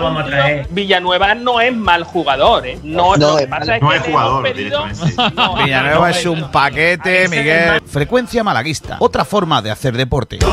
vamos a traer. Villanueva no es mal jugador, ¿eh? No, No lo que es pasa es No que es jugador, pedido-. No, Villanueva no, es un paquete, Miguel. Frecuencia malaguista. Otra forma de hacer deporte. Ahí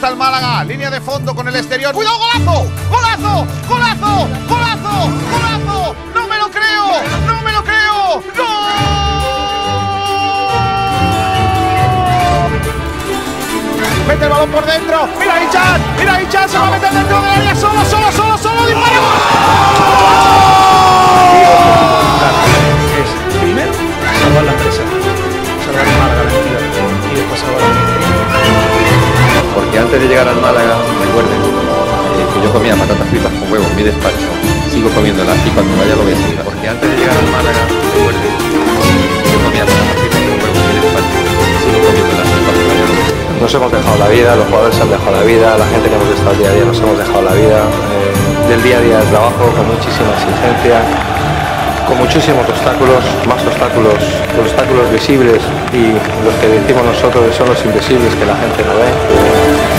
está el Málaga, línea de fondo con el exterior. ¡Cuidado, golazo! ¡Golazo! ¡Golazo! ¡Golazo! ¡Golazo! ¡No me lo creo! ¡No me lo creo! ¡Gol! Mete el balón por dentro. Mira Ichan. Mira Ichan. Se va a meter dentro del área. Solo, solo, solo, solo. Dispara. es salvar la empresa, salvar Málaga, la y después salvar Porque antes de llegar al Málaga, recuerden eh, que yo comía patatas fritas con huevo en mi despacho. Sigo comiéndolas y cuando vaya lo voy a seguir. Porque antes de llegar al Málaga, recuerden que yo comía patatas fritas con huevo en mi despacho. Sigo comiéndolas y cuando lo voy a seguir. Nos hemos dejado la vida, los jugadores se han dejado la vida, la gente que hemos estado día a día nos hemos dejado la vida. eh, del día a día de trabajo, con muchísima exigencia, con muchísimos obstáculos, más obstáculos, los obstáculos visibles y los que decimos nosotros son los invisibles que la gente no ve.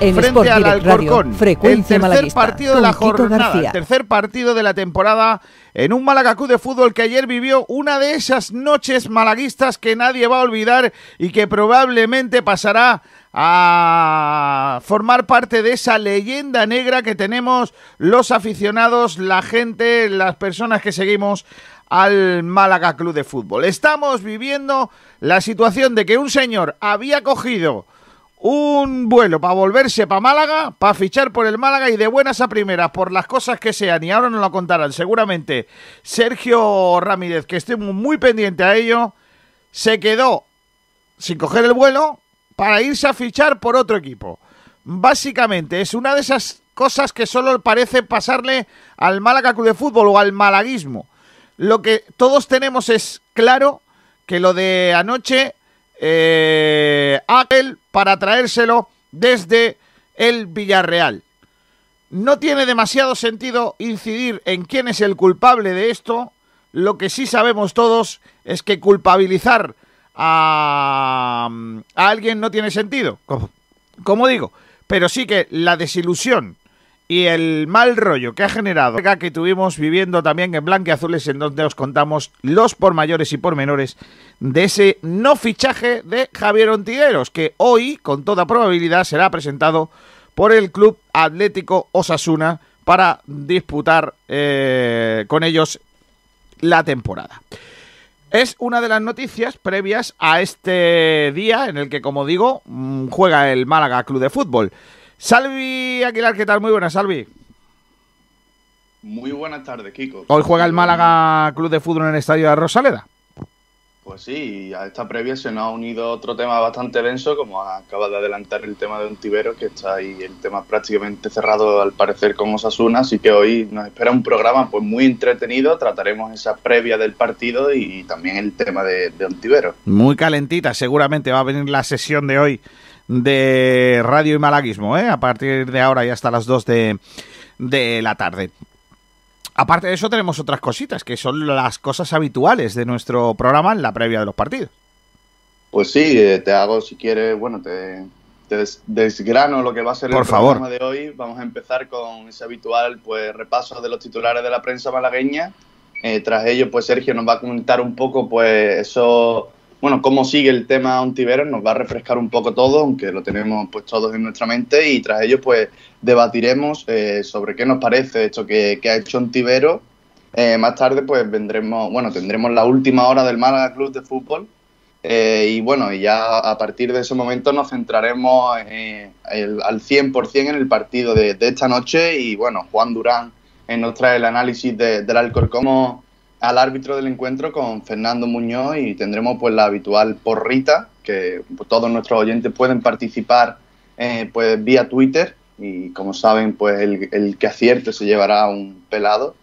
En frente Sport al Alcorcón. Frecuencia el tercer partido de la jornada, el tercer partido de la temporada en un Málaga Club de Fútbol que ayer vivió una de esas noches malaguistas que nadie va a olvidar y que probablemente pasará a formar parte de esa leyenda negra que tenemos los aficionados, la gente, las personas que seguimos al Málaga Club de Fútbol. Estamos viviendo la situación de que un señor había cogido un vuelo para volverse para Málaga, para fichar por el Málaga y de buenas a primeras, por las cosas que sean, y ahora nos lo contarán seguramente Sergio Ramírez, que estoy muy pendiente a ello, se quedó sin coger el vuelo para irse a fichar por otro equipo. Básicamente es una de esas cosas que solo parece pasarle al Málaga Club de Fútbol o al malaguismo. Lo que todos tenemos es claro que lo de anoche, eh, Ángel para traérselo desde el Villarreal. No tiene demasiado sentido incidir en quién es el culpable de esto. Lo que sí sabemos todos es que culpabilizar a, a alguien no tiene sentido. Como, como digo, pero sí que la desilusión y el mal rollo que ha generado que tuvimos viviendo también en Blanqueazules en donde os contamos los por mayores y por menores de ese no fichaje de Javier Ontiveros que hoy con toda probabilidad será presentado por el Club Atlético Osasuna para disputar eh, con ellos la temporada. Es una de las noticias previas a este día en el que, como digo, mm, juega el Málaga Club de Fútbol. Salvi Aguilar, ¿qué tal? Muy buenas, Salvi. Muy buenas tardes, Kiko. Hoy juega el Málaga Club de Fútbol en el estadio de Rosaleda. Pues sí, a esta previa se nos ha unido otro tema bastante denso, como acaba de adelantar el tema de Ontiveros, que está ahí el tema prácticamente cerrado al parecer con Osasuna, así que hoy nos espera un programa pues muy entretenido, trataremos esa previa del partido y también el tema de, de Ontiveros. Muy calentita, seguramente va a venir la sesión de hoy de Radio y Malaguismo, ¿eh? a partir de ahora y hasta las 2 de, de la tarde. Aparte de eso tenemos otras cositas, que son las cosas habituales de nuestro programa en la previa de los partidos. Pues sí, eh, te hago si quieres, bueno, te, te des- desgrano lo que va a ser Por el favor. programa de hoy. Vamos a empezar con ese habitual pues repaso de los titulares de la prensa malagueña. Eh, tras ello, pues Sergio nos va a comentar un poco, pues eso, bueno, cómo sigue el tema Ontiveros, nos va a refrescar un poco todo, aunque lo tenemos pues todos en nuestra mente, y tras ello, pues debatiremos eh, sobre qué nos parece esto que, ha hecho Ontiveros. Eh, más tarde, pues vendremos, bueno, tendremos la última hora del Málaga Club de Fútbol. Eh, y bueno, y ya a partir de ese momento nos centraremos eh, el- al 100% en el partido de, esta noche. Y bueno, Juan Durán eh, nos trae el análisis de- del Alcorcón. Como al árbitro del encuentro con Fernando Muñoz y tendremos pues la habitual porrita que todos nuestros oyentes pueden participar eh, pues vía Twitter y como saben pues el, el que acierte se llevará un pelado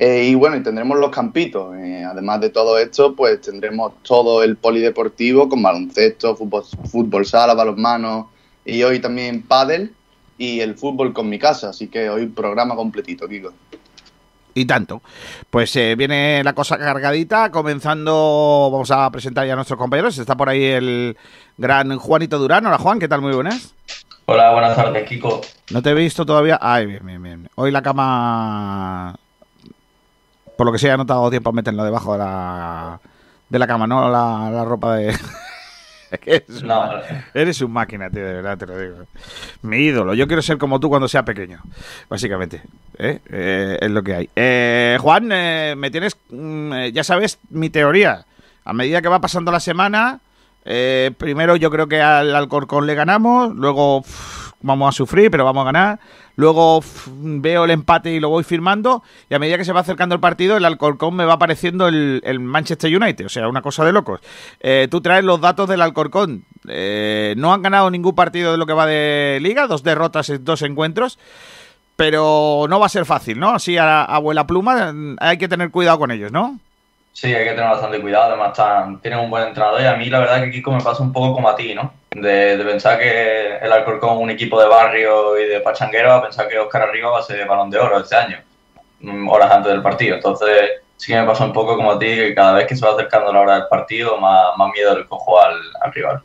eh, y bueno, y tendremos los campitos. Eh, además de todo esto, pues tendremos todo el polideportivo con baloncesto, fútbol, fútbol sala, balonmano y hoy también pádel y el fútbol con mi casa. Así que hoy programa completito, Kiko. Y tanto. Pues eh, viene la cosa cargadita, comenzando, vamos a presentar ya a nuestros compañeros. Está por ahí el gran Juanito Durán. Hola Juan, ¿qué tal? Muy buenas. Hola, buenas tardes, Kiko. No te he visto todavía. Ay, bien, bien, bien. Hoy la cama por lo que sea, no te ha dado tiempo a meterlo debajo de la, de la cama, ¿no? La, la ropa de... eres, No, un, eres un máquina, tío, de verdad, te lo digo. Mi ídolo. Yo quiero ser como tú cuando sea pequeño, básicamente. ¿eh? Eh, es lo que hay. Eh, Juan, eh, me tienes... mm, eh, ya sabes mi teoría. A medida que va pasando la semana, eh, primero yo creo que al Alcorcón le ganamos, luego vamos a sufrir, pero vamos a ganar. Luego veo el empate y lo voy firmando. Y a medida que se va acercando el partido, el Alcorcón me va pareciendo el, el Manchester United. O sea, una cosa de locos. Eh, tú traes los datos del Alcorcón. Eh, no han ganado ningún partido de lo que va de liga, dos derrotas en dos encuentros. Pero no va a ser fácil, ¿no? Así a, a abuela pluma hay que tener cuidado con ellos, ¿no? Sí, hay que tener bastante cuidado. Además, están, tienen un buen entrenador. Y a mí, la verdad, que Kiko me pasa un poco como a ti, ¿no? De, pensar que el Alcorcón es un equipo de barrio y de pachanguero, a pensar que Oscar Arriba va a ser balón de oro este año, mm, horas antes del partido. Entonces, sí que me pasa un poco como a ti, que cada vez que se va acercando la hora del partido, más, más miedo le cojo al, al rival.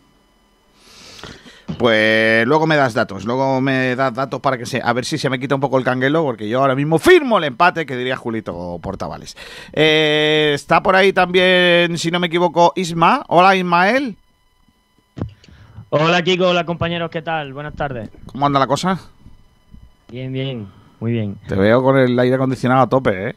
Pues luego me das datos, luego me das datos para que se, a ver si se me quita un poco el canguelo, porque yo ahora mismo firmo el empate que diría Julito Portavales. Eh, está por ahí también, si no me equivoco, Isma. Hola Ismael, Hola Kiko, hola compañeros, ¿qué tal? Buenas tardes. ¿cómo anda la cosa? Bien, bien, muy bien. Te veo con el aire acondicionado a tope, ¿eh?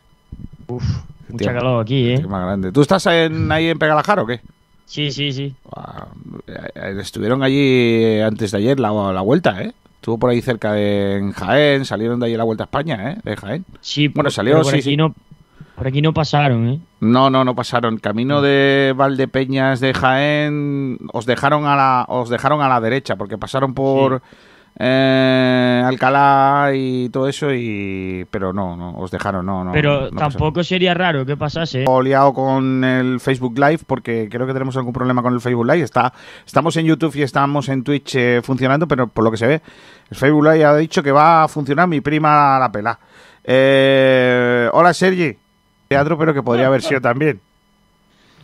Uf, mucha calor aquí, ¿eh? Más grande. ¿Tú estás en- ahí en Pegalajar o qué? Sí, sí, sí. Ah, eh, Estuvieron allí eh, antes de ayer la, la vuelta, ¿eh? Estuvo por ahí cerca de en Jaén, salieron de allí la vuelta a España, ¿eh? De Jaén. Sí, Bueno, pero por sí, aquí sí. no por aquí no pasaron, ¿eh? No, no, no pasaron. Camino de Valdepeñas de Jaén os dejaron a la os dejaron a la derecha porque pasaron por eh, Alcalá y todo eso y pero no, no os dejaron, no, no. pero no tampoco sería raro que pasase. ¿eh? He liado con el Facebook Live porque creo que tenemos algún problema con el Facebook Live. Está, estamos en YouTube y estamos en Twitch eh, funcionando, pero por lo que se ve, el Facebook Live ha dicho que va a funcionar mi prima la pela. Eh, hola Sergi. Teatro, pero que podría haber sido también.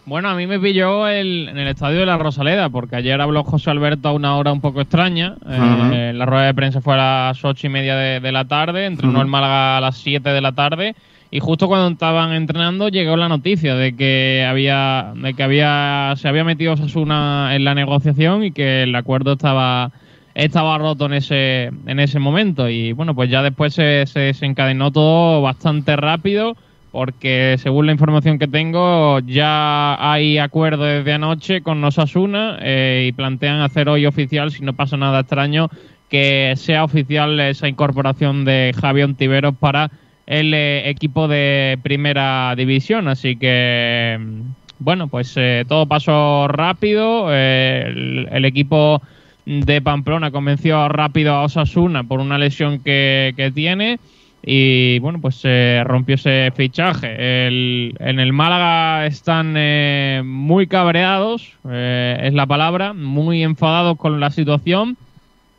Bueno, a mí me pilló el- en el estadio de la Rosaleda, porque ayer habló José Alberto a una hora un poco extraña. Eh, la rueda de prensa fue a las ocho y media de, de la tarde, entrenó Ujú. el Málaga a las 7 de la tarde. Y justo cuando estaban entrenando llegó la noticia de que había, de que había, se había metido Osasuna en la negociación y que el acuerdo estaba, estaba roto en ese, en ese momento. Y bueno, pues ya después se, se desencadenó todo bastante rápido porque según la información que tengo ya hay acuerdo desde anoche con Osasuna eh, y plantean hacer hoy oficial, si no pasa nada extraño, que sea oficial esa incorporación de Javi Ontiveros para el eh, equipo de primera división. Así que, mm, bueno, pues eh, todo pasó rápido. eh, el, equipo de Pamplona convenció rápido a Osasuna por una lesión que tiene. Y bueno, pues se rompió ese fichaje. El- en el Málaga están eh, muy cabreados, eh, es la palabra, muy enfadados con la situación,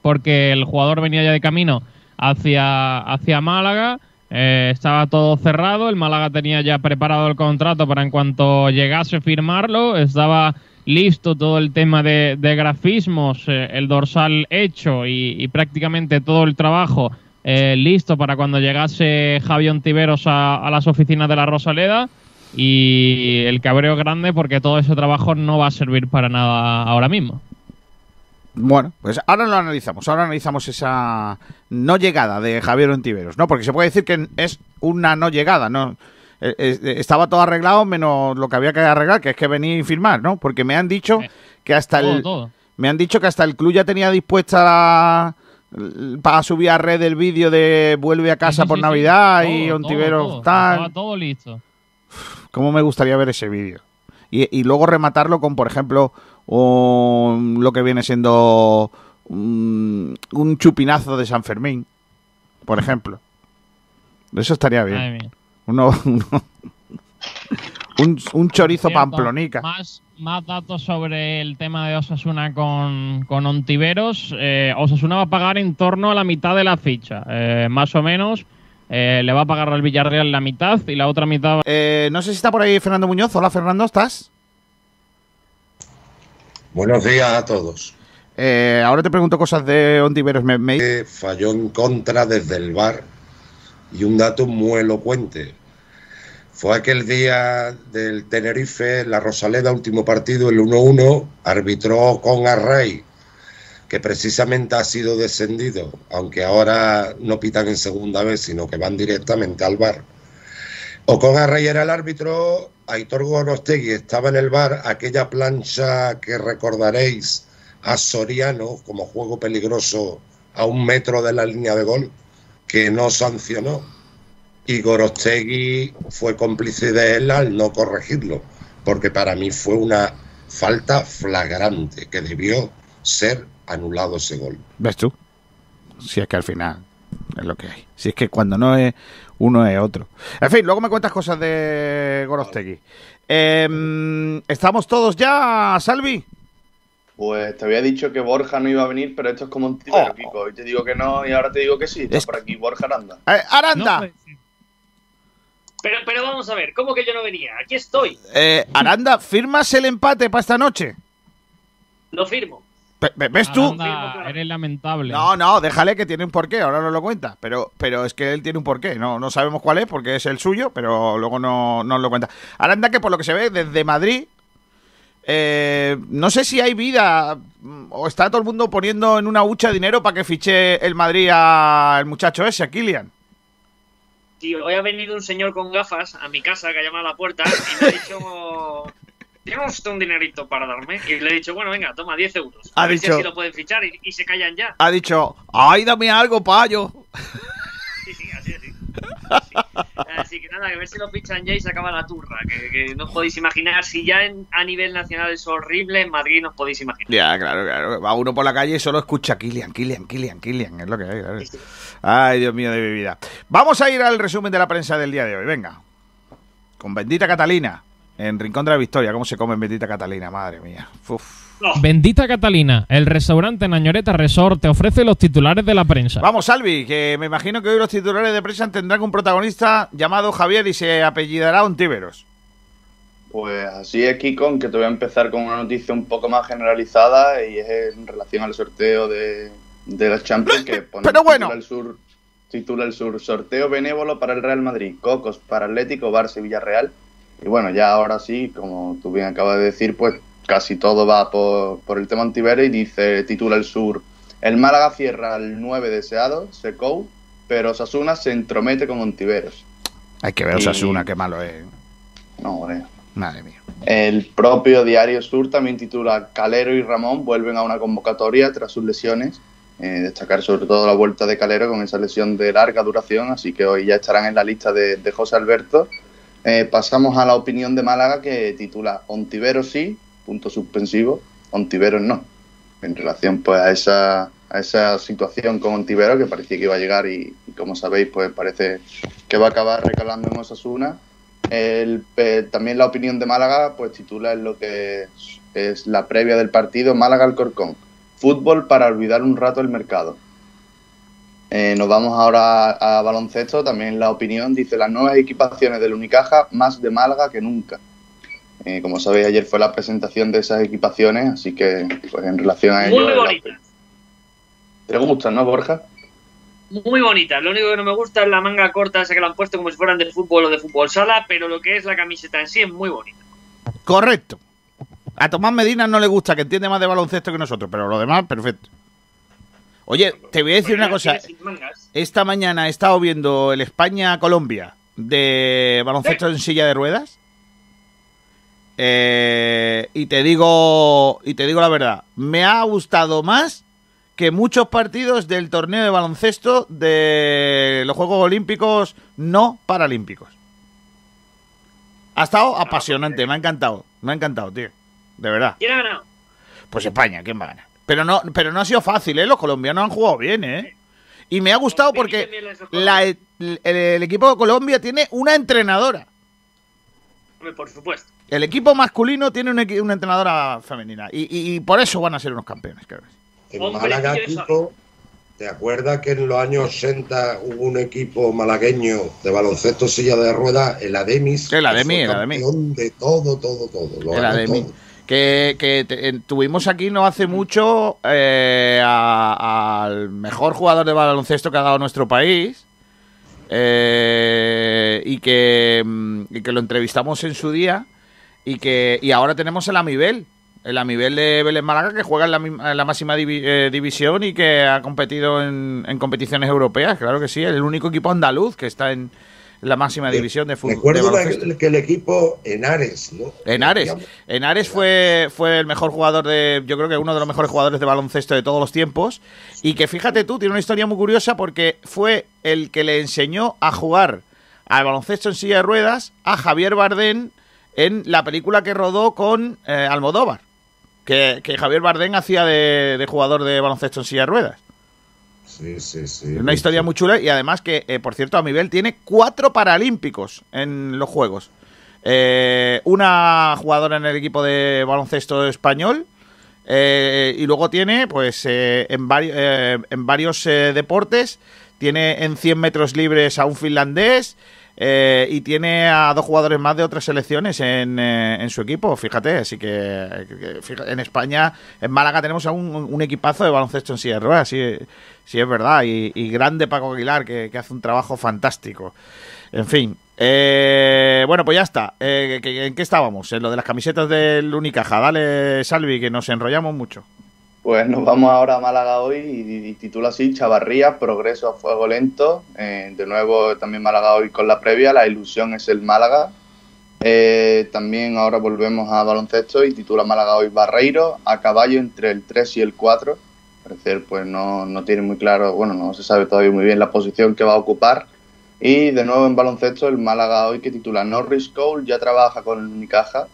porque el jugador venía ya de camino hacia, hacia Málaga. eh, estaba todo cerrado, el Málaga tenía ya preparado el contrato para en cuanto llegase firmarlo, estaba listo todo el tema de, de grafismos, eh, el dorsal hecho y, y prácticamente todo el trabajo eh, listo para cuando llegase Javi Ontiveros a, a las oficinas de la Rosaleda y el cabreo grande porque todo ese trabajo no va a servir para nada ahora mismo. Bueno, pues ahora lo analizamos. Ahora analizamos esa no llegada de Javier Ontiveros, ¿no? Porque se puede decir que es una no llegada, ¿no? Eh, Estaba todo arreglado menos lo que había que arreglar, que es que venir y firmar, ¿no? Porque me han dicho que hasta Todo, el todo. me han dicho que hasta el club ya tenía dispuesta la para subir a red el vídeo de vuelve a casa Sí, sí, por sí. Navidad y Todo, Ontiveros todo, todo. tal. Estaba todo listo. ¿Cómo me gustaría ver ese vídeo? Y, y luego rematarlo con, por ejemplo, un- lo que viene siendo un, un chupinazo de San Fermín, por ejemplo. Eso estaría bien. Uno, uno- un, un chorizo pamplonica. Más, más datos sobre el tema de Osasuna con, con Ontiveros. Eh, Osasuna va a pagar en torno a la mitad de la ficha, eh, más o menos. Eh, le va a pagar al Villarreal la mitad y la otra mitad va Eh, no sé si está por ahí Fernando Muñoz. Hola, Fernando, ¿estás? Buenos días a todos. Eh, ahora te pregunto cosas de Ontiveros. Me, me- Falló en contra desde el bar y un dato muy elocuente. Fue aquel día del Tenerife, la Rosaleda, último partido, el 1-1, arbitró con Array, que precisamente ha sido descendido, aunque ahora no pitan en segunda vez, sino que van directamente al bar. Ocon Array era el árbitro, Aitor Gorostegui estaba en el bar, aquella plancha que recordaréis a Soriano como juego peligroso a un metro de la línea de gol, que no sancionó. Y Gorostegui fue cómplice de él al no corregirlo, porque para mí fue una falta flagrante que debió ser anulado ese gol. ¿Ves tú? Si es que al final es lo que hay. Si es que cuando no es uno es otro. En fin, luego me cuentas cosas de Gorostegui. Em, ¿Estamos todos ya, Salvi? Pues te había dicho que Borja no iba a venir, pero esto es como un tibero, Oh. Kiko. Hoy te digo que no y ahora te digo que sí. Está Es- por aquí Borja Aranda. Eh, Aranda. No ser. Pero, pero vamos a ver, ¿cómo que yo no venía? Aquí estoy. Eh, Aranda, ¿firmas el empate para esta noche? Lo firmo. Pe- ¿Ves tú? Aranda, eres lamentable. No, no, déjale que tiene un porqué, ahora no lo cuenta. Pero, pero es que él tiene un porqué. No, no sabemos cuál es porque es el suyo, pero luego no nos lo cuenta. Aranda, que por lo que se ve desde Madrid, eh, no sé si hay vida o está todo el mundo poniendo en una hucha dinero para que fiche el Madrid al muchacho ese, a Kylian. Tío, hoy ha venido un señor con gafas a mi casa que ha llamado a la puerta y me ha dicho. ¿Tiene usted un dinerito para darme? Y le he dicho, bueno, venga, toma 10 euros. Ha A ver si dicho- así lo pueden fichar y, y se callan ya. Ha dicho, ay, dame algo, payo. Sí, sí, así, así. Así. Que nada, que a ver si lo fichan ya y se acaba la turra. Que, que no os podéis imaginar. Si ya en- a nivel nacional es horrible, en Madrid no os podéis imaginar. Ya, claro, claro. Va uno por la calle y solo escucha Kylian, Kylian, Kylian, Kylian. Es lo que hay, claro. Ay, Dios mío de mi vida. Vamos a ir al resumen de la prensa del día de hoy. Venga. Con Bendita Catalina. En Rincón de la Victoria. ¿Cómo se come en Bendita Catalina? Madre mía. Uf. Bendita Catalina, el restaurante Nañoreta Resort te ofrece los titulares de la prensa. Vamos, Salvi, que me imagino que hoy los titulares de prensa tendrán un protagonista llamado Javier y se apellidará Ontíveros. Pues así es, Kiko, que te voy a empezar con una noticia un poco más generalizada y es en relación al sorteo de, de la Champions que pone Pero bueno. el sur titula el sur sorteo benévolo para el Real Madrid, Cocos para Atlético, Barça y Villarreal. Y bueno, ya ahora sí, como tú bien acabas de decir, pues casi todo va por, por el tema Antivero y dice, titula el sur, el Málaga cierra al 9 deseado, Secou, pero Sasuna se entromete con Ontiveros. Hay que ver Y- Osasuna, qué malo es. No, bueno. Madre mía. El propio Diario Sur también titula Calero y Ramón vuelven a una convocatoria tras sus lesiones. Eh, destacar sobre todo la vuelta de Calero con esa lesión de larga duración, así que hoy ya estarán en la lista de, de José Alberto. Eh, pasamos a la opinión de Málaga que titula Ontiveros sí, punto suspensivo, Ontiveros no. En relación pues a esa, a esa situación con Ontiveros que parecía que iba a llegar y, como sabéis pues parece que va a acabar recalando en Osasuna. El, eh, también la opinión de Málaga pues titula en lo que es, es la previa del partido Málaga-Alcorcón. Fútbol para olvidar un rato el mercado. Eh, nos vamos ahora a, a baloncesto. También la opinión dice las nuevas equipaciones del Unicaja más de Málaga que nunca. Eh, como sabéis, ayer fue la presentación de esas equipaciones, así que pues en relación a ello... Muy la- bonita. ¿Te gustan, no, Borja? Muy bonita. Lo único que no me gusta es la manga corta esa que la han puesto como si fueran de fútbol o de fútbol sala, pero lo que es la camiseta en sí es muy bonita. Correcto. A Tomás Medina no le gusta, que entiende más de baloncesto que nosotros, pero lo demás, perfecto. Oye, te voy a decir una cosa. Esta mañana he estado viendo el España-Colombia de baloncesto en silla de ruedas. Eh, y te digo y te digo la verdad, me ha gustado más que muchos partidos del torneo de baloncesto de los Juegos Olímpicos no paralímpicos. Ha estado apasionante, me ha encantado. Me ha encantado, tío. De verdad. ¿Quién ha ganado? Pues España, ¿quién va a ganar? Pero no, pero no ha sido fácil, ¿eh? Los colombianos han jugado bien, ¿eh? Y me ha gustado porque la- el, el equipo de Colombia tiene una entrenadora. Por supuesto. El equipo masculino tiene una, una entrenadora femenina. Y, y- y por eso van a ser unos campeones, creo. En Hombre, Málaga, Kiko, ¿te acuerdas que en los años 80 hubo un equipo malagueño de baloncesto silla de ruedas, el Ademis? El Ademi, que el fue Ademi. campeón de todo, todo, todo. lo El ganó Ademi. todo. Que, que te- en- tuvimos aquí no hace mucho eh, al mejor jugador de baloncesto que ha dado nuestro país. Eh, y, que, mm, y que lo entrevistamos en su día. Y que y ahora tenemos el Amibel. El Amibel de Vélez Málaga que juega en la, mi- en la máxima divi- eh, división y que ha competido en, en competiciones europeas. Claro que sí, el único equipo andaluz que está en la máxima división de fútbol. Recuerdo que el equipo Henares, ¿no? Henares. Henares fue, fue el mejor jugador de. Yo creo que uno de los mejores jugadores de baloncesto de todos los tiempos. Y que fíjate tú, tiene una historia muy curiosa porque fue el que le enseñó a jugar al baloncesto en silla de ruedas a Javier Bardem en la película que rodó con eh, Almodóvar. Que, que Javier Bardem hacía de, de jugador de baloncesto en silla de ruedas. Sí, sí, sí. Una historia muy chula y además que, eh, por cierto, a nivel tiene cuatro paralímpicos en los Juegos. Eh, una jugadora en el equipo de baloncesto español y luego tiene, pues, en, vari- en varios deportes, tiene en 100 metros libres a un finlandés eh, y tiene a dos jugadores más de otras selecciones en, eh, su equipo, fíjate. Así que, en España, en Málaga, tenemos a un, equipazo de baloncesto en silla de sí, sí es verdad. Y, grande Paco Aguilar, que, hace un trabajo fantástico. En fin. eh, bueno, pues ya está. Eh, ¿que- ¿En qué estábamos? En lo de las camisetas del Unicaja. Dale, Salvi, que nos enrollamos mucho. Pues nos vamos ahora a Málaga hoy y, titula así Chavarría, progreso a fuego lento. Eh, de nuevo también Málaga hoy con la previa, la ilusión es el Málaga. Eh, también ahora volvemos a baloncesto y titula Málaga hoy Barreiro, a caballo entre el 3 y el 4. Al parecer pues no, no tiene muy claro, bueno, no se sabe todavía muy bien la posición que va a ocupar. Y de nuevo en baloncesto el Málaga hoy que titula Norris Cole ya trabaja con el Unicaja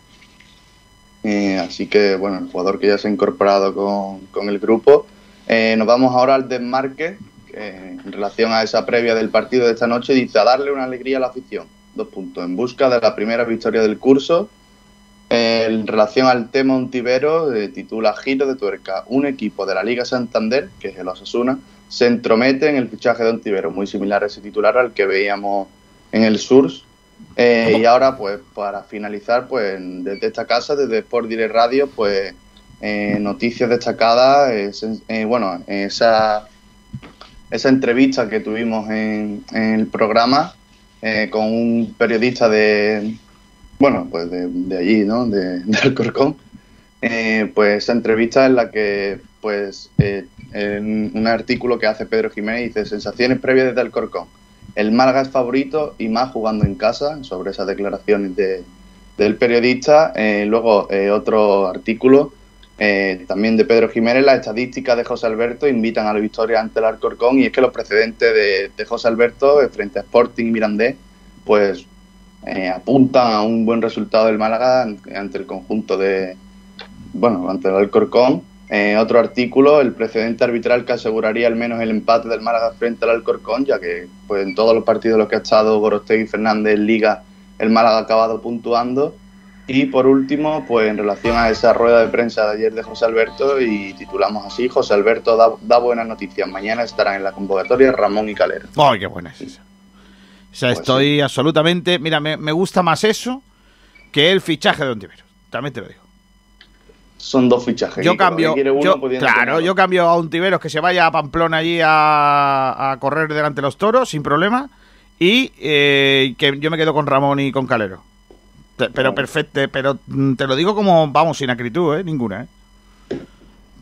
eh, así que, bueno, el jugador que ya se ha incorporado con, con el grupo. Eh, nos vamos ahora al desmarque, que en relación a esa previa del partido de esta noche, dice a darle una alegría a la afición. Dos puntos. En busca de la primera victoria del curso. Eh, en relación al tema Ontivero, eh, titula Giro de Tuerca. Un equipo de la Liga Santander, que es el Osasuna, se entromete en el fichaje de Ontivero. Muy similar a ese titular al que veíamos en el Surs. Eh, y ahora, pues, para finalizar, pues, desde esta casa, desde Sport Direct Radio, pues, eh, noticias destacadas, eh, bueno, esa, esa entrevista que tuvimos en, en el programa eh, con un periodista de, bueno, pues de, de allí, ¿no? De, de Alcorcón, eh, pues esa entrevista en la que, pues, eh, en un artículo que hace Pedro Jiménez dice sensaciones previas desde Alcorcón. El Málaga es favorito y más jugando en casa, sobre esas declaraciones de, del periodista. Eh, luego eh, otro artículo eh, también de Pedro Jiménez, las estadísticas de José Alberto invitan a la victoria ante el Alcorcón y es que los precedentes de, José Alberto frente a Sporting y Mirandés pues eh, apuntan a un buen resultado del Málaga ante el conjunto de, bueno, ante el Alcorcón. Eh, otro artículo, el precedente arbitral que aseguraría al menos el empate del Málaga frente al Alcorcón, ya que pues en todos los partidos en los que ha estado Gorostegui y Fernández en Liga, el Málaga ha acabado puntuando. Y por último, pues en relación a esa rueda de prensa de ayer de José Alberto, y titulamos así, José Alberto da, da buenas noticias. Mañana estarán en la convocatoria Ramón y Calero. ¡Ay, qué buena es esa! O sea, Pues estoy absolutamente. Mira, me, me gusta más eso que el fichaje de Ontivero. También te lo digo. Son dos fichajes. Yo Kiko, ¿para cambio. uno yo- claro, tenerlo? yo cambio a Ontiveros que se vaya a Pamplona allí a, a correr delante de los toros sin problema. Y eh, que yo me quedo con Ramón y con Calero. Te- pero perfecto, pero mm, te lo digo como, vamos, sin acritud, ¿eh? Ninguna, ¿eh?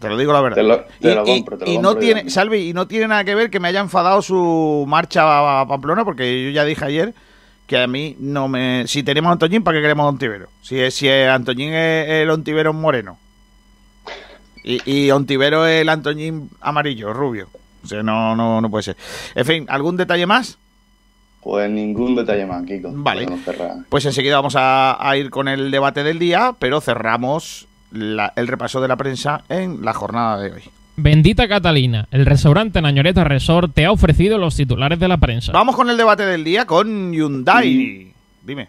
Te lo digo la verdad. Te lo- te y, lo compro, te lo y no tiene. Salvi, y no tiene nada que ver que me haya enfadado su marcha a Pamplona, porque yo ya dije ayer que a mí no me... Si tenemos a Antoñín, ¿para qué queremos a Ontivero? Si, es- si es Antoñín es el Ontivero moreno. Y, y Ontivero es el Antoñín amarillo, rubio. O sea, no, no, no puede ser. En fin, ¿algún detalle más? Pues ningún detalle más, Kiko. Vale. Pues enseguida vamos a, a ir con el debate del día, pero cerramos la- el repaso de la prensa en la jornada de hoy. Bendita Catalina, el restaurante Nañoreta Resort te ha ofrecido los titulares de la prensa. Vamos con el debate del día con Hyundai. Dime.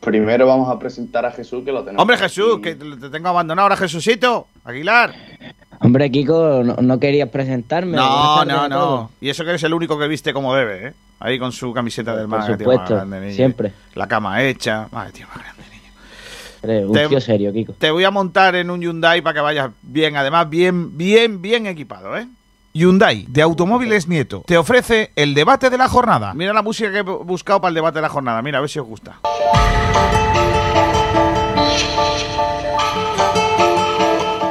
Primero vamos a presentar a Jesús, que lo tenemos. Hombre Jesús, que te tengo abandonado ahora Jesucito. Aguilar. Hombre, Kiko, no, no querías presentarme. No, no, no. Y eso que eres el único que viste como debe, ¿eh? Ahí con su camiseta del Por mar, tío, más supuesto, grande, niño. siempre. La cama hecha. Madre, tío, más grande. Eres un Te- tío serio, Kiko. Te voy a montar en un Hyundai para que vayas bien, además bien, bien, bien equipado, ¿eh? Hyundai, de Automóviles Nieto, te ofrece el debate de la jornada. Mira la música que he bu- buscado para el debate de la jornada. Mira, a ver si os gusta.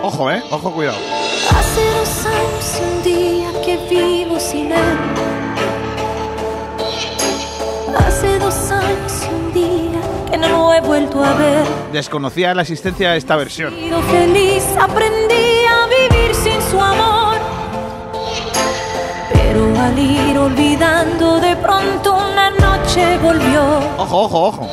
Ojo, ¿eh? Ojo, cuidado. Hace dos años y un día que vivo sin él. Hace dos años y un día que no lo he vuelto a ver. Desconocía la existencia de esta versión. He sido feliz, aprendí Pero al ir olvidando, de pronto una noche volvió. Ojo, ojo, ojo.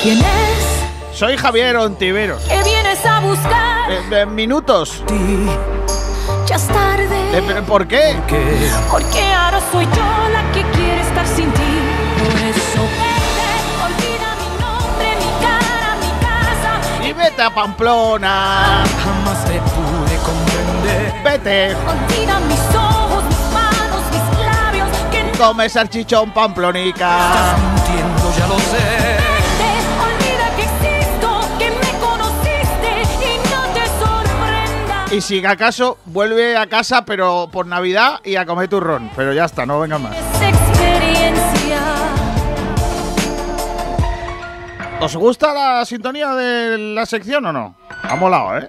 ¿Quién es? Soy Javier Ontiveros. ¿Qué vienes a buscar? Eh, eh, minutos. Ya es tarde. Eh, pero ¿Por qué? Porque ahora soy yo la que quiere estar sin ti. Por eso vete, olvida mi nombre, mi cara, mi casa. Y vete a Pamplona. Jamás te pude comprender. Vete. Olvida mis ojos, Come salchichón pamplonica. ya lo sé. Me y si acaso vuelve a casa, pero por Navidad y a comer turrón. Pero ya está, no venga más. ¿Os gusta la sintonía de la sección o no? Ha molado, ¿eh?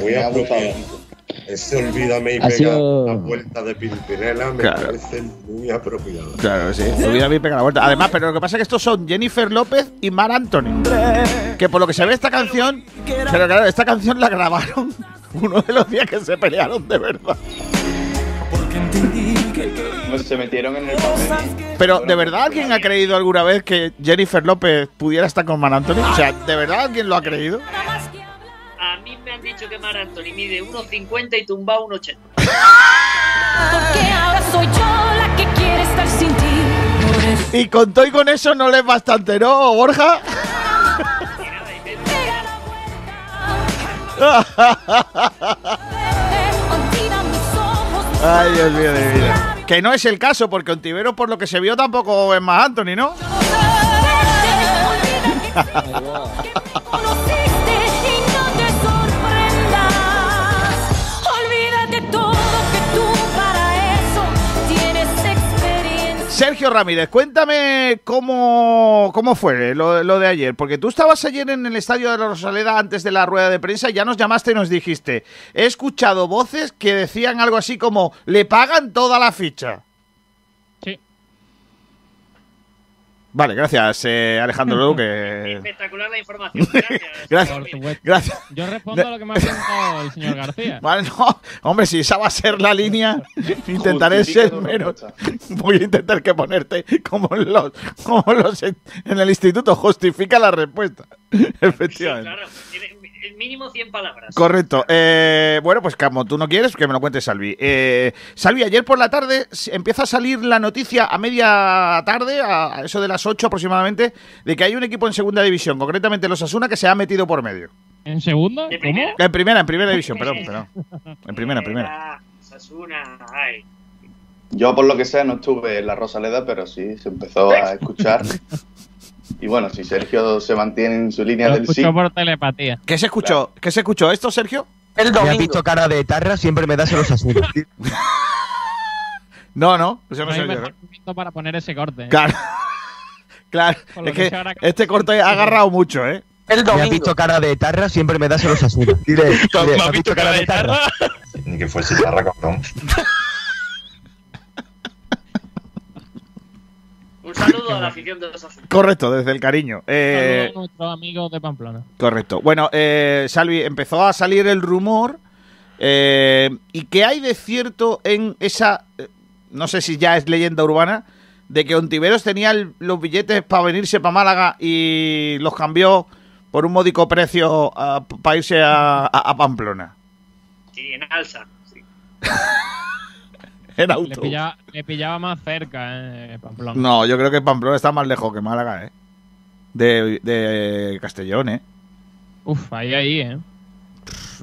Muy apropiado. Ese olvídame y Ha pega sido- la vuelta de Pimpinela me Claro. parece muy apropiado. Claro, sí. Olvida mi pega la vuelta. Además, pero lo que pasa es que estos son Jennifer López y Mar Anthony. Que por lo que se ve esta canción. Pero claro, esta canción la grabaron uno de los días que se pelearon de verdad. Pues se metieron en el papel. Pero, ¿de verdad alguien ha creído alguna vez que Jennifer López pudiera estar con Mar Anthony? O sea, ¿de verdad alguien lo ha creído? A mí me han dicho que Mar Anthony mide 1,50 y tumba 1,80. Porque ahora soy yo la que quiere estar sin ti. Y con todo y con eso no le es bastante, ¿no, Borja? Ay, Dios mío de vida. Que no es el caso, porque Ontivero, por lo que se vio, tampoco es más Anthony, ¿no? Sergio Ramírez, cuéntame cómo, cómo fue lo, lo de ayer, porque tú estabas ayer en el estadio de la Rosaleda antes de la rueda de prensa y ya nos llamaste y nos dijiste, he escuchado voces que decían algo así como, le pagan toda la ficha. Sí. Vale, gracias eh, Alejandro Lu, que... Espectacular la información. Gracias. Gracias, gracias. Yo respondo a lo que me ha preguntado el señor García. Vale, no, hombre, si esa va a ser la línea, intentaré ser menos. Voy a intentar que ponerte como en los, como los en, en el instituto, justifica la respuesta. Sí, Efectivamente. claro. Mínimo 100 palabras. Correcto. Eh, bueno, pues como tú no quieres, que me lo cuente Salvi. Eh, Salvi, ayer por la tarde empieza a salir la noticia a media tarde, a eso de las 8 aproximadamente, de que hay un equipo en segunda división, concretamente los Asuna, que se ha metido por medio. ¿En segunda? ¿Cómo? primera. En primera, en primera división, perdón, perdón. En primera, en primera. Ah, Sasuna, ay. Yo, por lo que sea, no estuve en la Rosaleda, pero sí se empezó a escuchar. Y bueno, si Sergio se mantiene en su línea Lo del sí, por telepatía. ¿Qué se escuchó? ¿Qué se escuchó esto, Sergio? El domingo. Me has visto cara de tarra, siempre me das los asuntos. No, no, eso no No soy para poner ese corte. Claro. Claro, es que este corte ha agarrado mucho, ¿eh? El domingo. Me has visto cara de tarra, siempre me das los asuntos. Dile, dile, ¿me has visto cara de tarra? Ni que fuese tarra, cabrón. saludo a la afición de los asuntos. Correcto, desde el cariño. Eh, Saludos a nuestros amigos de Pamplona. correcto. Bueno, eh, Salvi, empezó a salir el rumor. eh, ¿Y qué hay de cierto en esa... eh, no sé si ya es leyenda urbana, de que Ontiveros tenía el- los billetes para venirse para Málaga y los cambió por un módico precio para irse a, a- a Pamplona. Sí, en alza. Sí. En Le auto. pillaba, le pillaba más cerca, eh, Pamplona. No, yo creo que Pamplona está más lejos que Málaga, ¿eh? De, de Castellón, ¿eh? Uf, ahí, ahí, ¿eh?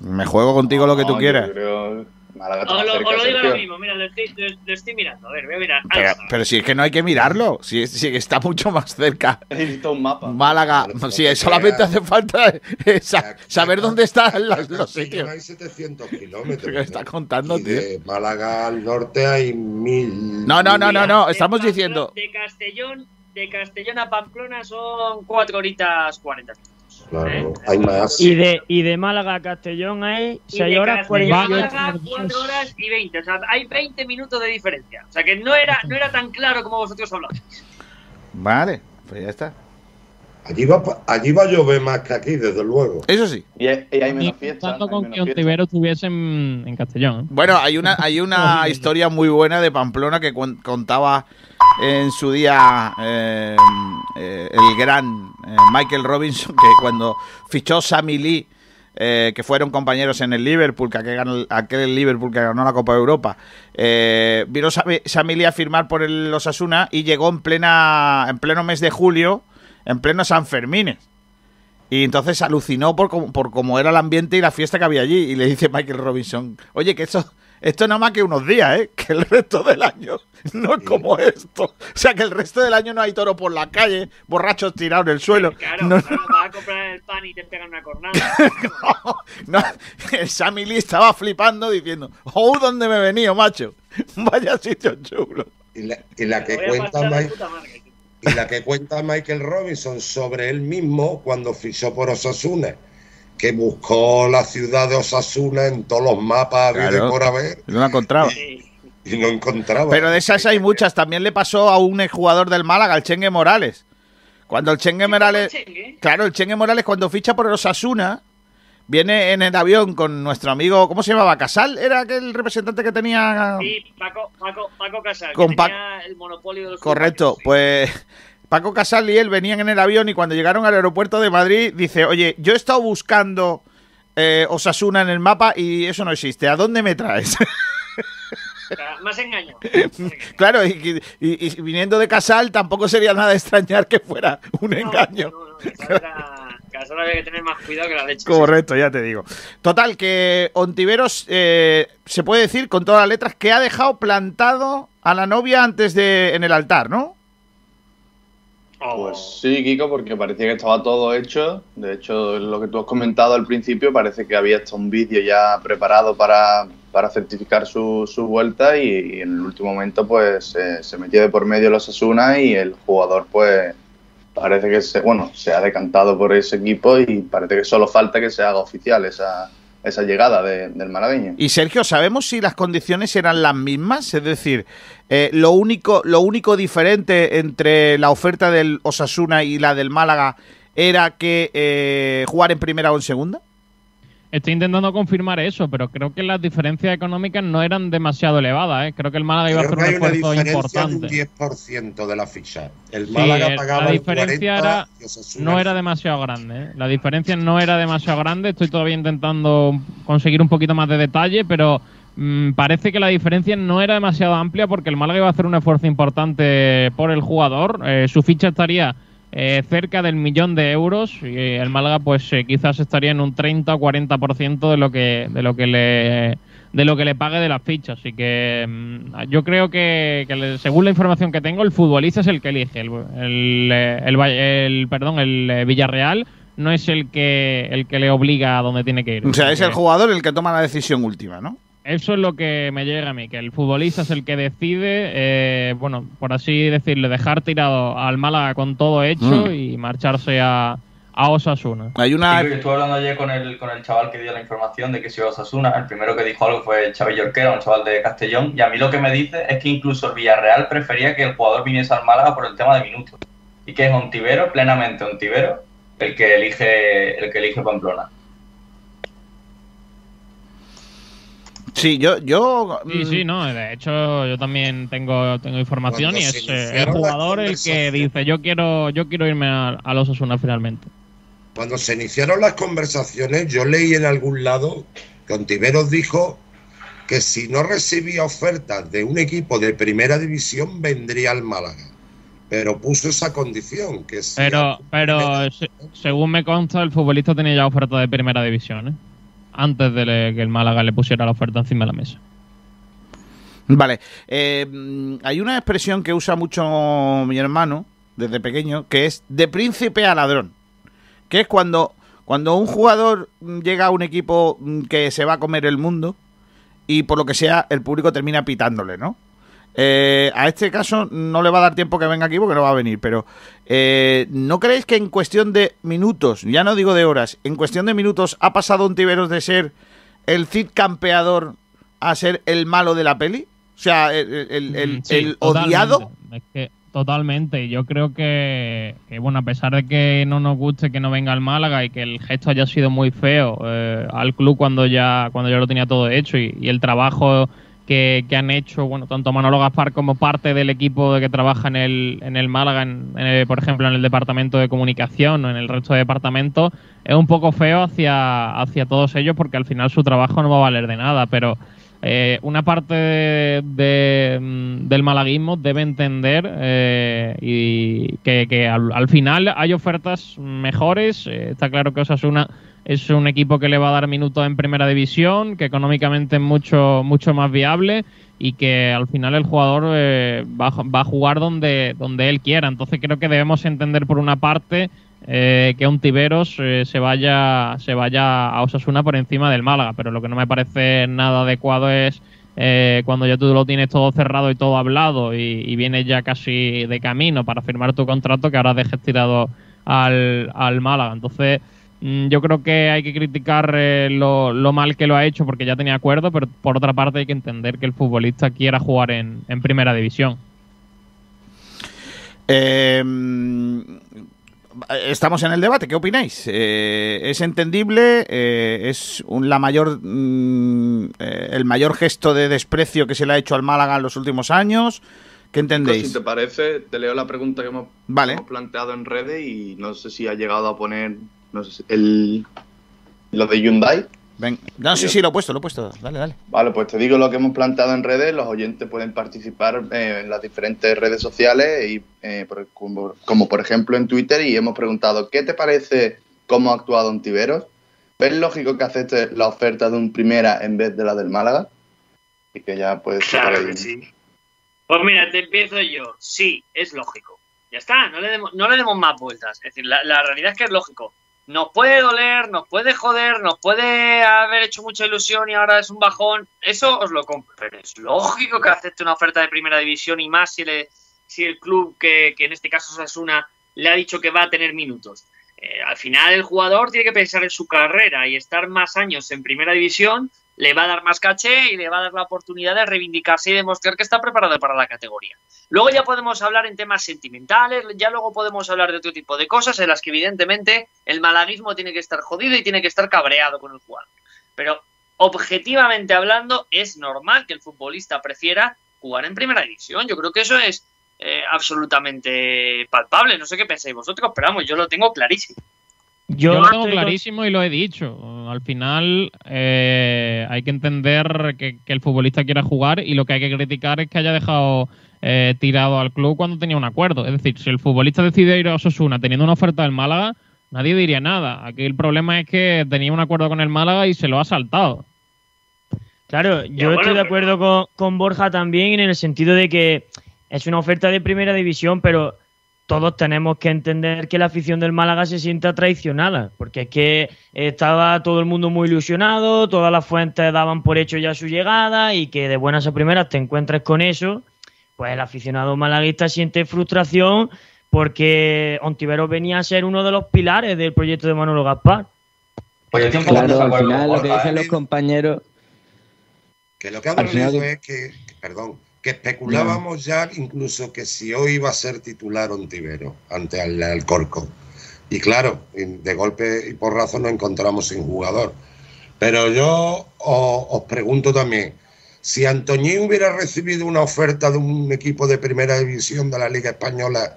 Me juego contigo lo que tú quieras. Yo creo Málaga más lo, os lo digo ahora mismo, mira, lo estoy, lo, lo estoy mirando. A ver, voy a mirar. Pero, pero si es que no hay que mirarlo, si, es- si está mucho más cerca. Necesito un mapa. Málaga, Pero, si pero solamente que- hace falta eh, sa- saber dónde están los, los sitios. Hay 700 kilómetros. ¿Qué está contando, Y tío? de Málaga al norte hay mil. No, no, no, no, no, De estamos diciendo. De Castellón, de Castellón a Pamplona son 4 horitas 40 minutos. Claro, ¿eh? hay más. Y de, y de Málaga a Castellón hay Y 6 de horas Castellón a 48 Málaga, 4 horas y 20. O sea, hay 20 minutos de diferencia. O sea, que no era, no era tan claro como vosotros habláis. Vale, pues ya está. Allí va, pa- allí va a llover más que aquí, desde luego. Eso sí. Y, hay- y hay menos fiesta. contando hay con que fiesta. Ontiveros estuviese en, en Castellón. ¿eh? Bueno, hay una, hay una historia muy buena de Pamplona que contaba en su día eh, eh, el gran eh, Michael Robinson, que cuando fichó Sammy Lee, eh, que fueron compañeros en el Liverpool, que aquel, Liverpool que ganó la Copa de Europa, eh, vino Sammy, Sammy Lee a firmar por el Osasuna y llegó en plena en pleno mes de julio, en pleno San Fermines. Y entonces alucinó por cómo, por cómo era el ambiente y la fiesta que había allí. Y le dice Michael Robinson, oye, que esto, esto nada más que unos días, ¿eh? Que el resto del año no es como esto. O sea, que el resto del año no hay toro por la calle, borrachos tirados en el suelo. Claro, No, claro, vas a comprar el pan y te pegan una cornada. no, el Sammy Lee estaba flipando diciendo, oh, ¿dónde me he venido, macho? Vaya sitio chulo. Y la, y la que cuenta pasar y la que cuenta Michael Robinson sobre él mismo cuando fichó por Osasuna, que buscó la ciudad de Osasuna en todos los mapas Claro. y por haber No la encontraba. Y no encontraba. Pero de esas hay muchas. También le pasó a un exjugador del Málaga, el Chengue Morales. Cuando el Chengue Morales... Chengue. Claro, el Chengue Morales cuando ficha por Osasuna viene en el avión con nuestro amigo, ¿cómo se llamaba? Casal, era aquel representante que tenía. Sí, Paco, Paco, Paco Casal, Con que tenía el monopolio de los Correcto, sí. pues Paco Casal y él venían en el avión y cuando llegaron al aeropuerto de Madrid dice, oye, yo he estado buscando eh, Osasuna en el mapa y eso no existe. ¿A dónde me traes? Más engaño. claro, y, y- y viniendo de Casal tampoco sería nada extrañar que fuera un No, engaño. No, no, Que tener más cuidado que la leche. Correcto, ya te digo. Total, que Ontiveros eh, se puede decir con todas las letras que ha dejado plantado a la novia antes de en el altar, ¿no? Oh. Pues sí, Kiko, porque parecía que estaba todo hecho. De hecho, lo que tú has comentado al principio, parece que había hasta un vídeo ya preparado para, para certificar su, su vuelta y, y en el último momento pues eh, se metió de por medio los Asuna y el jugador pues parece que se, bueno, se ha decantado por ese equipo y parece que solo falta que se haga oficial esa, esa llegada de- del malagueño. Y Sergio, ¿sabemos si las condiciones eran las mismas? Es decir, eh, lo único, lo único diferente entre la oferta del Osasuna y la del Málaga era que eh, jugar en primera o en segunda. Estoy intentando confirmar eso, pero creo que las diferencias económicas no eran demasiado elevadas. ¿eh? Creo que el Málaga iba a hacer un esfuerzo diferencia de un importante. 10% de la ficha. El Sí, Málaga eh, pagaba la el diferencia 40 era- no el era demasiado grande. ¿eh? La diferencia no era demasiado grande. Estoy todavía intentando conseguir un poquito más de detalle, pero mm, parece que la diferencia no era demasiado amplia porque el Málaga iba a hacer un esfuerzo importante por el jugador. Eh, su ficha estaría eh, cerca del millón de euros y eh, el Málaga pues eh, quizás estaría en un 30 o 40% de lo que de lo que le de lo que le pague de la ficha. Así que mm, yo creo que, según la información que tengo, el futbolista es el que elige. El, el, eh, el el- perdón, el Villarreal no es el que el que le obliga a donde tiene que ir. O sea, es el jugador el que toma la decisión última, ¿no? Eso es lo que me llega a mí, que el futbolista es el que decide, eh, bueno, por así decirlo, dejar tirado al Málaga con todo hecho Mm. y marcharse a, a Osasuna. Hay una... Sí, estuve hablando ayer con el, con el chaval que dio la información de que se iba a Osasuna. El primero que dijo algo fue el Xavi Yorquera, un chaval de Castellón. Y a mí lo que me dice es que incluso el Villarreal prefería que el jugador viniese al Málaga por el tema de minutos. Y que es Ontivero, plenamente Ontivero, el que elige, el que elige Pamplona. Sí, yo, yo. Sí, mm, sí, no. De hecho, yo también tengo, tengo información Cuando y es eh, el jugador el que dice yo quiero, yo quiero irme a, a los Osasuna finalmente. Cuando se iniciaron las conversaciones, yo leí en algún lado que Ontiveros dijo que si no recibía ofertas de un equipo de primera división, vendría al Málaga. Pero puso esa condición, que si Pero, pero se- según me consta, el futbolista tenía ya oferta de primera división, ¿eh? Antes de que el Málaga le pusiera la oferta encima de la mesa. Vale. eh, mm, hay una expresión que usa mucho mi hermano desde pequeño, que es de príncipe a ladrón. Que es cuando, cuando un jugador mm, llega a un equipo mm, que se va a comer el mundo y por lo que sea el público termina pitándole, ¿no? Eh, a este caso no le va a dar tiempo que venga aquí porque no va a venir, pero eh, ¿no creéis que en cuestión de minutos, ya no digo de horas, en cuestión de minutos ha pasado un Tiberos de ser el Cid campeador a ser el malo de la peli? O sea, el, el- el- Mm, sí, el odiado. Es que totalmente. Yo creo que, que, bueno, a pesar de que no nos guste que no venga al Málaga y que el gesto haya sido muy feo eh, al club cuando ya cuando ya lo tenía todo hecho y, y el trabajo que, que han hecho, bueno, tanto Manolo Gaspar como parte del equipo de que trabaja en el, en el Málaga, en- en por ejemplo, en el departamento de comunicación o en el resto de departamentos, es un poco feo hacia, hacia todos ellos porque al final su trabajo no va a valer de nada, pero eh, una parte de- mm, del malaguismo debe entender eh, y que, al final hay ofertas mejores. eh, está claro que Osasuna es un equipo que le va a dar minutos en primera división, que económicamente es mucho, mucho más viable y que al final el jugador eh, va, va a jugar donde, donde él quiera. Entonces creo que debemos entender por una parte eh, que un Tiberos eh, se vaya se vaya a Osasuna por encima del Málaga, pero lo que no me parece nada adecuado es eh, cuando ya tú lo tienes todo cerrado y todo hablado y, y vienes ya casi de camino para firmar tu contrato que ahora dejes tirado al, al Málaga. Entonces yo creo que hay que criticar eh, lo, lo mal que lo ha hecho porque ya tenía acuerdo, pero por otra parte hay que entender que el futbolista quiera jugar en, en primera división. Eh, estamos en el debate, ¿qué opináis? Eh, ¿Es entendible? Eh, ¿Es un- la mayor, mm, eh, el mayor gesto de desprecio que se le ha hecho al Málaga en los últimos años? ¿Qué entendéis? Si te parece, te leo la pregunta que hemos, Vale. hemos planteado en redes y no sé si ha llegado a poner no sé, si- el, lo de Hyundai. Ven. No, sí, sí, lo he puesto, lo he puesto. Dale, dale. Vale, pues te digo lo que hemos planteado en redes. Los oyentes pueden participar eh, en las diferentes redes sociales, y, eh, por- como, como por ejemplo en Twitter, y hemos preguntado, ¿qué te parece cómo ha actuado Ontiveros? ¿Ves lógico que acepte la oferta de un primera en vez de la del Málaga? Y que ya pues... Claro que sí. Pues mira, te empiezo yo. Sí, es lógico. Ya está, no le demos, no le demos más vueltas. Es decir, la, la realidad es que es lógico. Nos puede doler, nos puede joder, nos puede haber hecho mucha ilusión y ahora es un bajón. Eso os lo compro. Pero es lógico que acepte una oferta de primera división y más si, le, si el club, que, que en este caso Sasuna, le ha dicho que va a tener minutos. Eh, al final el jugador tiene que pensar en su carrera y estar más años en primera división le va a dar más caché y le va a dar la oportunidad de reivindicarse y demostrar que está preparado para la categoría. Luego ya podemos hablar en temas sentimentales, ya luego podemos hablar de otro tipo de cosas en las que evidentemente el malaguismo tiene que estar jodido y tiene que estar cabreado con el jugador. Pero objetivamente hablando es normal que el futbolista prefiera jugar en primera división. Yo creo que eso es eh, absolutamente palpable. No sé qué pensáis vosotros, pero vamos, yo lo tengo clarísimo. Yo, Yo lo tengo con- clarísimo y lo he dicho. Al final eh, hay que entender que, que el futbolista quiera jugar y lo que hay que criticar es que haya dejado eh, tirado al club cuando tenía un acuerdo. Es decir, si el futbolista decide ir a Osasuna teniendo una oferta del Málaga, nadie diría nada. Aquí el problema es que tenía un acuerdo con el Málaga y se lo ha saltado. Claro, yo bueno, estoy de acuerdo con, con Borja también en el sentido de que es una oferta de primera división, pero todos tenemos que entender que la afición del Málaga se sienta traicionada, porque es que estaba todo el mundo muy ilusionado, todas las fuentes daban por hecho ya su llegada y que de buenas a primeras te encuentres con eso, pues el aficionado malaguista siente frustración porque Ontiveros venía a ser uno de los pilares del proyecto de Manolo Gaspar. Pues yo Claro, al final lo que dicen ¿eh? los compañeros. Que lo que ha de- es que- perdón, que especulábamos ya incluso que si hoy iba a ser titular Ontivero ante el Alcorcón. Y claro, de golpe y porrazo nos encontramos sin jugador. Pero yo os, os pregunto también, si Antoñín hubiera recibido una oferta de un equipo de primera división de la Liga Española,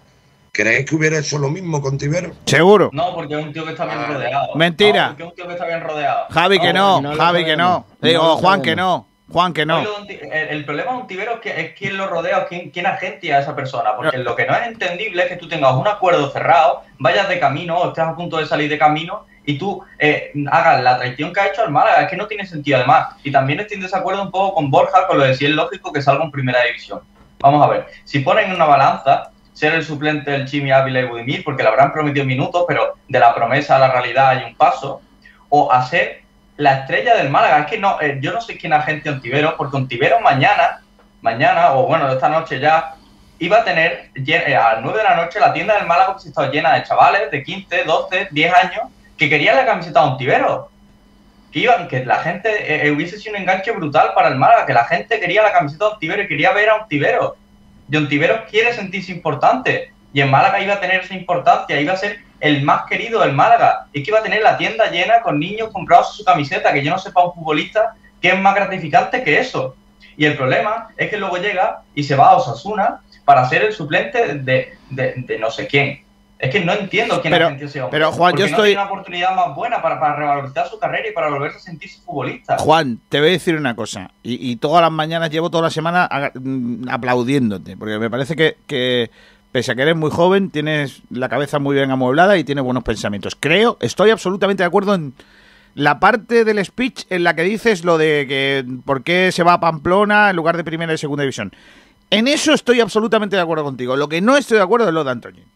¿creéis que hubiera hecho lo mismo con Tibero? Seguro. No, porque es un tío que está bien rodeado. Mentira. No, porque es un tío que está bien rodeado. Javi, que no. no Javi, que no. Digo, Juan, que no. Juan, que no. El, el problema de un tibero es, que, es quién lo rodea o quién, quién agencia a esa persona. Porque lo que no es entendible es que tú tengas un acuerdo cerrado, vayas de camino o estés a punto de salir de camino y tú eh, hagas la traición que ha hecho al Málaga. Es que no tiene sentido además. Y también estoy en desacuerdo un poco con Borja con lo de si es lógico que salga en primera división. Vamos a ver, si ponen en una balanza ser el suplente del Chimi Ávila y Budimir, porque le habrán prometido minutos, pero de la promesa a la realidad hay un paso, o a ser la estrella del Málaga. Es que no, eh, yo no sé quién agente Ontiveros, porque Ontiveros mañana, mañana, o bueno, esta noche ya, iba a tener eh, a las 9 de la noche la tienda del Málaga pues, estaba llena de chavales de 15, 12, 10 años que querían la camiseta de Ontiveros. Que, iban, que la gente eh, hubiese sido un enganche brutal para el Málaga, que la gente quería la camiseta de Ontiveros y quería ver a Ontiveros. Y Ontiveros quiere sentirse importante. Y en Málaga iba a tener esa importancia, iba a ser el más querido del Málaga. Y que iba a tener la tienda llena con niños comprados su camiseta, que yo no sé para un futbolista qué es más gratificante que eso. Y el problema es que luego llega y se va a Osasuna para ser el suplente de, de- de no sé quién. Es que no entiendo quién Pero- agencia ese hombre. pero, Juan, yo no estoy- tiene una oportunidad más buena para, para revalorizar su carrera y para volverse a sentirse futbolista. Juan, te voy a decir una cosa. Y, y todas las mañanas llevo toda la semana mm, aplaudiéndote. Porque me parece que, que, pese a que eres muy joven, tienes la cabeza muy bien amueblada y tienes buenos pensamientos. Creo, estoy absolutamente de acuerdo en la parte del speech en la que dices lo de que por qué se va a Pamplona en lugar de primera y segunda división. En eso estoy absolutamente de acuerdo contigo. Lo que no estoy de acuerdo es lo de Antoñín.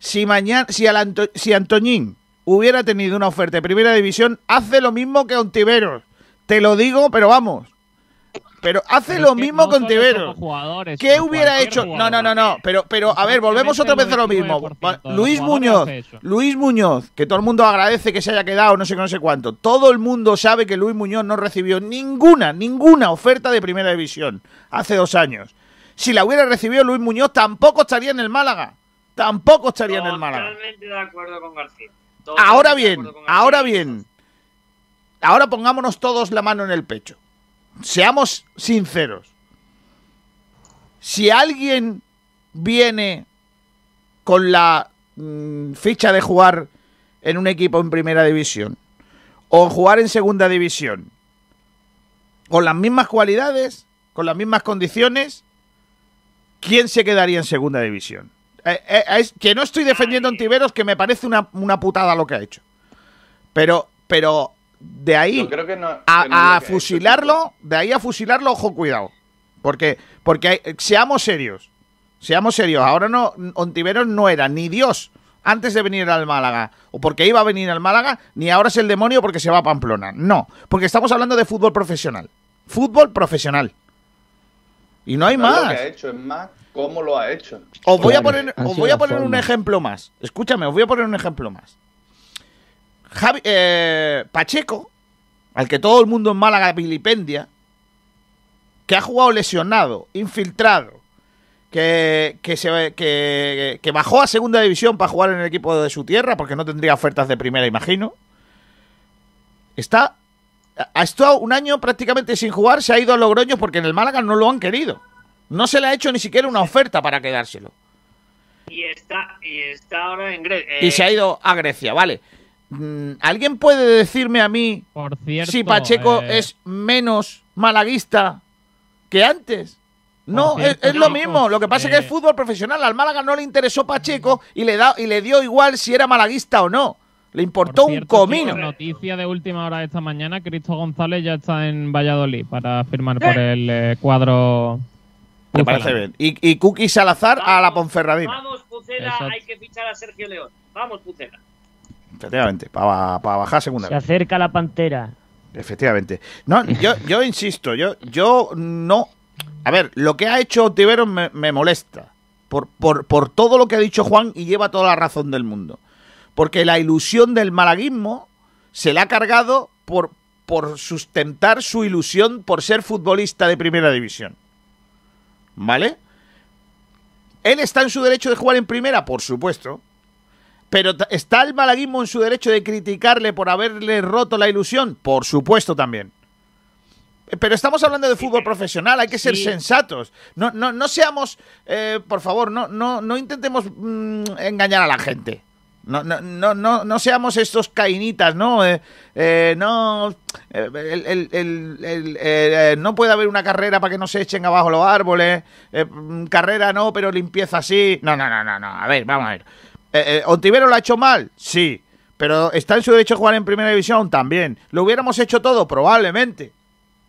Si mañana, si, al Antoñín hubiera tenido una oferta de primera división, hace lo mismo que Ontiveros. Te lo digo, pero vamos. Pero hace Pero lo mismo no con jugadores, ¿Qué hubiera hecho? No, jugador. no, no, no. Pero, pero a ver, volvemos otra vez a lo mismo. 99% de los Luis Muñoz. Luis Muñoz, que todo el mundo agradece que se haya quedado, no sé qué, no sé cuánto. Todo el mundo sabe que Luis Muñoz no recibió ninguna, ninguna oferta de primera división hace dos años. Si la hubiera recibido Luis Muñoz, tampoco estaría en el Málaga. Tampoco estaría en el Málaga. Totalmente de acuerdo con García. Ahora Totalmente bien, García. ahora bien. Ahora pongámonos todos la mano en el pecho. Seamos sinceros. Si alguien viene con la mm, ficha de jugar en un equipo en primera división o jugar en segunda división con las mismas cualidades, con las mismas condiciones, ¿quién se quedaría en segunda división? Eh, eh, es que no estoy defendiendo a Ontiveros, que me parece una, una putada lo que ha hecho. Pero, pero de ahí Yo creo que no- a, que no es lo a que ha hecho, fusilarlo, de ahí a fusilarlo, ojo, cuidado. Porque, porque hay- seamos serios. Seamos serios. Ahora no, Ontiveros no era ni Dios antes de venir al Málaga, o porque iba a venir al Málaga, ni ahora es el demonio porque se va a Pamplona. No, porque estamos hablando de fútbol profesional. Fútbol profesional. Y no hay No es lo más. que ha hecho, es más cómo lo ha hecho. Os voy a poner, os voy a poner un ejemplo más. Escúchame, os voy a poner un ejemplo más. Javi- eh, Pacheco, al que todo el mundo en Málaga vilipendia, que ha jugado lesionado, infiltrado, que, que, se, que, que bajó a segunda división para jugar en el equipo de su tierra, porque no tendría ofertas de primera, imagino. Está. Ha estado un año prácticamente sin jugar, se ha ido a Logroño porque en el Málaga no lo han querido. No se le ha hecho ni siquiera una oferta para quedárselo. Y está, y está ahora en Grecia. Y se ha ido a Grecia, vale. Mm, ¿Alguien puede decirme a mí Por cierto, si Pacheco eh, es menos malaguista que antes? No, es, lo mismo. Lo que pasa es que es eh, fútbol profesional. Al Málaga no le interesó Pacheco y le, da, y le dio igual si era malaguista o no. Le importó por un comino. noticia de última hora de esta mañana, Cristo González ya está en Valladolid para firmar por el eh, cuadro. Me parece bien. Y, y Cookie Salazar a la Ponferradina. Vamos, Pucela, hay que fichar a Sergio León. Vamos, Pucela. Efectivamente, para bajar segunda. Se acerca la pantera. Efectivamente. No, yo, yo insisto, yo, yo no. A ver, lo que ha hecho Ontiveros me, me molesta. Por, por, por todo lo que ha dicho Juan y lleva toda la razón del mundo. Porque la ilusión del malaguismo se le ha cargado por, por sustentar su ilusión por ser futbolista de primera división. ¿Vale? ¿Él está en su derecho de jugar en primera? Por supuesto. Pero ¿está el malaguismo en su derecho de criticarle por haberle roto la ilusión? Por supuesto también. Eh, Pero estamos hablando de fútbol profesional, hay que ser Sí. sensatos. No, no, no seamos, eh, por favor, no, no, no intentemos mm, engañar a la gente. No, no, no, no, no seamos estos cainitas, ¿no? Eh, eh, no, eh, el- el- eh, no puede haber una carrera para que no se echen abajo los árboles. eh, mm, carrera no, pero limpieza sí. No, no, no, no, no. A ver, vamos a ver. Eh, eh, ¿Ontivero lo ha hecho mal? Sí. Pero ¿está en su derecho a jugar en primera división? También. ¿Lo hubiéramos hecho todo? Probablemente.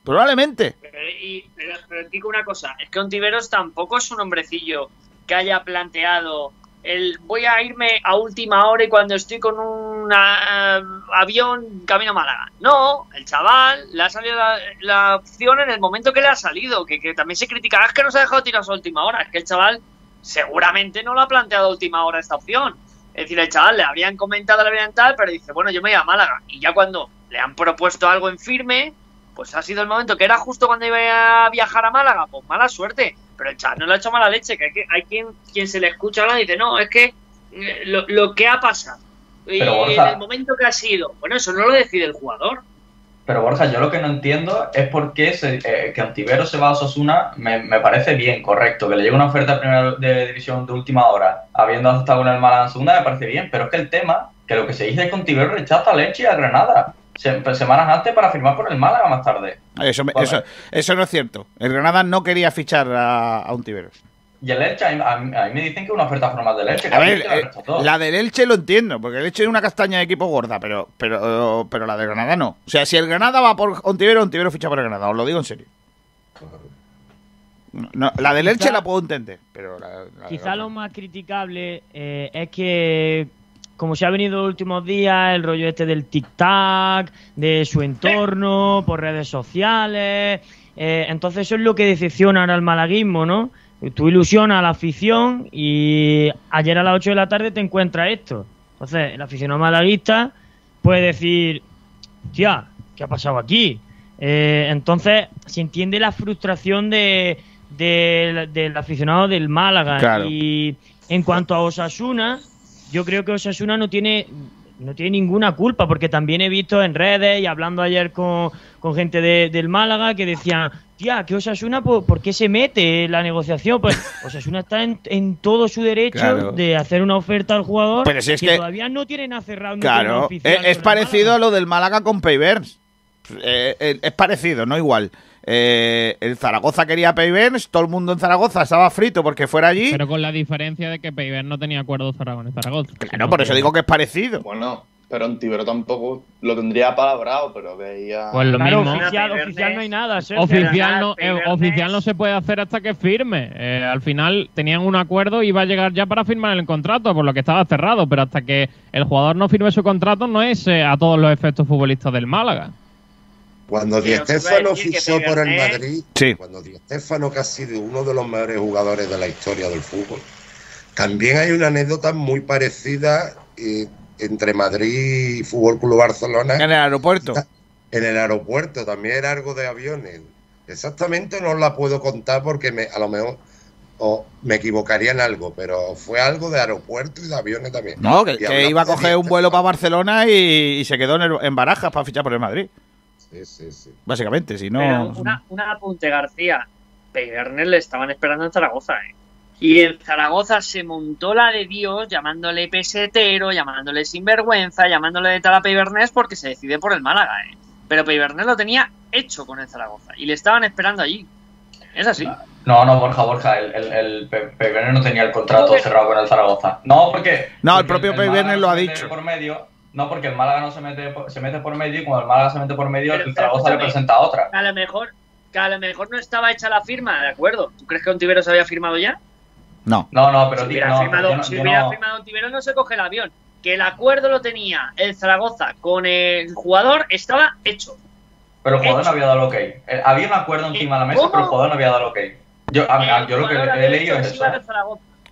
Probablemente. Pero, y, pero, digo una cosa, es que Ontiveros tampoco es un hombrecillo que haya planteado el voy a irme a última hora y cuando estoy con un ah, avión camino a Málaga. No, el chaval le ha salido la, opción en el momento que le ha salido, que, que también se critica, "Ah, es que no se ha dejado tirar a última hora, es que el chaval seguramente no lo ha planteado a última hora esta opción. Es decir, el chaval le habrían comentado, le habrían tal, pero dice, bueno, yo me voy a Málaga. Y ya cuando le han propuesto algo en firme, pues ha sido el momento que era justo cuando iba a viajar a Málaga, pues mala suerte. Pero el chaval no le ha hecho mala leche, que hay, que- hay quien, quien se le escucha ahora y dice, no, es que eh, lo, lo que ha pasado y en el momento que ha sido, bueno, eso no lo decide el jugador. Pero Borja, yo lo que no entiendo es por qué se- eh, que Antivero se va a Osasuna me, me parece bien, correcto. Que le llegue una oferta de primera de división de última hora, habiendo estado con el Málaga en segunda, me parece bien. Pero es que el tema, que lo que se dice es que Antivero rechaza a Leche y a Granada. Se- semanas antes para firmar por el Málaga más tarde. Eso, me- Vale. eso, eso no es cierto. El Granada no quería fichar a, a un Tiberos. Y el Elche, a mí, a mí- me dicen que es una oferta formal del Elche. A ver, la eh, la del Elche lo entiendo, porque el Elche es una castaña de equipo gorda, pero, pero, pero la de Granada no. O sea, si el Granada va por Ontivero, Ontivero ficha por el Granada, os lo digo en serio. No, no, la del Elche Quizá- la puedo entender, pero la, la Quizá lo más criticable eh, es que, como se ha venido los últimos días, el rollo este del tic-tac, de su entorno, por redes sociales. eh, entonces, eso es lo que decepciona ahora al malaguismo, ¿no? Tú ilusionas a la afición y ayer a las 8 de la tarde te encuentras esto. Entonces, el aficionado malaguista puede decir, tía, ¿qué ha pasado aquí? Eh, entonces, se entiende la frustración de, de- del aficionado del Málaga. Claro. Y en cuanto a Osasuna, yo creo que Osasuna no tiene no tiene ninguna culpa, porque también he visto en redes y hablando ayer con, con gente de- del Málaga que decían, tía, que Osasuna, ¿por, por qué se mete en la negociación? Pues Osasuna está en, en todo su derecho Claro. de hacer una oferta al jugador Pero si es que, que- todavía no tienen a cerrado. no Claro, oficial es, es parecido a lo del Málaga con Payverns. Eh, eh, es parecido, no igual. Eh, el Zaragoza quería a Payverns, todo el mundo en Zaragoza estaba frito porque fuera allí. Pero con la diferencia de que Peiber no tenía acuerdo cerrado con el Zaragoza. Claro, por eso digo que es parecido. Bueno, pero Antivero tampoco lo tendría palabrado, pero veía. Pues lo Claro, mismo. oficial, no hay nada. Sergio. Oficial no, eh, oficial no se puede hacer hasta que firme. Eh, al final tenían un acuerdo y iba a llegar ya para firmar el contrato, por lo que estaba cerrado, pero hasta que el jugador no firme su contrato no es eh, a todos los efectos futbolistas del Málaga. Cuando Di Stéfano fichó por el Peibernes- Madrid, Sí. cuando Di Stéfano, que ha sido uno de los mejores jugadores de la historia del fútbol, también hay una anécdota muy parecida eh, entre Madrid y Fútbol Club Barcelona En el aeropuerto. en el aeropuerto. También era algo de aviones. Exactamente no la puedo contar porque me, a lo mejor o me equivocaría en algo, pero fue algo de aeropuerto y de aviones también. No, que, iba a coger un vuelo para. Barcelona y, y se quedó en, el- en Barajas para fichar por el Madrid. Sí, sí, sí. Básicamente, si Pero no. una, un apunte, García. Peibernes le estaban esperando en Zaragoza, ¿eh? Y en Zaragoza se montó la de Dios llamándole pesetero, llamándole sinvergüenza, llamándole de tal a porque se decide por el Málaga, ¿eh? Pero Peibernes lo tenía hecho con el Zaragoza y le estaban esperando allí. Es así. No, no, Borja, Borja, el, el, el no tenía el contrato cerrado con el Zaragoza. No, porque... No, el propio Málaga lo ha dicho. Por medio, no, porque el Málaga no se mete, por- se mete por medio y cuando el Málaga se mete por medio, Pero- el Zaragoza le presenta otra. Que a lo mejor, que a lo mejor no estaba hecha la firma, ¿de acuerdo? ¿Tú crees que Ontiveros había firmado ya? No. No, no, pero si hubiera, no, firmado, no- si hubiera no- firmado Ontiveros no se coge el avión. Que el acuerdo lo tenía el Zaragoza con el jugador estaba hecho. Pero el jugador hecho. no había dado el ok. Eh, Había un acuerdo encima de la mesa, ¿Cómo? pero el jugador no había dado el ok. Yo, a- a- El yo lo que he leído es eso.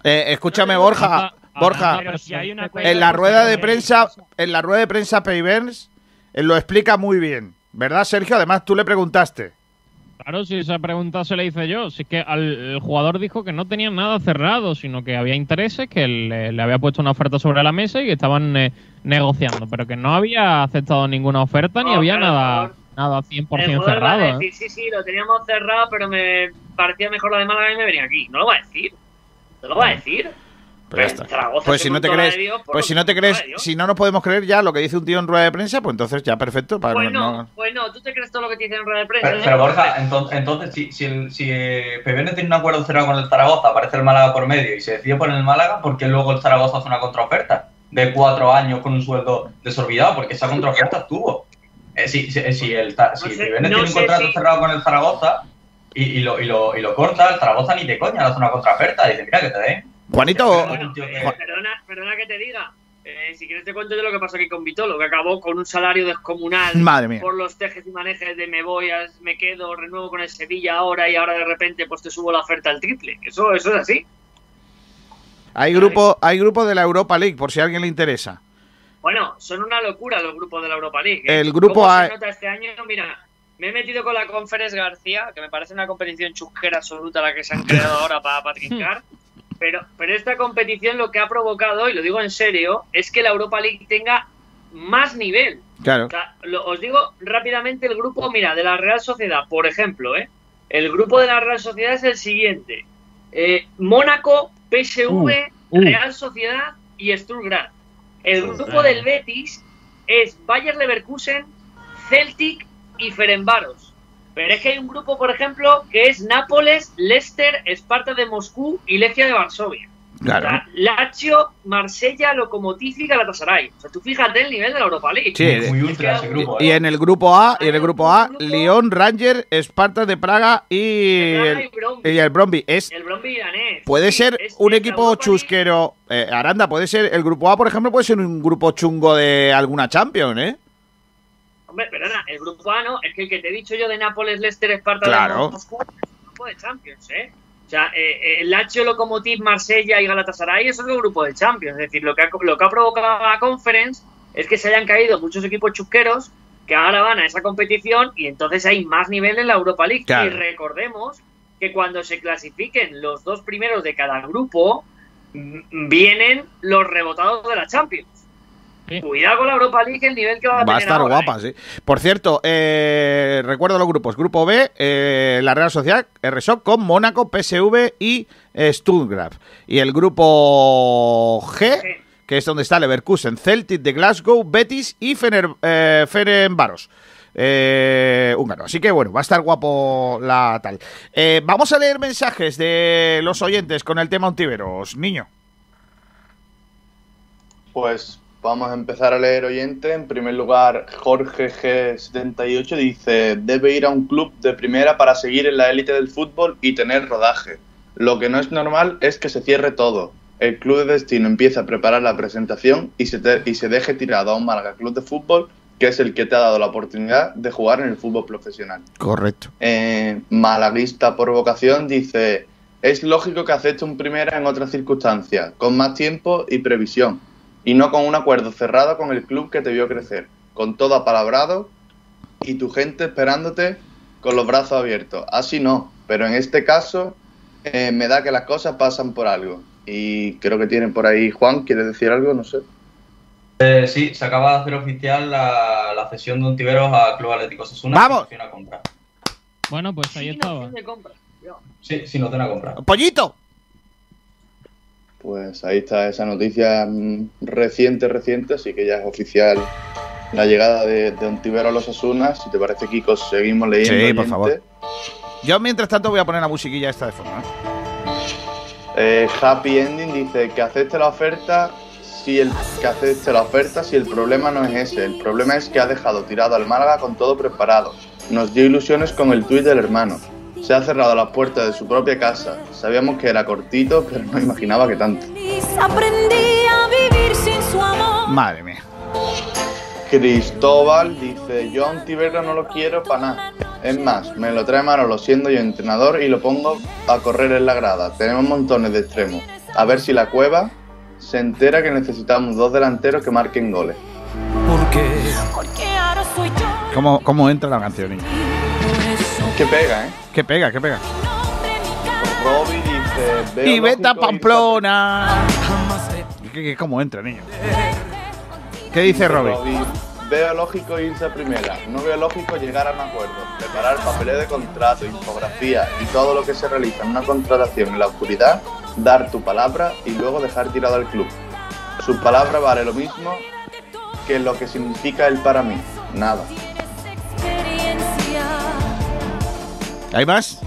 Eh, escúchame, Borja. Borja, Pero si hay un acuerdo, en la rueda de prensa, en la rueda de prensa él lo explica muy bien. ¿Verdad, Sergio? Además, tú le preguntaste. Claro, si esa pregunta se le hice yo. Si es que al, el jugador dijo que no tenían nada cerrado, sino que había intereses, que le, le había puesto una oferta sobre la mesa y que estaban eh, negociando, pero que no había aceptado ninguna oferta ni había claro, nada, nada 100% El jugador va cerrado. a ¿eh? decir, sí, sí, lo teníamos cerrado, pero me parecía mejor la de Málaga y me venía aquí. No lo va a decir. No lo va a decir. Pues ya está. Zaragoza Pues si no te crees, Dios, pues si no te montó crees, si no nos podemos creer ya lo que dice un tío en rueda de prensa, pues entonces ya perfecto. Para Pues no- pues no, tú te crees todo lo que te dicen en rueda de prensa. Pero, ¿eh? pero, Borja, entonces, entonces si, si, el, si eh, tiene un acuerdo cerrado con el Zaragoza, aparece el Málaga por medio y se decide por el Málaga, ¿por qué luego el Zaragoza hace una contraoferta de cuatro años con un sueldo desorbitado? Porque esa contraoferta estuvo. Eh, si, si, si el, si No sé- PBN no tiene un contrato si- cerrado con el Zaragoza y, y lo, y, lo, y lo corta, el Zaragoza ni de coña le hace una contraoferta. Dice, mira que te den. Juanito, Bueno, eh, perdona, perdona que te diga. Eh, si quieres te cuento yo lo que pasó aquí con Vitolo, que acabó con un salario descomunal Madre mía. por los tejes y manejes de me voy, me quedo, renuevo con el Sevilla ahora y ahora de repente pues te subo la oferta al triple. Eso, eso es así. hay grupo, hay grupo de la Europa League, por si a alguien le interesa. Bueno, son una locura los grupos de la Europa League. ¿eh? El grupo ¿Cómo A- nota este año? Mira, me he metido con la Conference García, que me parece una competición chusquera absoluta la que se han creado ahora para trincar. Pero, pero esta competición lo que ha provocado, y lo digo en serio, es que la Europa League tenga más nivel. Claro. O sea, lo- os digo rápidamente el grupo, mira, de la Real Sociedad, por ejemplo, ¿eh? El grupo de la Real Sociedad es el siguiente. Eh, Mónaco, PSV, Uh, uh. Real Sociedad y Stuttgart. El grupo del Betis es Bayer Leverkusen, Celtic y Ferenbaros. Pero es que hay un grupo, por ejemplo, que es Nápoles, Leicester, Esparta de Moscú y Legia de Varsovia. Claro. O sea, Lazio, Marsella, Lokomotiv y Galatasaray. O sea, tú fíjate el nivel de la Europa League. Sí, Muy ultra ese grupo, Y ¿eh? en el grupo A, y en el grupo A, Lyon, Ranger, Esparta de Praga y Praga el, y Bromby. y el Bromby. Es, El Bromby iranés. puede Sí, ser es- un equipo chusquero. eh, Aranda, puede ser, el grupo A, por ejemplo, puede ser un grupo chungo de alguna Champions, ¿eh? Hombre, perdona, el grupo A no, es que el que te he dicho yo de Nápoles, Leicester, Esparta Claro. de Moscú es un grupo de Champions, ¿eh? O sea, eh, eh, el Lazio, Lokomotiv, Marsella y Galatasaray eso es el grupo de Champions. Es decir, lo que, ha, lo que ha provocado la Conference es que se hayan caído muchos equipos chusqueros que ahora van a esa competición y entonces hay más nivel en la Europa League. Claro. Y recordemos que cuando se clasifiquen los dos primeros de cada grupo, vienen los rebotados de la Champions. Sí. Cuidado con la Europa League, el nivel que va a Va a tener estar ahora, ¿eh? guapa, sí. Por cierto, eh, recuerdo los grupos. Grupo B, eh, la Real Sociedad, RSOC con Mónaco, PSV y eh, Stuttgart. Y el grupo G, Sí. que es donde está Leverkusen, Celtic de Glasgow, Betis y Fener, eh, Ferencváros. eh, húngaro. Así que bueno, va a estar guapo la tal. Eh, vamos a leer mensajes de los oyentes con el tema Ontiveros, niño. Pues vamos a empezar a leer oyente. En primer lugar, Jorge G78 dice, debe ir a un club de primera para seguir en la élite del fútbol y tener rodaje. Lo que no es normal es que se cierre todo. El club de destino empieza a preparar la presentación y se, te- y se deje tirado a un Málaga Club de Fútbol, que es el que te ha dado la oportunidad de jugar en el fútbol profesional. Correcto. Eh, malaguista por vocación dice, es lógico que acepte un primera en otras circunstancias, con más tiempo y previsión, y no con un acuerdo cerrado con el club que te vio crecer, con todo apalabrado y tu gente esperándote con los brazos abiertos. Así no, pero en este caso eh, me da que las cosas pasan por algo. Y creo que tienen por ahí, Juan, ¿quieres decir algo? No sé. Eh, sí, se acaba de hacer oficial la, la cesión de un Tiberos al Club Atlético Sasuna. ¡Vamos! a compra. Bueno, pues ahí estaba. compra. Cuidado. Sí, sin opción a compra. ¡Pollito! Pues ahí está esa noticia mm, reciente, reciente, así que ya es oficial la llegada de, de Ontivero a los Asunas. Si te parece, Kiko, seguimos leyendo. Sí, por favor. Yo mientras tanto voy a poner la musiquilla esta de fondo. ¿eh? Eh, Happy Ending dice que acepte la oferta si el que acepte la oferta si el problema no es ese. El problema es que ha dejado tirado al Málaga con todo preparado. Nos dio ilusiones con el tuit del hermano. Se ha cerrado las puertas de su propia casa. Sabíamos que era cortito, pero no imaginaba que tanto. Aprendí a vivir sin su amor. Madre mía. Cristóbal dice, yo a un Tiberga no lo quiero para nada. Es más, me lo trae Manolo siendo yo entrenador y lo pongo a correr en la grada. Tenemos montones de extremos. A ver si la cueva se entera que necesitamos dos delanteros que marquen goles. Soy yo. ¿Cómo, cómo entra la canción? Que pega, ¿eh? ¿Qué pega? ¿Qué pega? Robbie dice. Y vete a Pamplona. ¿Qué, qué- cómo entra, niño? ¿Qué dice Robbie? Veo lógico irse a primera. No veo lógico llegar a un acuerdo. Preparar papeles de contrato, infografía y todo lo que se realiza en una contratación en la oscuridad. Dar tu palabra y luego dejar tirado al club. Su palabra vale lo mismo que lo que significa él para mí. Nada. ¿Hay más?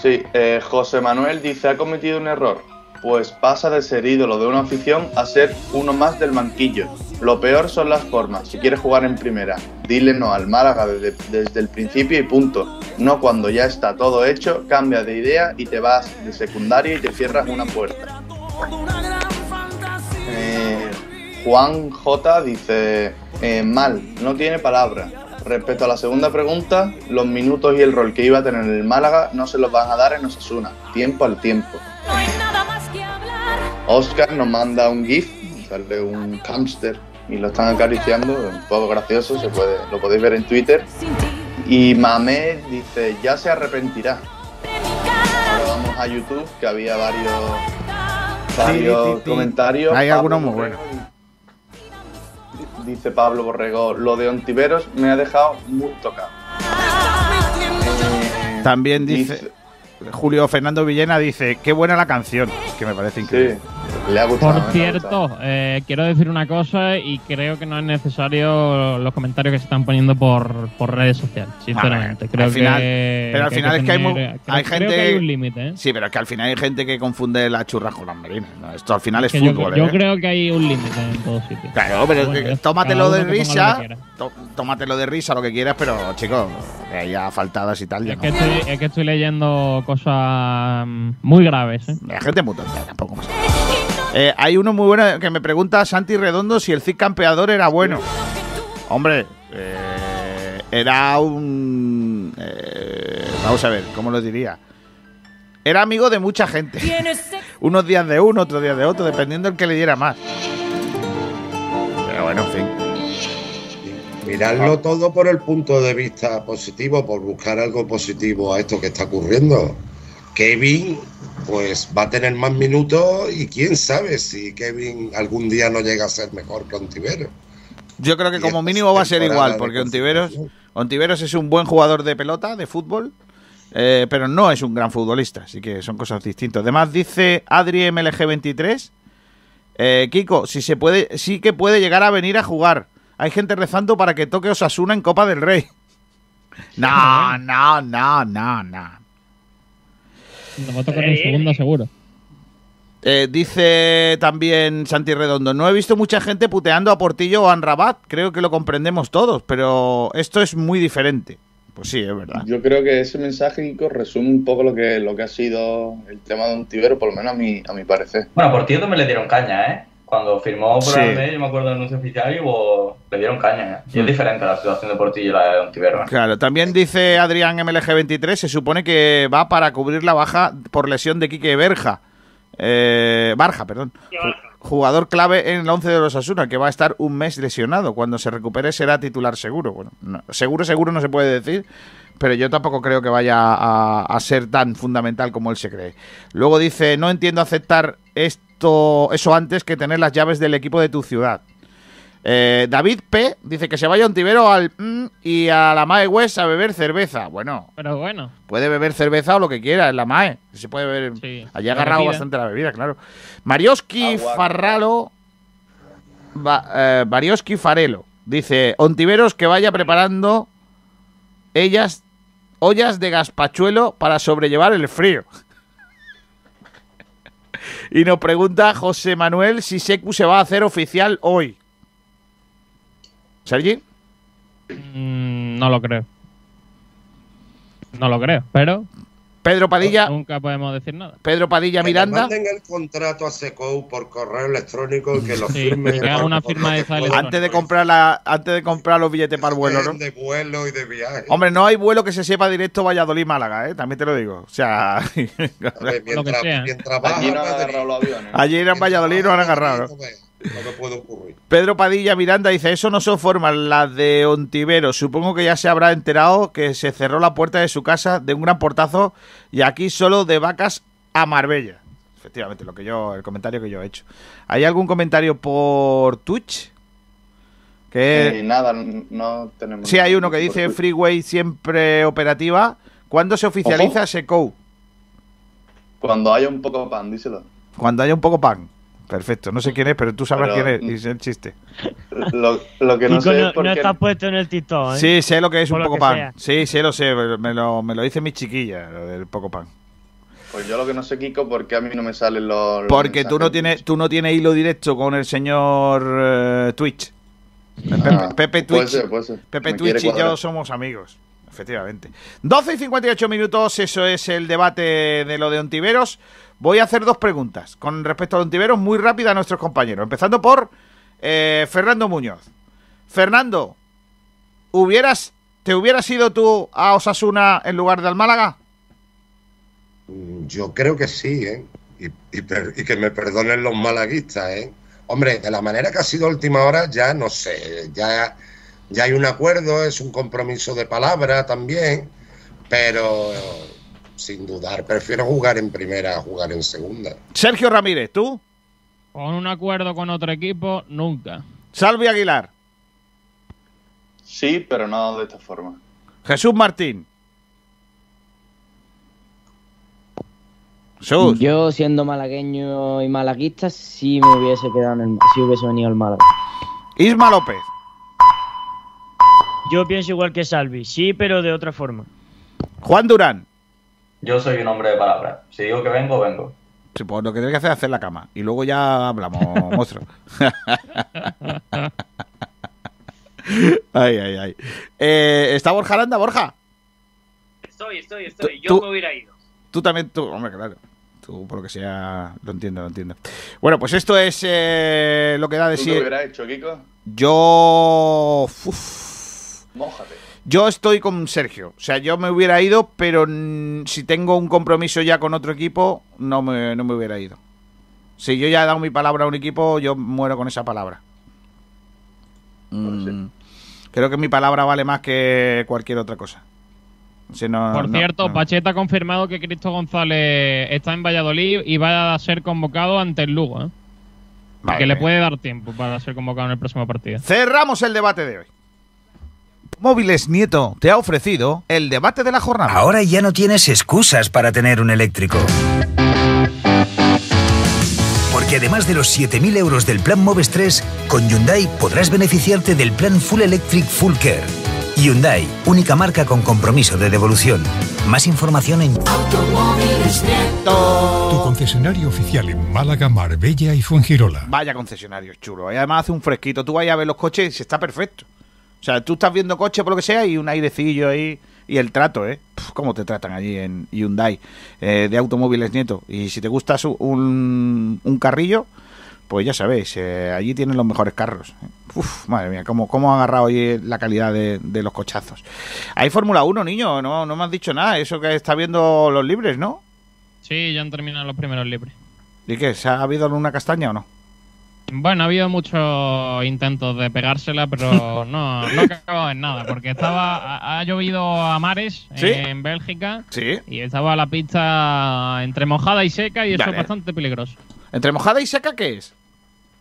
Sí, eh, José Manuel dice, ha cometido un error. Pues pasa de ser ídolo de una afición a ser uno más del banquillo. Lo peor son las formas. Si quieres jugar en primera, dile no al Málaga desde, desde el principio y punto. No cuando ya está todo hecho, cambia de idea y te vas de secundaria y te cierras una puerta. Eh, Juan J dice, eh, mal, no tiene palabra. Respecto a la segunda pregunta, los minutos y el rol que iba a tener el Málaga no se los van a dar en Osasuna, tiempo al tiempo. Oscar nos manda un GIF, sale un hámster y lo están acariciando, un poco gracioso, se puede, lo podéis ver en Twitter. Y Mamed dice, ya se arrepentirá. Ahora vamos a YouTube, que había varios, varios Sí, sí, sí. comentarios. Hay algunos muy buenos. Dice Pablo Borrego, lo de Ontiveros me ha dejado muy tocado. Eh, También dice Julio Fernando Villena dice, qué buena la canción, que me parece increíble. Le ha Por cierto, eh, quiero decir una cosa y creo que no es necesario los comentarios que se están poniendo por, por redes sociales, sinceramente. Al creo final- que, pero al que final hay es que hay, gente creo que hay un límite, ¿eh? Sí, pero es que al final hay gente que confunde las churras con las merinas. ¿no? Esto al final es Que yo, fútbol. yo ¿eh? creo que hay un límite en todo sitio. Claro, pero Bueno, ya, tómatelo de risa, tó- tómatelo de risa lo que quieras, pero chicos, de ahí a faltadas y tal. ya Es no. que, estoy, es que estoy leyendo cosas mm, muy graves. ¿eh? La gente es muy tonta, tampoco más. Eh, hay uno muy bueno que me pregunta Santi Redondo si el Cid campeador era bueno. Hombre, eh, era un. eh, vamos a ver, ¿cómo lo diría? Era amigo de mucha gente. Unos días de uno, otros días de otro, dependiendo del que le diera más. Pero bueno, en fin. Mirarlo todo por el punto de vista positivo, por buscar algo positivo a esto que está ocurriendo. Kevin, pues va a tener más minutos y quién sabe si Kevin algún día no llega a ser mejor que Ontivero. Yo creo que Y como mínimo va a ser igual, porque Ontiveros, Ontiveros es un buen jugador de pelota, de fútbol, eh, pero no es un gran futbolista, así que son cosas distintas. Además, dice Adri MLG23, eh, Kiko, si se puede, sí que puede llegar a venir a jugar. Hay gente rezando para que toque Osasuna en Copa del Rey. No, no, no, no, no. Nos va a tocar en segunda seguro. Eh, dice también Santi Redondo, no he visto mucha gente puteando a Portillo o a Anrabat, creo que lo comprendemos todos, pero esto es muy diferente. Pues sí, es verdad. Yo creo que ese mensaje Kiko, resume un poco lo que, lo que ha sido el tema de Ontivero, por lo menos a mi, a mi parecer. Bueno, por ti también le dieron caña, ¿eh? Cuando firmó por Sí. el medio, yo me acuerdo del anuncio oficial y le dieron caña. ¿eh? Y es Mm. diferente la situación de Portillo y la de. ¿eh? Claro, también dice Adrián MLG23, se supone que va para cubrir la baja por lesión de Quique Berja. Eh, Barja, perdón. Ju- Jugador clave en el 11 de los Asuna, que va a estar un mes lesionado. Cuando se recupere será titular seguro. Bueno, no- seguro, seguro no se puede decir, pero yo tampoco creo que vaya a, a ser tan fundamental como él se cree. Luego dice, no entiendo aceptar esto, eso antes que tener las llaves del equipo de tu ciudad. Eh, David P. dice que se vaya a Ontivero al mm, y a la Mae West a beber cerveza. Bueno, Pero bueno. puede beber cerveza o lo que quiera en la Mae. Se puede beber. Sí, Allí ha agarrado bebida. bastante la bebida, claro. Marioski Farralo. Eh, Marioski Farelo. Dice: Ontiveros que vaya preparando ellas ollas de gazpachuelo para sobrellevar el frío. Y nos pregunta José Manuel si Secu se va a hacer oficial hoy. ¿Sergi? Mm, no lo creo. No lo creo, pero Pedro Padilla. nunca podemos decir nada. Pedro Padilla Que Miranda. manden el contrato a Secou por correo electrónico y que lo Sí, firme. que haga una firma de Antes de comprar la, antes de comprar los billetes para el vuelo, ¿no? De vuelo y de viaje. Hombre, no hay vuelo que se sepa directo Valladolid-Málaga, ¿eh? También te lo digo. O sea, mientras, mientras baja Allí no han Madrid, agarrado los aviones. ayer en Valladolid no han agarrado. ¿no? No me puede ocurrir. Pedro Padilla Miranda dice, eso no son formas las de Ontivero. Supongo que ya se habrá enterado que se cerró la puerta de su casa de un gran portazo y aquí solo de vacas a Marbella. Efectivamente, lo que yo, el comentario que yo he hecho. ¿Hay algún comentario por Twitch? Que Eh, nada, no tenemos. sí, hay uno que dice Twitch. Freeway siempre operativa. ¿Cuándo se oficializa Secou? Cuando haya un poco pan, díselo. Cuando haya un poco pan. Perfecto, no sé quién es, pero tú sabrás Pero- quién es. y es el chiste. Lo, lo que no Kiko sé no, es por no qué- está puesto en el TikTok, ¿eh? Sí, sé lo que es Por un poco pan. sea. Sí, sí, lo sé. Me lo, me lo dice mi chiquilla, lo del poco pan. Pues yo lo que no sé, Kiko, porque a mí no me salen los. los Porque tú no tienes, tú no tienes hilo directo con el señor eh, Twitch. Pepe, Ah, Pepe puede Twitch, ser, puede ser. Pepe Twitch y yo somos amigos, efectivamente. 12 y 58 minutos, eso es el debate de lo de Ontiveros. Voy a hacer dos preguntas con respecto a Ontiveros muy rápida a nuestros compañeros. Empezando por eh, Fernando Muñoz. Fernando, ¿hubieras, ¿te hubieras ido tú a Osasuna en lugar de al Málaga? Mm, Yo creo que sí, ¿eh? Y, que me perdonen los malaguistas, ¿eh? Hombre, de la manera que ha sido última hora, ya no sé, ya, ya hay un acuerdo, es un compromiso de palabra también, pero sin dudar, prefiero jugar en primera a jugar en segunda. Sergio Ramírez, ¿tú? Con un acuerdo con otro equipo, nunca. Salvi Aguilar. Sí, pero no de esta forma. Jesús Martín. Jesús. Yo, siendo malagueño y malaguista, sí me hubiese quedado en el. Si hubiese venido al Málaga. Isma López. Yo pienso igual que Salvi, sí, pero de otra forma. Juan Durán. Yo soy un hombre de palabra. Si digo que vengo, vengo. Sí, pues lo que tienes que hacer es hacer la cama. Y luego ya hablamos, monstruo. ay, ay, ay. Eh, ¿Está Borja Aranda, Borja? Estoy, estoy, estoy. Yo tú- me hubiera ido. Tú también, tú, hombre, claro. Tú, por lo que sea, lo entiendo, lo entiendo. Bueno, pues esto es eh, lo que da de ¿Tú sí. qué hubieras hecho, Kiko? Yo. uf, Mójate. Yo estoy con Sergio. O sea, yo me hubiera ido, pero si tengo un compromiso ya con otro equipo, no me, no me hubiera ido. Si yo ya he dado mi palabra a un equipo, yo muero con esa palabra. Mm, Creo que mi palabra vale más que cualquier otra cosa. Si no- Por no, cierto, no. Pacheta ha confirmado que Cristo González está en Valladolid y va a ser convocado ante el Lugo. ¿eh? Madre que le puede dar tiempo para ser convocado en el próximo partido. Cerramos el debate de hoy. Móviles Nieto te ha ofrecido el debate de la jornada. Ahora ya no tienes excusas para tener un eléctrico. Porque además de los 7.000 euros del plan Moves 3, con Hyundai podrás beneficiarte del plan Full Electric Full Care. Hyundai, única marca con compromiso de devolución. Más información en Tu concesionario oficial en Málaga, Marbella y Fuengirola. Vaya concesionario chulo. Y además hace un fresquito. Tú vayas a ver los coches y está perfecto. O sea, tú estás viendo coche por lo que sea y un airecillo ahí. Y el trato, ¿eh? Puf, ¿Cómo te tratan allí en Hyundai eh, de automóviles nieto? Y si te gusta su- un, un carrillo, pues ya sabéis, eh, allí tienen los mejores carros. ¿eh? Uf, madre mía, cómo, cómo ha agarrado hoy la calidad de, de los cochazos. Hay Fórmula 1, niño, no, no me has dicho nada. Eso que está viendo los libres, ¿no? Sí, ya han terminado los primeros libres. ¿Y qué? ¿Se ha habido una castaña o no? Bueno, ha habido muchos intentos de pegársela, pero no, no ha acabado en nada, porque estaba ha, ha llovido a mares ¿Sí? en Bélgica Sí. y estaba la pista entre mojada y seca y eso es bastante peligroso. ¿Entre mojada y seca qué es?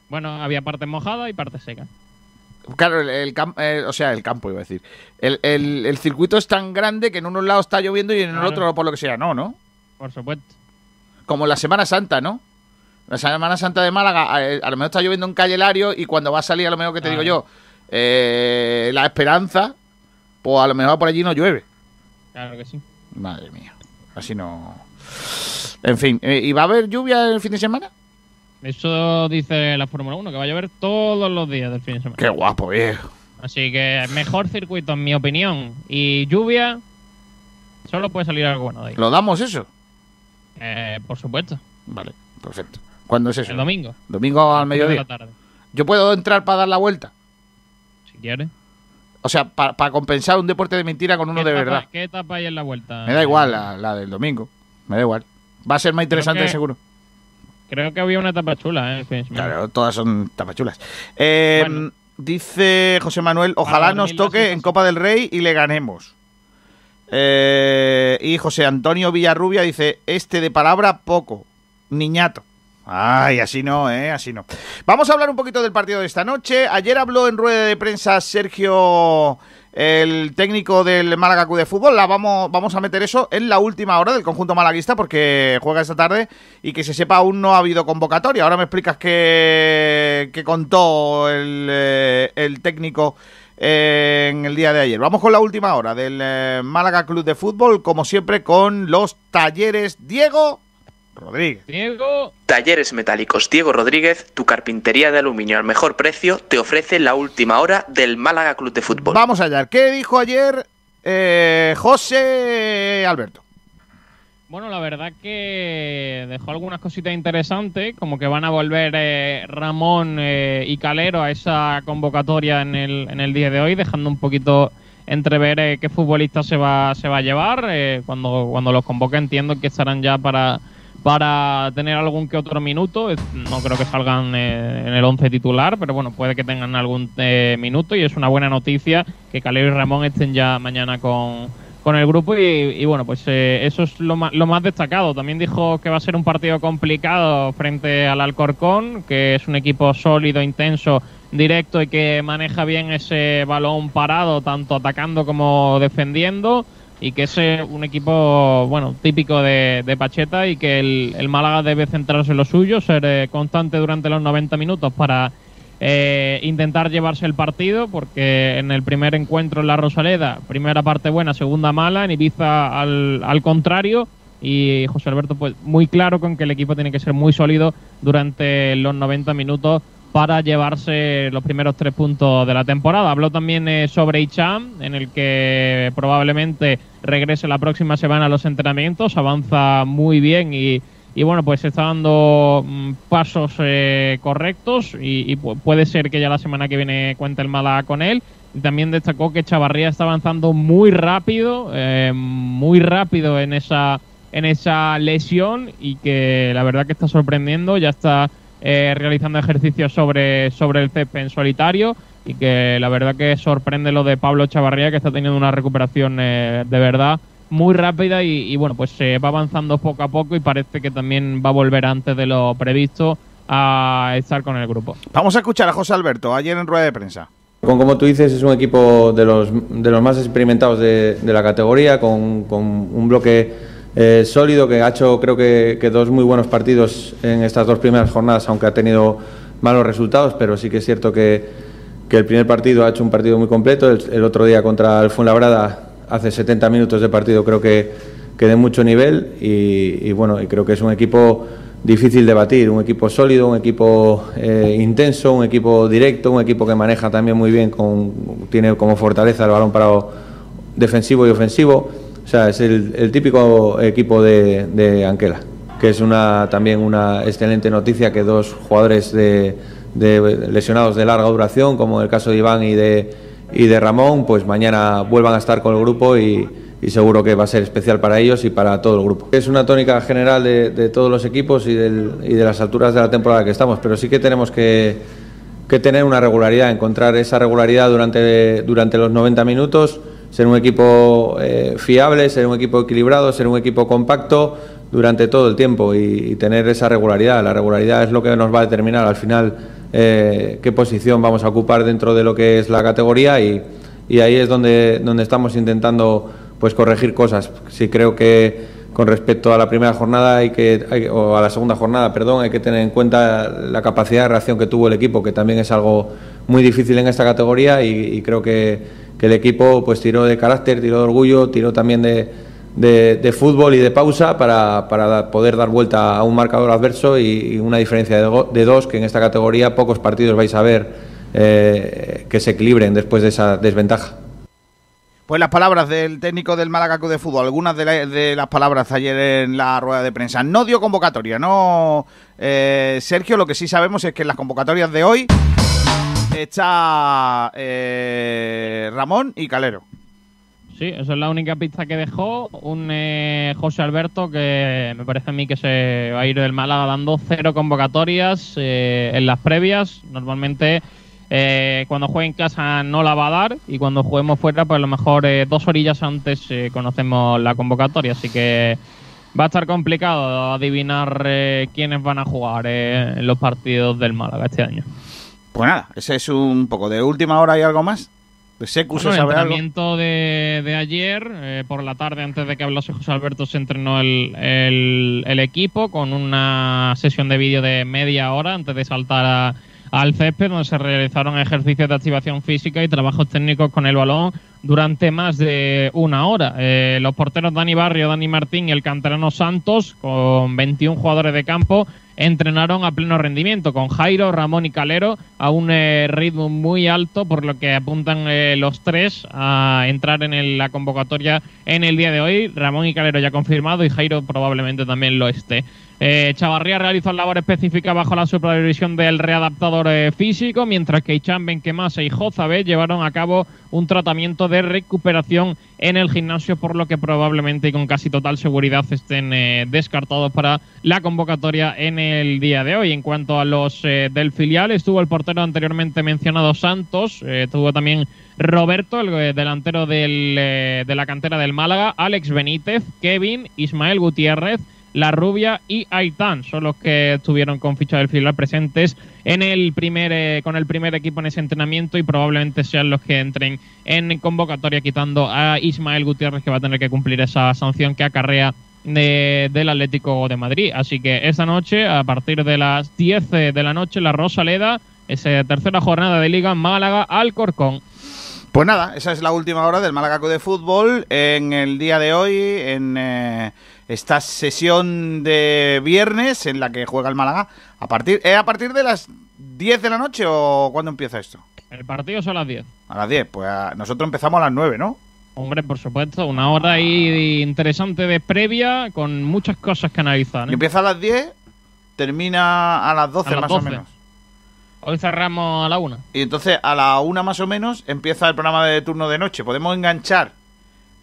Bueno, había parte mojada y parte seca. Claro, el, el cam- eh, o sea, el campo iba a decir. El, el- el circuito es tan grande que en unos lados está lloviendo y en el Claro. otro, por lo que sea, no, ¿no? Por supuesto. Como la Semana Santa, ¿no? La Semana Santa de Málaga, eh, a lo mejor está lloviendo en Calle Lario y cuando va a salir, a lo mejor que te digo yo, eh, La Esperanza, pues a lo mejor por allí no llueve. Claro que sí. Madre mía, así no. En fin, eh, ¿y va a haber lluvia el fin de semana? Eso dice la Fórmula 1, que va a llover todos los días del fin de semana. Qué guapo, viejo. Así que mejor circuito, en mi opinión. Y lluvia, solo puede salir algo bueno de ahí. ¿Lo damos eso? Eh, por supuesto. Vale, perfecto. ¿Cuándo es eso? El domingo. Domingo al Tres de mediodía. la tarde, ¿Yo puedo entrar para dar la vuelta? si quieres. O sea, para compensar un deporte de mentira con uno ¿Qué de etapa- verdad. ¿Qué etapa hay en la vuelta? Me da igual la, la del domingo. Me da igual. Va a ser más interesante que- seguro. Creo que había una etapa chula, ¿eh? Claro, todas son tapachulas. Eh, Dice José Manuel, ojalá nos toque en Copa del Rey y le ganemos. Eh, y José Antonio Villarrubia dice, este de palabra poco, niñato. Ay, así no, ¿eh? Así no. Vamos a hablar un poquito del partido de esta noche. Ayer habló en rueda de prensa Sergio, el técnico del Málaga Club de Fútbol. La vamos, vamos a meter eso en la última hora del conjunto malaguista porque juega esta tarde y que se sepa aún no ha habido convocatoria. Ahora me explicas qué, qué contó el, eh, el técnico eh, en el día de ayer. Vamos con la última hora del eh, Málaga Club de Fútbol, como siempre con los talleres Diego Rodríguez. Diego. Talleres Metálicos Diego Rodríguez, tu carpintería de aluminio al mejor precio, te ofrece la última hora del Málaga Club de Fútbol. Vamos allá. ¿Qué dijo ayer eh, José Alberto? Bueno, la verdad que dejó algunas cositas interesantes, como que van a volver eh, Ramón eh, y Calero a esa convocatoria en el, en el día de hoy, dejando un poquito entrever eh, qué futbolista se va, se va a llevar. Eh, cuando, cuando los convoque entiendo que estarán ya para, para tener algún que otro minuto. No creo que salgan eh, en el 11 titular, pero bueno, puede que tengan algún eh, minuto y es una buena noticia que Calero y Ramón estén ya mañana con, con el grupo y, y bueno, pues eh, eso es lo más, lo más destacado. También dijo que va a ser un partido complicado frente al Alcorcón, que es un equipo sólido, intenso, directo y que maneja bien ese balón parado, tanto atacando como defendiendo y que es un equipo bueno típico de, de Pacheta y que el, el Málaga debe centrarse en lo suyo, ser eh, constante durante los 90 minutos para eh, intentar llevarse el partido, porque en el primer encuentro en la Rosaleda, primera parte buena, segunda mala, en Ibiza al, al contrario, y José Alberto pues muy claro con que el equipo tiene que ser muy sólido durante los 90 minutos para llevarse los primeros tres puntos de la temporada. Habló también eh, sobre Icham, en el que probablemente regrese la próxima semana a los entrenamientos, avanza muy bien y, y bueno, pues está dando mm, pasos eh, correctos y, y pu- puede ser que ya la semana que viene cuente el Málaga con él. Y también destacó que Chavarría está avanzando muy rápido, eh, muy rápido en esa, en esa lesión y que la verdad que está sorprendiendo, ya está eh, realizando ejercicios sobre, sobre el césped en solitario y que la verdad que sorprende lo de Pablo Chavarría que está teniendo una recuperación eh, de verdad muy rápida y, y, bueno pues se va avanzando poco a poco y parece que también va a volver antes de lo previsto a estar con el grupo. Vamos a escuchar a José Alberto ayer en rueda de prensa. Con, como tú dices, es un equipo de los, de los más experimentados de, de la categoría, con, con un bloque eh, sólido que ha hecho creo que, que dos muy buenos partidos en estas dos primeras jornadas, aunque ha tenido malos resultados, pero sí que es cierto que, el primer partido ha hecho un partido muy completo, el, otro día contra el Fuenlabrada hace 70 minutos de partido creo que, que de mucho nivel y, y bueno, y creo que es un equipo difícil de batir, un equipo sólido, un equipo eh, intenso, un equipo directo, un equipo que maneja también muy bien, con, tiene como fortaleza el balón parado defensivo y ofensivo. O sea, es el, el típico equipo de, de Anquela, que es una, también una excelente noticia que dos jugadores de, de lesionados de larga duración, como el caso de Iván y de, y de Ramón, pues mañana vuelvan a estar con el grupo y, y seguro que va a ser especial para ellos y para todo el grupo. Es una tónica general de, de todos los equipos y, del- y de las alturas de la temporada que estamos, pero sí que tenemos que, que tener una regularidad, encontrar esa regularidad durante, durante los 90 minutos, ser un equipo eh, fiable, ser un equipo equilibrado, ser un equipo compacto durante todo el tiempo y, tener esa regularidad. La regularidad es lo que nos va a determinar al final eh, qué posición vamos a ocupar dentro de lo que es la categoría y, y ahí es donde, donde estamos intentando pues corregir cosas. Sí creo que con respecto a la primera jornada hay que o a la segunda jornada, perdón, hay que tener en cuenta la capacidad de reacción que tuvo el equipo, que también es algo muy difícil en esta categoría y creo que, el equipo pues tiró de carácter, tiró de orgullo, tiró también de, de- fútbol y de pausa para, para poder dar vuelta a un marcador adverso y, una diferencia de, dos que en esta categoría pocos partidos vais a ver eh, que se equilibren después de esa desventaja. Pues las palabras del técnico del Málaga de Fútbol, algunas de las palabras ayer en la rueda de prensa. No dio convocatoria, no. eh, Sergio, lo que sí sabemos es que en las convocatorias de hoy está eh, Ramón y Calero. Sí, esa es la única pista que dejó. Un eh, José Alberto que me parece a mí que se va a ir del Málaga dando cero convocatorias eh, en las previas. Normalmente eh, cuando juegue en casa no la va a dar y cuando juguemos fuera, pues a lo mejor eh, dos orillas antes conocemos la convocatoria. Así que va a estar complicado adivinar quiénes van a jugar en los partidos del Málaga este año. Pues nada, ese es un poco de última hora y algo más. Secu se Bueno, el algo. entrenamiento de, de ayer, eh, por la tarde, antes de que hablase José Alberto, se entrenó el, el- el equipo con una sesión de vídeo de media hora antes de saltar a- al césped, donde se realizaron ejercicios de activación física y trabajos técnicos con el balón durante más de una hora. Eh, los porteros Dani Barrio, Dani Martín y el canterano Santos, con 21 jugadores de campo, entrenaron a pleno rendimiento con Jairo, Ramón y Calero a un eh, ritmo muy alto, por lo que apuntan eh, los tres a entrar en la convocatoria en el día de hoy. Ramón y Calero ya confirmado y Jairo probablemente también lo esté. Eh, Chavarría realizó labor específica bajo la supervisión del readaptador físico, mientras que Ichan Benquemasa y Jozabé llevaron a cabo un tratamiento de recuperación en el gimnasio, por lo que probablemente y con casi total seguridad estén eh, descartados para la convocatoria en el día de hoy. En cuanto a los eh, del filial, estuvo el portero anteriormente mencionado Santos, eh, estuvo también Roberto, el delantero del, de la cantera del Málaga, Alex Benítez, Kevin, Ismael Gutiérrez, La Rubia y Aitán son los que estuvieron con ficha del filial presentes en el primer eh, con el primer equipo en ese entrenamiento y probablemente sean los que entren en convocatoria quitando a Ismael Gutiérrez que va a tener que cumplir esa sanción que acarrea de- del Atlético de Madrid. Así que esta noche, a partir de las 10 de la noche, la Rosaleda, esa tercera jornada de Liga Málaga Alcorcón. Pues nada, esa es la última hora del Málaga de Fútbol en el día de hoy, en eh, esta sesión de viernes en la que juega el Málaga. A partir, ¿Es a partir de las 10 de la noche o cuándo empieza esto? El partido son las 10. A las 10, pues a- nosotros empezamos a las 9, ¿no? Hombre, por supuesto, una hora ahí interesante de previa con muchas cosas que analizar. ¿eh? empieza a las 10, termina a las 12 A las más 12. o menos. Hoy cerramos a la una. Y entonces a la una más o menos empieza el programa de turno de noche. Podemos enganchar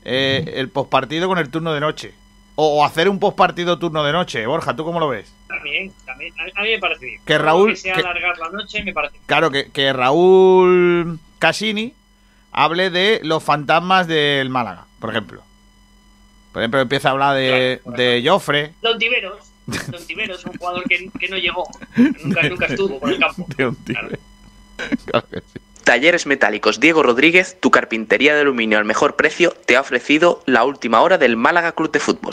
eh, el postpartido con el turno de noche. O, hacer un postpartido turno de noche. Borja, ¿tú cómo lo ves? También, también. A, mí me parece bien. Que Raúl- Que sea que- alargar la noche, me parece bien. Claro, que, que Raúl Casini hable de los fantasmas del Málaga, por ejemplo. Por ejemplo, empieza a hablar de, de Joffre. Don Tiveros. Don Tiveros, un jugador que, que no llegó. que Nunca, nunca estuvo por el campo. de un tigre. Claro que sí. Talleres Metálicos Diego Rodríguez, tu carpintería de aluminio al mejor precio, te ha ofrecido la última hora del Málaga Club de Fútbol.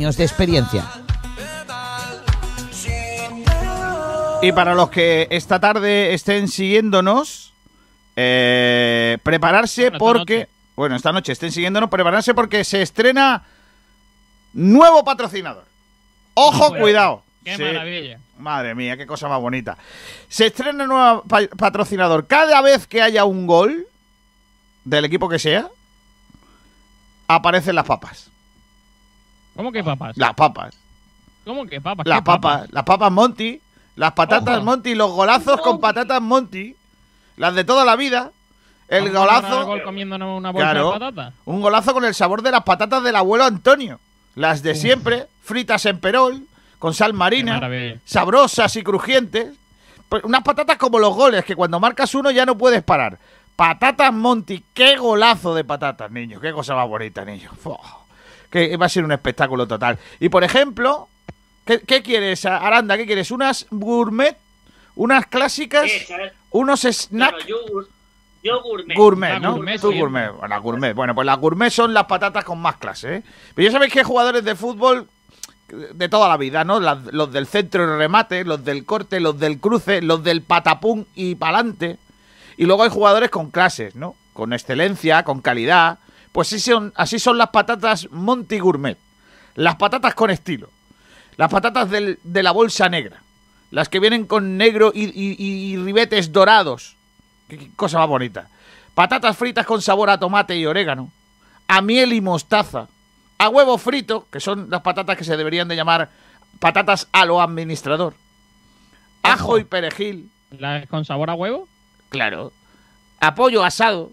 de experiencia. Y para los que esta tarde estén siguiéndonos, eh, prepararse Bueno, porque... noche. Bueno, esta noche estén siguiéndonos, prepararse porque se estrena nuevo patrocinador. ¡Ojo, Bueno, cuidado! ¡Qué Sí. maravilla! Madre mía, qué cosa más bonita. Se estrena nuevo pa- patrocinador. Cada vez que haya un gol del equipo que sea, aparecen las papas. ¿Cómo que papas? Las papas. ¿Cómo que papas? Las ¿Qué papas, las papas Monty, las patatas Ojo. Monty, los golazos con patatas Monty, las de toda la vida. El ¿Vamos a narrar el golazo, gol comiéndonos una bolsa claro, de patatas? un golazo con el sabor de las patatas del abuelo Antonio. Las de siempre, fritas en perol, con sal marina, sabrosas y crujientes. Pues unas patatas como los goles, que cuando marcas uno ya no puedes parar. Patatas Monty, qué golazo de patatas, niños. Qué cosa más bonita, niños. Fua. Que va a ser un espectáculo total. Y por ejemplo, ¿qué, qué quieres, Aranda? ¿Qué quieres? ¿Unas gourmet? ¿Unas clásicas? ¿Unos snack? Claro, yo, gourmet. Gourmet, ¿no? gourmet Tú gourmet. Bueno, la gourmet. Bueno, pues las gourmet son las patatas con más clase, ¿eh? Pero ya sabéis que hay jugadores de fútbol de toda la vida, ¿no? Las- los del centro y remate, los del corte, los del cruce, los del patapum y pa'lante. Y luego hay jugadores con clases, ¿no? Con excelencia, con calidad. Pues sí son, así son las patatas Monty Gourmet. Las patatas con estilo. Las patatas del- de la bolsa negra. Las que vienen con negro y, y- ribetes dorados. Qué, qué cosa más bonita. Patatas fritas con sabor a tomate y orégano. A miel y mostaza. A huevo frito, que son las patatas que se deberían de llamar patatas a lo administrador. Ajo y perejil. ¿La con sabor a huevo? Claro. Apoyo asado.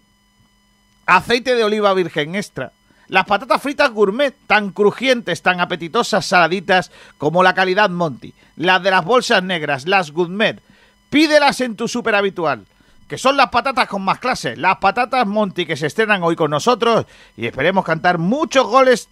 Aceite de oliva virgen extra. Las patatas fritas gourmet, tan crujientes, tan apetitosas, saladitas como la calidad Monty. Las de las bolsas negras, las gourmet. Pídelas en tu súper habitual. Que son las patatas con más clase. Las patatas Monty que se estrenan hoy con nosotros. Y esperemos cantar muchos goles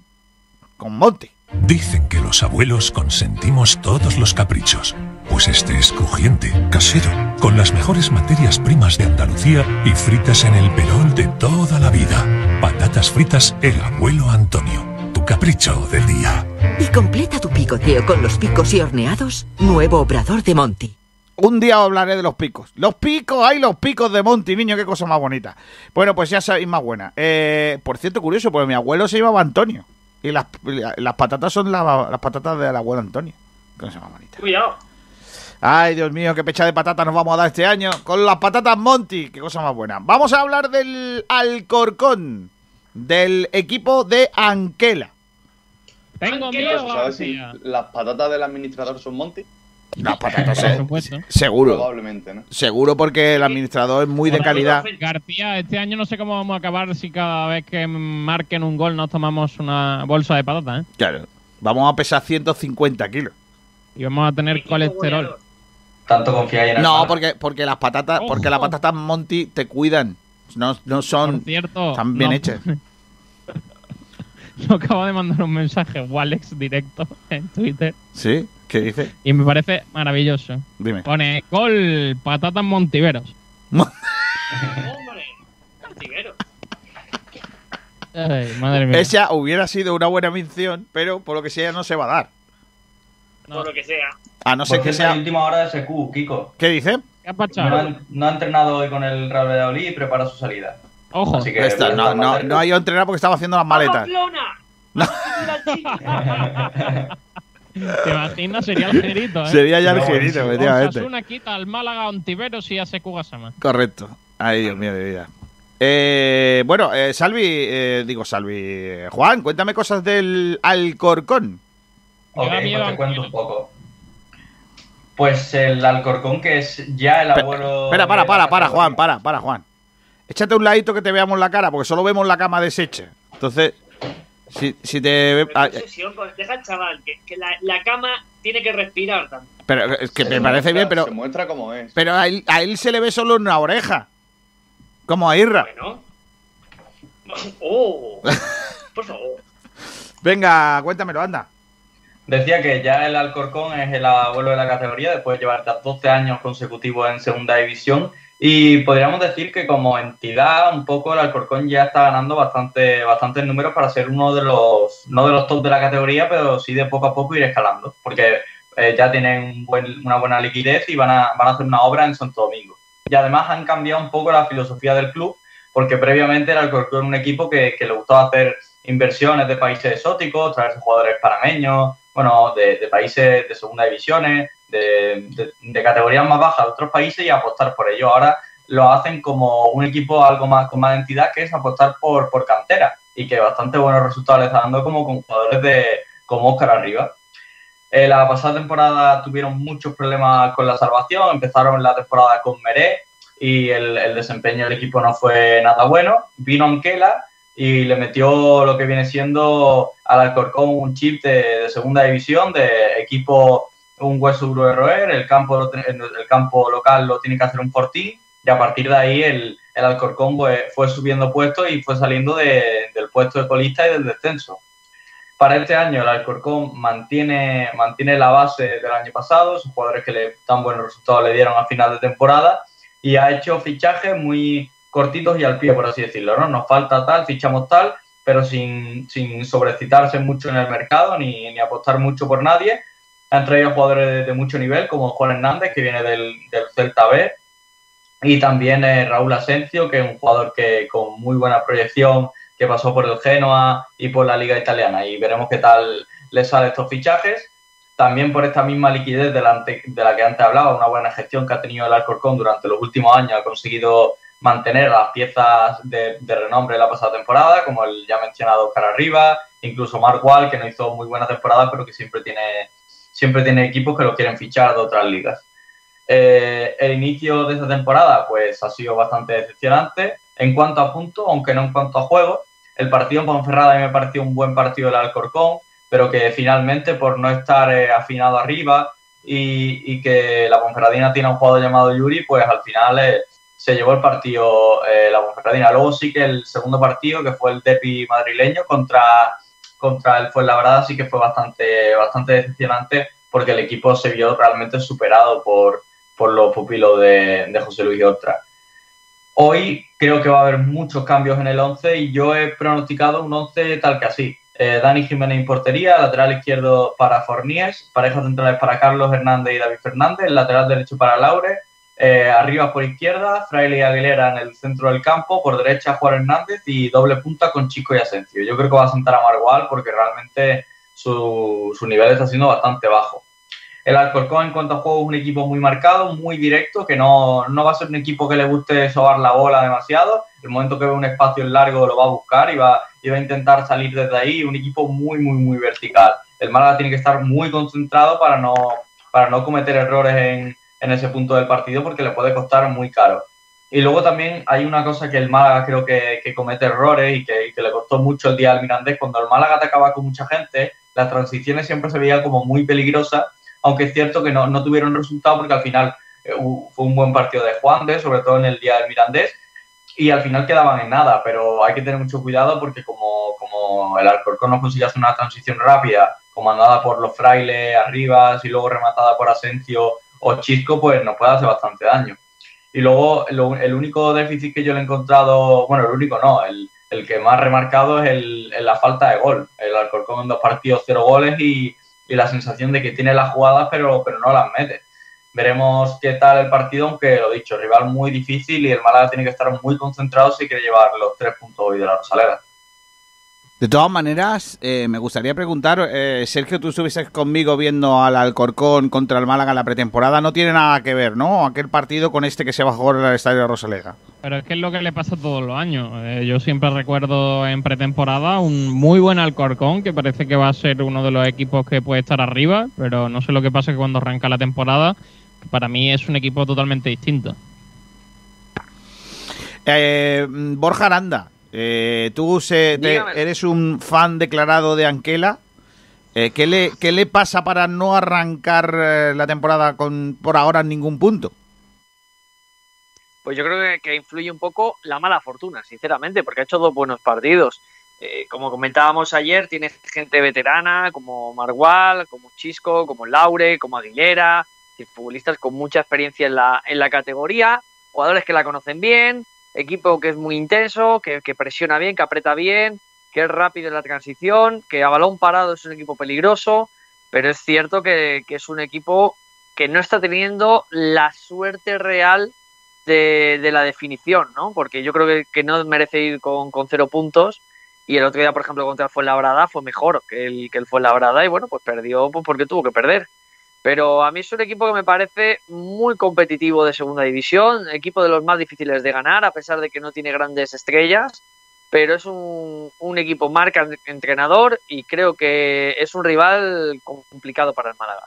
con Monty. Dicen que los abuelos consentimos todos los caprichos. Pues este es crujiente, casero, con las mejores materias primas de Andalucía y fritas en el perol de toda la vida. Patatas fritas El Abuelo Antonio. Tu capricho del día. Y completa tu picoteo con los picos y horneados. Nuevo obrador de Monty. Un día os hablaré de los picos. Los picos, hay los picos de Monty, niño, qué cosa más bonita. Bueno, pues ya sabéis más buena. Eh, por cierto, curioso, porque mi abuelo se llamaba Antonio. Y las, las patatas son la- las patatas del abuelo Antonio. Qué cosa más bonita. Cuidado. Ay, Dios mío, qué pecha de patatas nos vamos a dar este año. Con las patatas Monty, qué cosa más buena. Vamos a hablar del Alcorcón, del equipo de Anquela. Tengo Pero, ¿Sabes si las patatas del administrador son Monty? Las patatas, Por eh, supuesto. seguro. Probablemente, ¿no? Seguro porque el administrador es muy de calidad. García, este año no sé cómo vamos a acabar si cada vez que marquen un gol nos tomamos una bolsa de patatas, ¿eh? Claro. Vamos a pesar 150 kilos. Y vamos a tener colesterol. Tanto confiáis en el No, porque, porque las patatas, porque las patatas Monty te cuidan. No, no son. Por cierto, Están bien no. hechas. Yo acabo de mandar un mensaje Walex directo en Twitter ¿Sí? ¿Qué dice? y me parece maravilloso. Dime. Pone gol patatas montiveros. Hombre. Cantivero. Ay, madre mía. Esa hubiera sido una buena mención, pero por lo que sea no se va a dar. Por lo que sea. A no ser que sea. última hora de SQ, Kiko. ¿Qué dice? ¿Qué ha No ha, no ha entrenado hoy con el Real Valladolid y prepara su salida. Ojo. Así que Esta, voy a no, no, no ha ido a entrenar porque estaba haciendo las maletas. ¿Te imaginas? Sería el gerito, ¿eh? Sería ya el gerito, efectivamente. Osasuna quita al Málaga, Ontiveros y hace Kugasama. Correcto. Ay, Dios mío de vida. Eh, bueno, eh, Salvi, eh, digo Salvi, eh, Juan, cuéntame cosas del Alcorcón. Ok, miedo pues te cuento un poco. Pues el Alcorcón, que es ya el abuelo. Espera, para, para, para. Juan, para, para, Juan. Échate un ladito que te veamos la cara, porque solo vemos la cama deshecha. Entonces, si, si te ah, Deja al chaval, que, que la, la cama tiene que respirar también. pero es que me Se parece muestra- bien, pero, Se muestra como es. pero a, él, a él se le ve solo una oreja. Como a Irra. Bueno. Oh, por favor. Venga, cuéntamelo, anda. Decía que ya el Alcorcón es el abuelo de la categoría después de llevar ya 12 años consecutivos en segunda división. Y podríamos decir que como entidad un poco el Alcorcón ya está ganando bastante bastantes números para ser uno de los no de los top de la categoría pero sí de poco a poco ir escalando porque eh, ya tienen una buena liquidez y van a, van a hacer una obra en Santo Domingo. Y además han cambiado un poco la filosofía del club porque previamente el Alcorcón era un equipo que le gustaba hacer inversiones de países exóticos, traerse jugadores panameños, bueno, de, países de segunda divisiones, de categorías más bajas de otros países y apostar por ello. Ahora lo hacen como un equipo algo más con más entidad, que es apostar por, por cantera y que bastante buenos resultados le está dando como con jugadores de, como Oscar Arriba. Eh, la pasada temporada tuvieron muchos problemas con la salvación, empezaron la temporada con Meré y el, el desempeño del equipo no fue nada bueno. Vino Anquela y le metió lo que viene siendo al Alcorcón un chip de, de segunda división, de equipo un hueso duro de roer, el campo, el campo local lo tiene que hacer un fortín y a partir de ahí el, el Alcorcón pues, fue subiendo puestos y fue saliendo de- del puesto de colista y del descenso. Para este año el Alcorcón mantiene, mantiene la base del año pasado, sus jugadores que le tan buenos resultados le dieron a final de temporada y ha hecho fichajes muy cortitos y al pie, por así decirlo. ¿no? Nos falta tal, fichamos tal, pero sin, sin sobrecitarse mucho en el mercado ni, ni apostar mucho por nadie. Han traído jugadores de, de mucho nivel, como Juan Hernández, que viene del, del Celta B, y también eh, Raúl Asencio, que es un jugador que con muy buena proyección que pasó por el Genoa y por la Liga Italiana. Y veremos qué tal les salen estos fichajes. También por esta misma liquidez de la, ante- de la que antes hablaba, una buena gestión que ha tenido el Alcorcón durante los últimos años, ha conseguido mantener las piezas de, de renombre la pasada temporada, como el ya mencionado Oscar Arriba, incluso Mark Wall, que no hizo muy buena temporada, pero que siempre tiene, siempre tiene equipos que lo quieren fichar de otras ligas. Eh, el inicio de esta temporada pues ha sido bastante decepcionante en cuanto a puntos, aunque no en cuanto a juego. El partido en Ponferrada a mí me pareció un buen partido del Alcorcón, pero que finalmente por no estar eh, afinado arriba y, que la Ponferradina tiene un jugador llamado Yuri, pues al final eh, se llevó el partido eh, la Ponferradina. Luego sí que el segundo partido, que fue el derbi madrileño contra, contra el Fuenlabrada, sí que fue bastante, bastante decepcionante porque el equipo se vio realmente superado por, por los pupilos de, de José Luis Ortra. Hoy creo que va a haber muchos cambios en el 11 y yo he pronosticado un 11 tal que así. Eh, Dani Jiménez en portería, lateral izquierdo para Forníes, parejas centrales para Carlos Hernández y David Fernández, lateral derecho para Laure, eh, arriba por izquierda, Fraile y Aguilera en el centro del campo, por derecha Juan Hernández y doble punta con Chico y Asencio. Yo creo que va a sentar a Margual porque realmente su, su nivel está siendo bastante bajo. El Alcorcón en cuanto a juego es un equipo muy marcado, muy directo, que no, no va a ser un equipo que le guste sobar la bola demasiado. El momento que ve un espacio largo lo va a buscar y va, y va a intentar salir desde ahí. Un equipo muy, muy, muy vertical. El Málaga tiene que estar muy concentrado para no, para no cometer errores en, en ese punto del partido porque le puede costar muy caro. Y luego también hay una cosa que el Málaga creo que, que comete errores y que, le costó mucho el día al Mirandés. Cuando el Málaga atacaba con mucha gente, las transiciones siempre se veían como muy peligrosas aunque es cierto que no, no tuvieron resultado porque al final eh, fue un buen partido de Juan de, sobre todo en el día del Mirandés, y al final quedaban en nada, pero hay que tener mucho cuidado porque como, como el Alcorcón no consigue hacer una transición rápida, comandada por los frailes arriba y luego rematada por Asencio o Chisco, pues nos puede hacer bastante daño. Y luego lo- el único déficit que yo le he encontrado, bueno, el único no, el, el que más remarcado es el, el la falta de gol. El Alcorcón en dos partidos, cero goles y, y la sensación de que tiene las jugadas pero, pero no las mete. Veremos qué tal el partido, aunque lo dicho, rival muy difícil y el Málaga tiene que estar muy concentrado si quiere llevar los tres puntos hoy de la Rosaleda. De todas maneras, eh, me gustaría preguntar, eh, Sergio, tú estuviste conmigo viendo al Alcorcón contra el Málaga en la pretemporada, no tiene nada que ver, ¿no? Aquel partido con este que se va a jugar en el Estadio de Rosalega. Pero es que es lo que le pasa todos los años. Eh, yo siempre recuerdo en pretemporada un muy buen Alcorcón, que parece que va a ser uno de los equipos que puede estar arriba, pero no sé lo que pasa que cuando arranca la temporada, para mí es un equipo totalmente distinto. Eh, Borja Aranda, eh, tú se- te- Dígame. eres un fan declarado de Anquela. Eh, ¿qué, le, ¿Qué le pasa para no arrancar eh, la temporada con por ahora en ningún punto? Pues yo creo que, que influye un poco la mala fortuna, sinceramente, porque ha hecho dos buenos partidos. Eh, como comentábamos ayer, tiene gente veterana como Margual, como Chisco, como Laure, como Aguilera, futbolistas con mucha experiencia en la, en la categoría, jugadores que la conocen bien, equipo que es muy intenso, que, que presiona bien, que aprieta bien, que es rápido en la transición, que a balón parado es un equipo peligroso, pero es cierto que, que es un equipo que no está teniendo la suerte real de, de la definición, ¿no? Porque yo creo que, no merece ir con, con cero puntos. Y el otro día, por ejemplo, contra el Fuenlabrada fue mejor que el, que el Fuenlabrada y bueno, pues perdió pues porque tuvo que perder. Pero a mí es un equipo que me parece muy competitivo de segunda división, equipo de los más difíciles de ganar, a pesar de que no tiene grandes estrellas, pero es un, equipo marca entrenador y creo que es un rival complicado para el Málaga.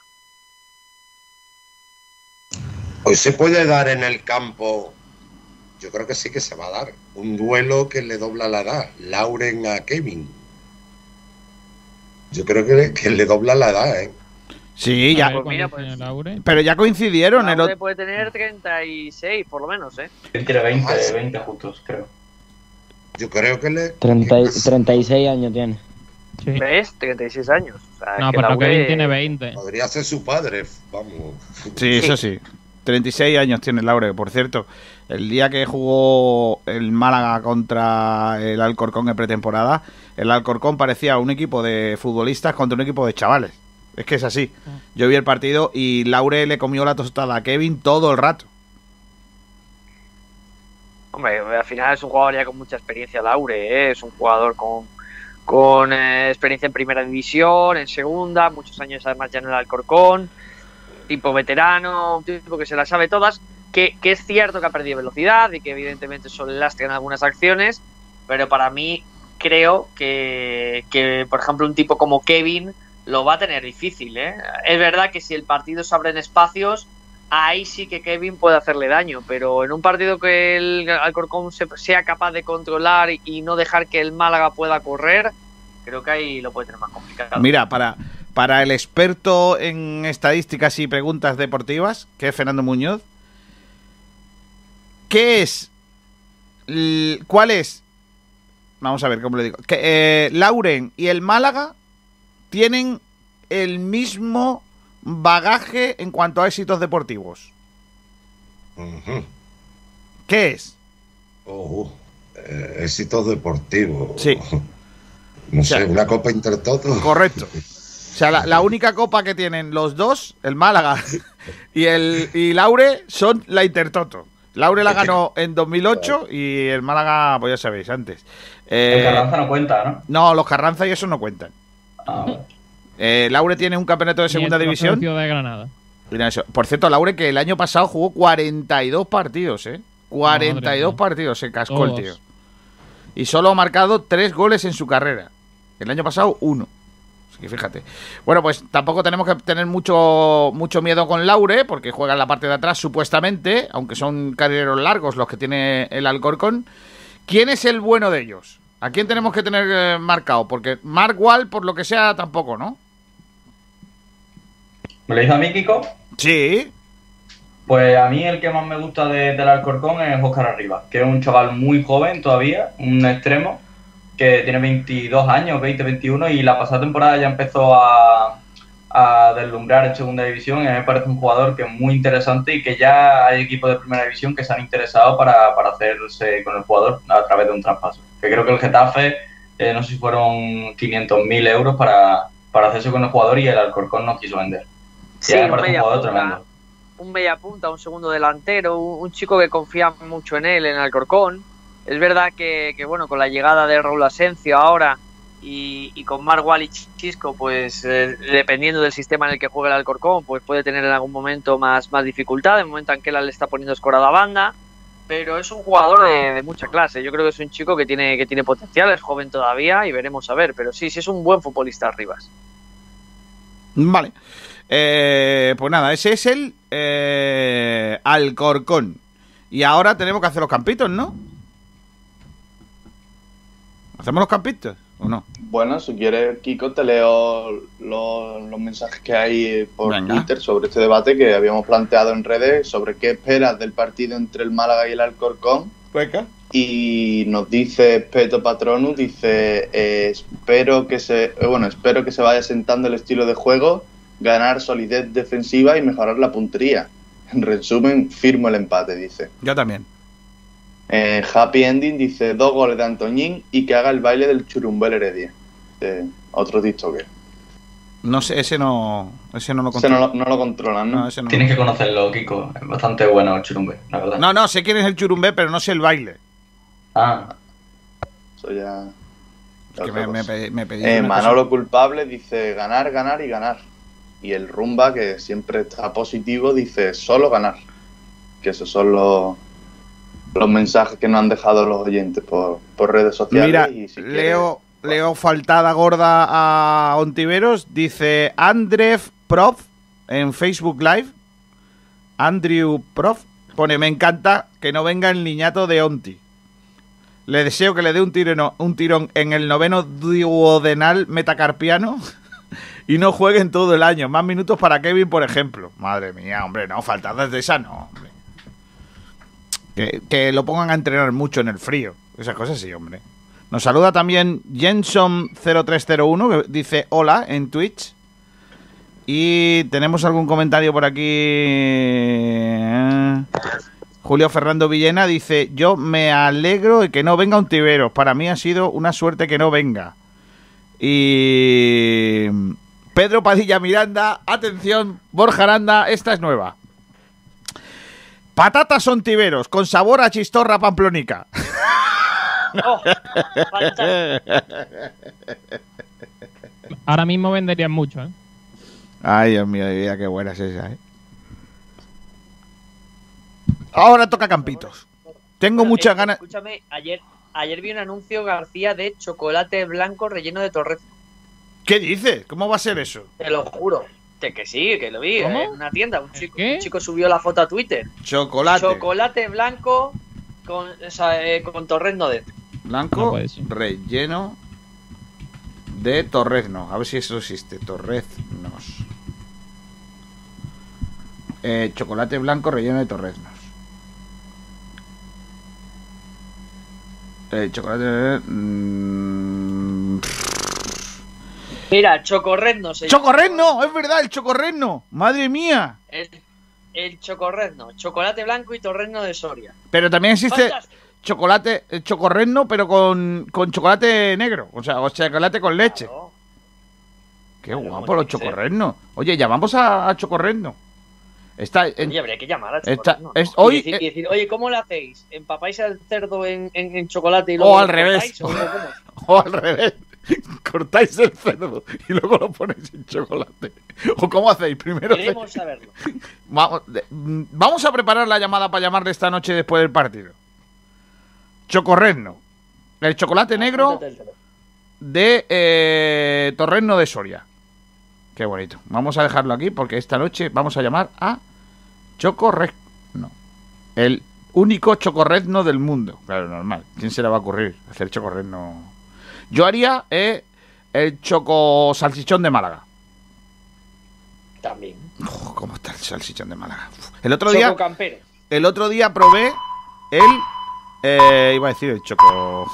Hoy se puede dar en el campo, yo creo que sí que se va a dar, un duelo que le dobla la edad, Lauren a Kevin. Yo creo que le dobla la edad, ¿eh? Sí, ya. Pues mira, pues Pero ya coincidieron. El Laure ot- puede tener 36 por lo menos, ¿eh? Tiene 20, 20 justos, creo. Yo creo que le... 30 y- 36 años tiene. ¿Ves? 36 años. O sea, No, que pero Laure- Kevin tiene 20. Podría ser su padre, vamos. Sí, eso sí. 36 años tiene Laure, por cierto. El día que jugó el Málaga contra el Alcorcón en pretemporada, el Alcorcón parecía un equipo de futbolistas contra un equipo de chavales. Es que es así. Yo vi el partido y Laure le comió la tostada a Kevin todo el rato. Hombre, al final es un jugador ya con mucha experiencia, Laure, ¿eh? es un jugador con, con eh, experiencia en primera división, en segunda, muchos años además ya en el Alcorcón, tipo veterano, un tipo que se las sabe todas, que, que es cierto que ha perdido velocidad y que evidentemente eso le lastra en algunas acciones, pero para mí creo que, que, por ejemplo, un tipo como Kevin lo va a tener difícil. ¿eh? Es verdad que si el partido se abre en espacios, ahí sí que Kevin puede hacerle daño, pero en un partido que el Alcorcón se- sea capaz de controlar y, no dejar que el Málaga pueda correr, creo que ahí lo puede tener más complicado. Mira, para, para el experto en estadísticas y preguntas deportivas, que es Fernando Muñoz, ¿qué es? ¿Cuál es? Vamos a ver cómo le digo. Eh, Lauren y el Málaga tienen el mismo bagaje en cuanto a éxitos deportivos. ¿Qué es? Oh, eh, éxitos deportivos. Sí. No O sea, sé, una copa intertoto. Correcto. O sea, la, la única copa que tienen los dos, el Málaga y el y Laure, son la Intertoto. Laure la ganó en 2008 y el Málaga, pues ya sabéis, antes. Eh, El Carranza no cuenta, ¿no? No, los Carranza y eso no cuentan. Ah, vale. Eh, Laure tiene un campeonato de segunda el división. De Granada. Mira eso. Por cierto, Laure que el año pasado jugó 42 partidos, ¿eh? 42 mía. partidos se cascó el tío. Y solo ha marcado 3 goles en su carrera. El año pasado, uno. Así que fíjate. Bueno, pues tampoco tenemos que tener mucho, mucho miedo con Laure, porque juega en la parte de atrás supuestamente, aunque son carreros largos los que tiene el Alcorcón. ¿Quién es el bueno de ellos? ¿A quién tenemos que tener eh, marcado? Porque Mark Wall, por lo que sea, tampoco, ¿no? ¿Me lo hizo a mí, Kiko? Sí. Pues a mí el que más me gusta de- del Alcorcón es Óscar Arriba, que es un chaval muy joven todavía, un extremo, que tiene 22 años, 20, 21, y la pasada temporada ya empezó a, a deslumbrar en segunda división. Y a mí me parece un jugador que es muy interesante y que ya hay equipos de primera división que se han interesado para, para hacerse con el jugador a través de un traspaso. Que creo que el Getafe, eh, no sé si fueron 500.000 euros para, para hacerse con el jugador y el Alcorcón no quiso vender. Sí, un un media jugador punta. tremendo. un media punta, un segundo delantero, un, un chico que confía mucho en él, en Alcorcón. Es verdad que, que, bueno, con la llegada de Raúl Asencio ahora y, y con Mark Wall y Chisco, pues eh, dependiendo del sistema en el que juega el Alcorcón, pues puede tener en algún momento más, más dificultad. De momento Anquela le está poniendo escorada a banda, pero es un jugador de, mucha clase. Yo creo que es un chico que tiene, que tiene potencial, es joven todavía y veremos a ver. Pero sí, sí es un buen futbolista Rivas. Vale. Eh, pues nada, ese es el eh, Alcorcón. Y ahora tenemos que hacer los campitos, ¿no? ¿Hacemos los campitos o no? Bueno, si quieres, Kiko, te leo los, los mensajes que hay por Venga. Twitter sobre este debate que habíamos planteado en redes sobre qué esperas del partido entre el Málaga y el Alcorcón. Venga. Y nos dice Peto Patronus, dice, eh, espero que se, eh, bueno, espero que se vaya sentando el estilo de juego, ganar solidez defensiva y mejorar la puntería. En resumen, firmo el empate, dice. Yo también. Eh, happy Ending dice dos goles de Antoñín y que haga el baile del Churumbel Heredia. Eh, otro TikToker. No sé, ese no, ese no lo Ese no no lo controlan, ¿no? No, ese no. Tienes que conocerlo, Kiko. Es bastante bueno el churumbe, la verdad. No, no, sé quién es el churumbé, pero no sé el baile. Ah, Eso ya. Es que me, me, pe- me pedí Eh, Manolo Culpable dice ganar, ganar y ganar. Y el Rumba, que siempre está positivo, dice solo ganar. Que esos son los, los mensajes que nos han dejado los oyentes por, por redes sociales. Mira, y si Leo, Leo faltada gorda a Ontiveros, dice Andrev Prof en Facebook Live. Andrew Prof pone, me encanta que no venga el niñato de Onti. Le deseo que le dé un un tirón en el noveno duodenal metacarpiano y no jueguen todo el año. Más minutos para Kevin, por ejemplo. Madre mía, hombre, no, faltadas de esa no, hombre. Que, que lo pongan a entrenar mucho en el frío. Esas cosas sí, hombre. Nos saluda también Jenson0301, que dice hola en Twitch. Y tenemos algún comentario por aquí. Eh, Julio Fernando Villena dice: Yo me alegro de que no venga un Tiberos. Para mí ha sido una suerte que no venga. Y. Pedro Padilla Miranda, atención, Borja Aranda, esta es nueva. Patatas ontiveros con sabor a chistorra pamplonica. Oh, Ahora mismo venderían mucho, ¿eh? Ay, Dios mío, mira qué buena es esa, ¿eh? Ahora toca campitos. Tengo muchas ganas. Escúchame, ayer, ayer vi un anuncio García de chocolate blanco relleno de torrezno. ¿Qué dices? ¿Cómo va a ser eso? Te lo juro. Que, que sí, que lo vi ¿Cómo? en una tienda. Un chico, un chico subió la foto a Twitter. Chocolate. Chocolate blanco con, o sea, eh, con dentro. Blanco relleno de torrezno. A ver si eso existe. Torreznos. Eh, chocolate blanco relleno de torreznos. Eh, chocolate. mm, Mira, chocorrezno se. ¡Chocorrezno! ¡Es verdad! ¡El chocorrezno! ¡Madre mía! El, el chocorrezno. Chocolate blanco y torrezno de Soria. Pero también existe Fantástico. Chocolate, eh, chocorrezno, pero con, con chocolate negro. O sea, o chocolate con leche. Qué guapo los chocorreznos. Oye, llamamos a, a chocorrezno. Está en, Oye, habría que llamar al está- es- Y hoy, decir, eh, y decir, oye, ¿cómo lo hacéis? ¿Empapáis el cerdo en, en, en chocolate y O luego al lo revés. ¿O o al revés. Cortáis el cerdo y luego lo ponéis en chocolate. ¿O cómo hacéis? Primero hacéis- Queremos saberlo. Vamos, mm, vamos a preparar la llamada para llamarle esta noche después del partido. Chocorrezno. El chocolate negro el teléfono. de eh, Torrezno de Soria. Qué bonito. Vamos a dejarlo aquí porque esta noche vamos a llamar a Chocorrezno. El único chocorrezno del mundo. Claro, normal. ¿Quién se le va a ocurrir hacer chocorrezno? Yo haría eh, el choco salchichón de Málaga. También. ¿Cómo está el salchichón de Málaga? Uf. El otro día, el otro día probé el eh, iba a decir el choco.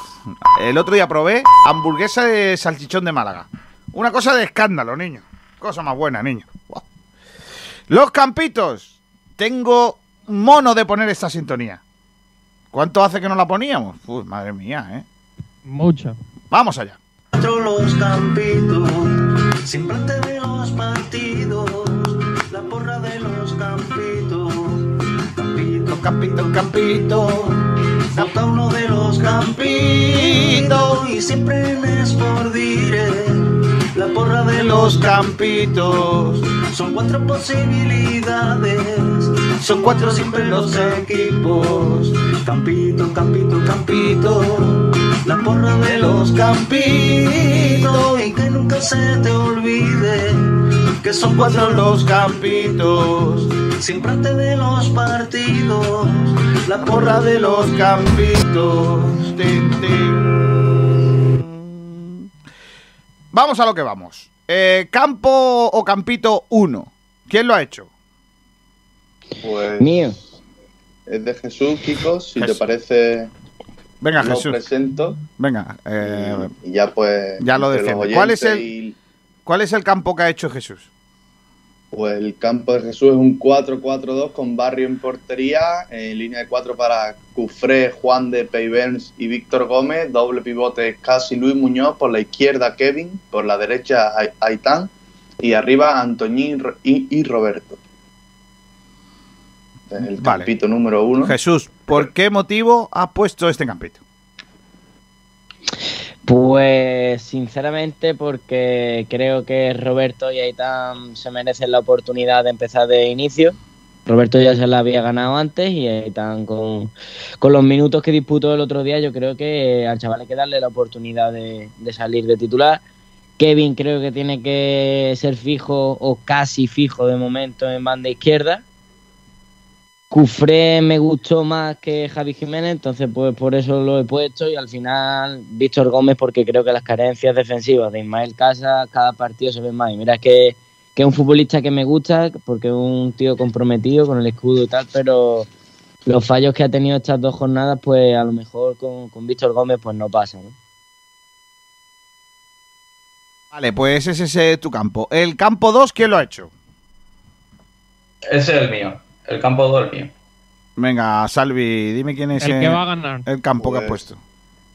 El otro día probé hamburguesa de salchichón de Málaga. Una cosa de escándalo, niño. Cosa más buena, niño. Los campitos. Tengo mono de poner esta sintonía. ¿Cuánto hace que no la poníamos? Uy, madre mía, ¿eh? Mucho. Vamos allá. los campitos, siempre antes de los partidos, la porra de los campitos, campito, campito, campito, vota uno de los campitos y siempre me por dire, la porra de los campitos, son cuatro posibilidades, son cuatro siempre los equipos, campito, campito, campito, la porra de los campitos y que nunca se te olvide que son cuatro los campitos siempre antes de los partidos la porra de los campitos. Tin, tin. Vamos a lo que vamos. Eh, campo o campito 1. ¿Quién lo ha hecho? Pues Mío. es de Jesús, Kiko, si Jesús. te parece Venga, lo Jesús. presento Venga, eh, y ya pues ya lo defiende. ¿Cuál es, el, y- ¿Cuál es el campo que ha hecho Jesús? Pues el campo de Jesús es un 4-4-2 con Barrio en portería, en línea de 4 para Cufré, Juan de Peivens y Víctor Gómez, doble pivote Casi Luis Muñoz, por la izquierda Kevin, por la derecha Ai- Aitán y arriba Antoñín y Roberto. El Vale. campito número uno. Jesús, ¿por qué motivo has puesto este campito? Pues sinceramente porque creo que Roberto y Aitán se merecen la oportunidad de empezar de inicio. Roberto ya se la había ganado antes y Aitán con, con los minutos que disputó el otro día yo creo que al chaval hay que darle la oportunidad de, de salir de titular. Kevin creo que tiene que ser fijo o casi fijo de momento en banda izquierda. Cufré me gustó más que Javi Jiménez, entonces pues por eso lo he puesto y al final Víctor Gómez porque creo que las carencias defensivas de Ismael Casa cada partido se ven más. Y mira que, que es un futbolista que me gusta porque es un tío comprometido con el escudo y tal, pero los fallos que ha tenido estas dos jornadas pues a lo mejor con, con Víctor Gómez pues no pasa. ¿no? Vale, pues ese es tu campo. El campo 2, ¿quién lo ha hecho? Ese es el mío. El campo 2 es el mío. Venga, Salvi, dime quién es El que va a ganar. el campo que has Pues, puesto.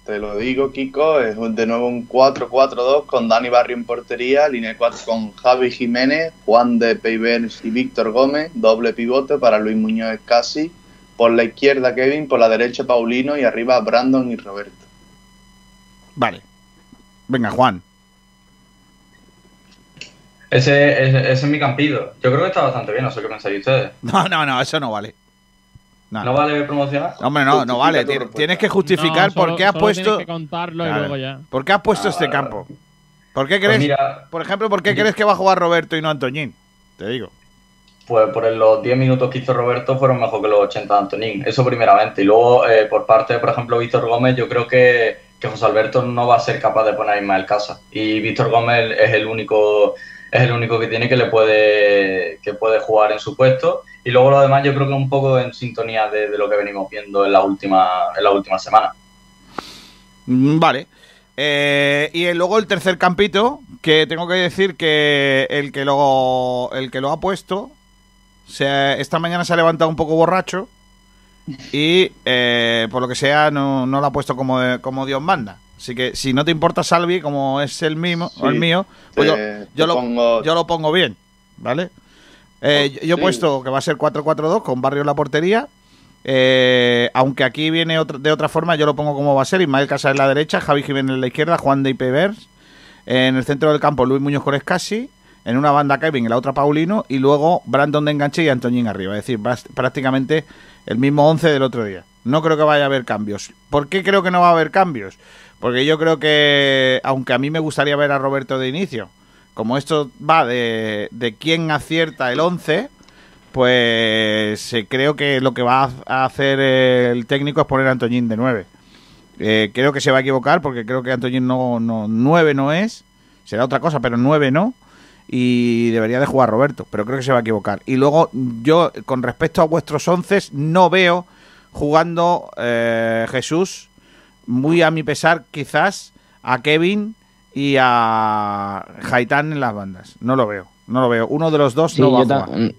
Te lo digo, Kiko, es de nuevo un 4-4-2 con Dani Barrio en portería, línea de 4 con Javi Jiménez, Juan de Peivens y Víctor Gómez, doble pivote para Luis Muñoz Casi, por la izquierda Kevin, por la derecha Paulino y arriba Brandon y Roberto. Vale. Venga, Juan. Ese, ese, ese es mi campillo. Yo creo que está bastante bien, no sé qué pensáis ustedes. No, no, no, eso no vale. No, ¿No vale promocionar? Hombre, no, no vale. Tien- Tienes que justificar No, solo- por qué has solo puesto. tienes que contarlo y luego ya. ¿Por qué has puesto Ah, este vale, campo? ¿Por qué Pues crees? mira- por ejemplo, ¿por qué crees que va a jugar Roberto y no Antoñín? Te digo. Pues por los 10 minutos que hizo Roberto fueron mejor que los 80 de Antonín. Eso primeramente. Y luego, eh, por parte, por ejemplo, Víctor Gómez, yo creo que, que José Alberto no va a ser capaz de poner a Ismael Casa. Y Víctor Gómez es el único es el único que tiene que le puede que puede jugar en su puesto. Y luego lo demás yo creo que un poco en sintonía de, lo que venimos viendo en la última, en la última semana. Mm, Vale. Eh, y luego el tercer campito, que tengo que decir que el que lo, el que lo ha puesto, esta mañana se ha levantado un poco borracho y eh, por lo que sea no, no lo ha puesto como, como Dios manda. Así que si no te importa Salvi, como es el mismo, o el mío, pues te- yo, yo te lo, pongo- yo lo pongo bien, ¿vale? Eh, yo, yo he puesto que va a ser 4-4-2 con Barrio en la portería. Eh, aunque aquí viene otra- de otra forma, yo lo pongo como va a ser. Ismael Casas en la derecha, Javi Jiménez en la izquierda, Juan de Ipevers. En el centro del campo, Luis Muñoz Corescasi. En una banda Kevin, en la otra Paulino. Y luego Brandon de enganche y Antoñín arriba. Es decir, prácticamente el mismo 11 del otro día. No creo que vaya a haber cambios. ¿Por qué creo que no va a haber cambios? Porque yo creo que, aunque a mí me gustaría ver a Roberto de inicio, como esto va de, quién acierta el 11, pues eh, creo que lo que va a- hacer el técnico es poner a Antoñín de 9. Eh, creo que se va a equivocar porque creo que Antoñín no, no 9 no es, será otra cosa, pero 9 no. Y debería de jugar Roberto, pero creo que se va a equivocar. Y luego yo, con respecto a vuestros 11, no veo jugando eh, Jesús, muy a mi pesar, quizás a Kevin y a Haitán en las bandas. No lo veo, no lo veo. Uno de los dos Sí, no va a yo ta- jugar.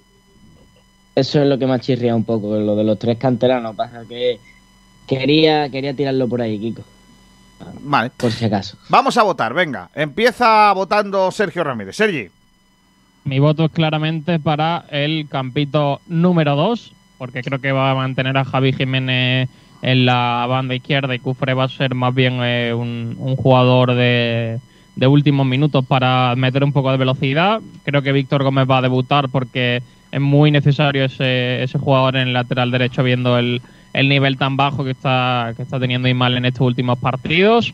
Eso es lo que me ha chirriado un poco, lo de los tres canteranos. Pasa que quería, quería tirarlo por ahí, Kiko. Vale. Por si acaso. Vamos a votar, venga. Empieza votando Sergio Ramírez. Sergi. Mi voto es claramente para el campito número 2, porque creo que va a mantener a Javi Jiménez en la banda izquierda y Cufre va a ser más bien eh, un, un jugador de, de últimos minutos para meter un poco de velocidad. Creo que Víctor Gómez va a debutar porque es muy necesario ese, ese jugador en el lateral derecho viendo el, el nivel tan bajo que está, que está teniendo Ismael en estos últimos partidos.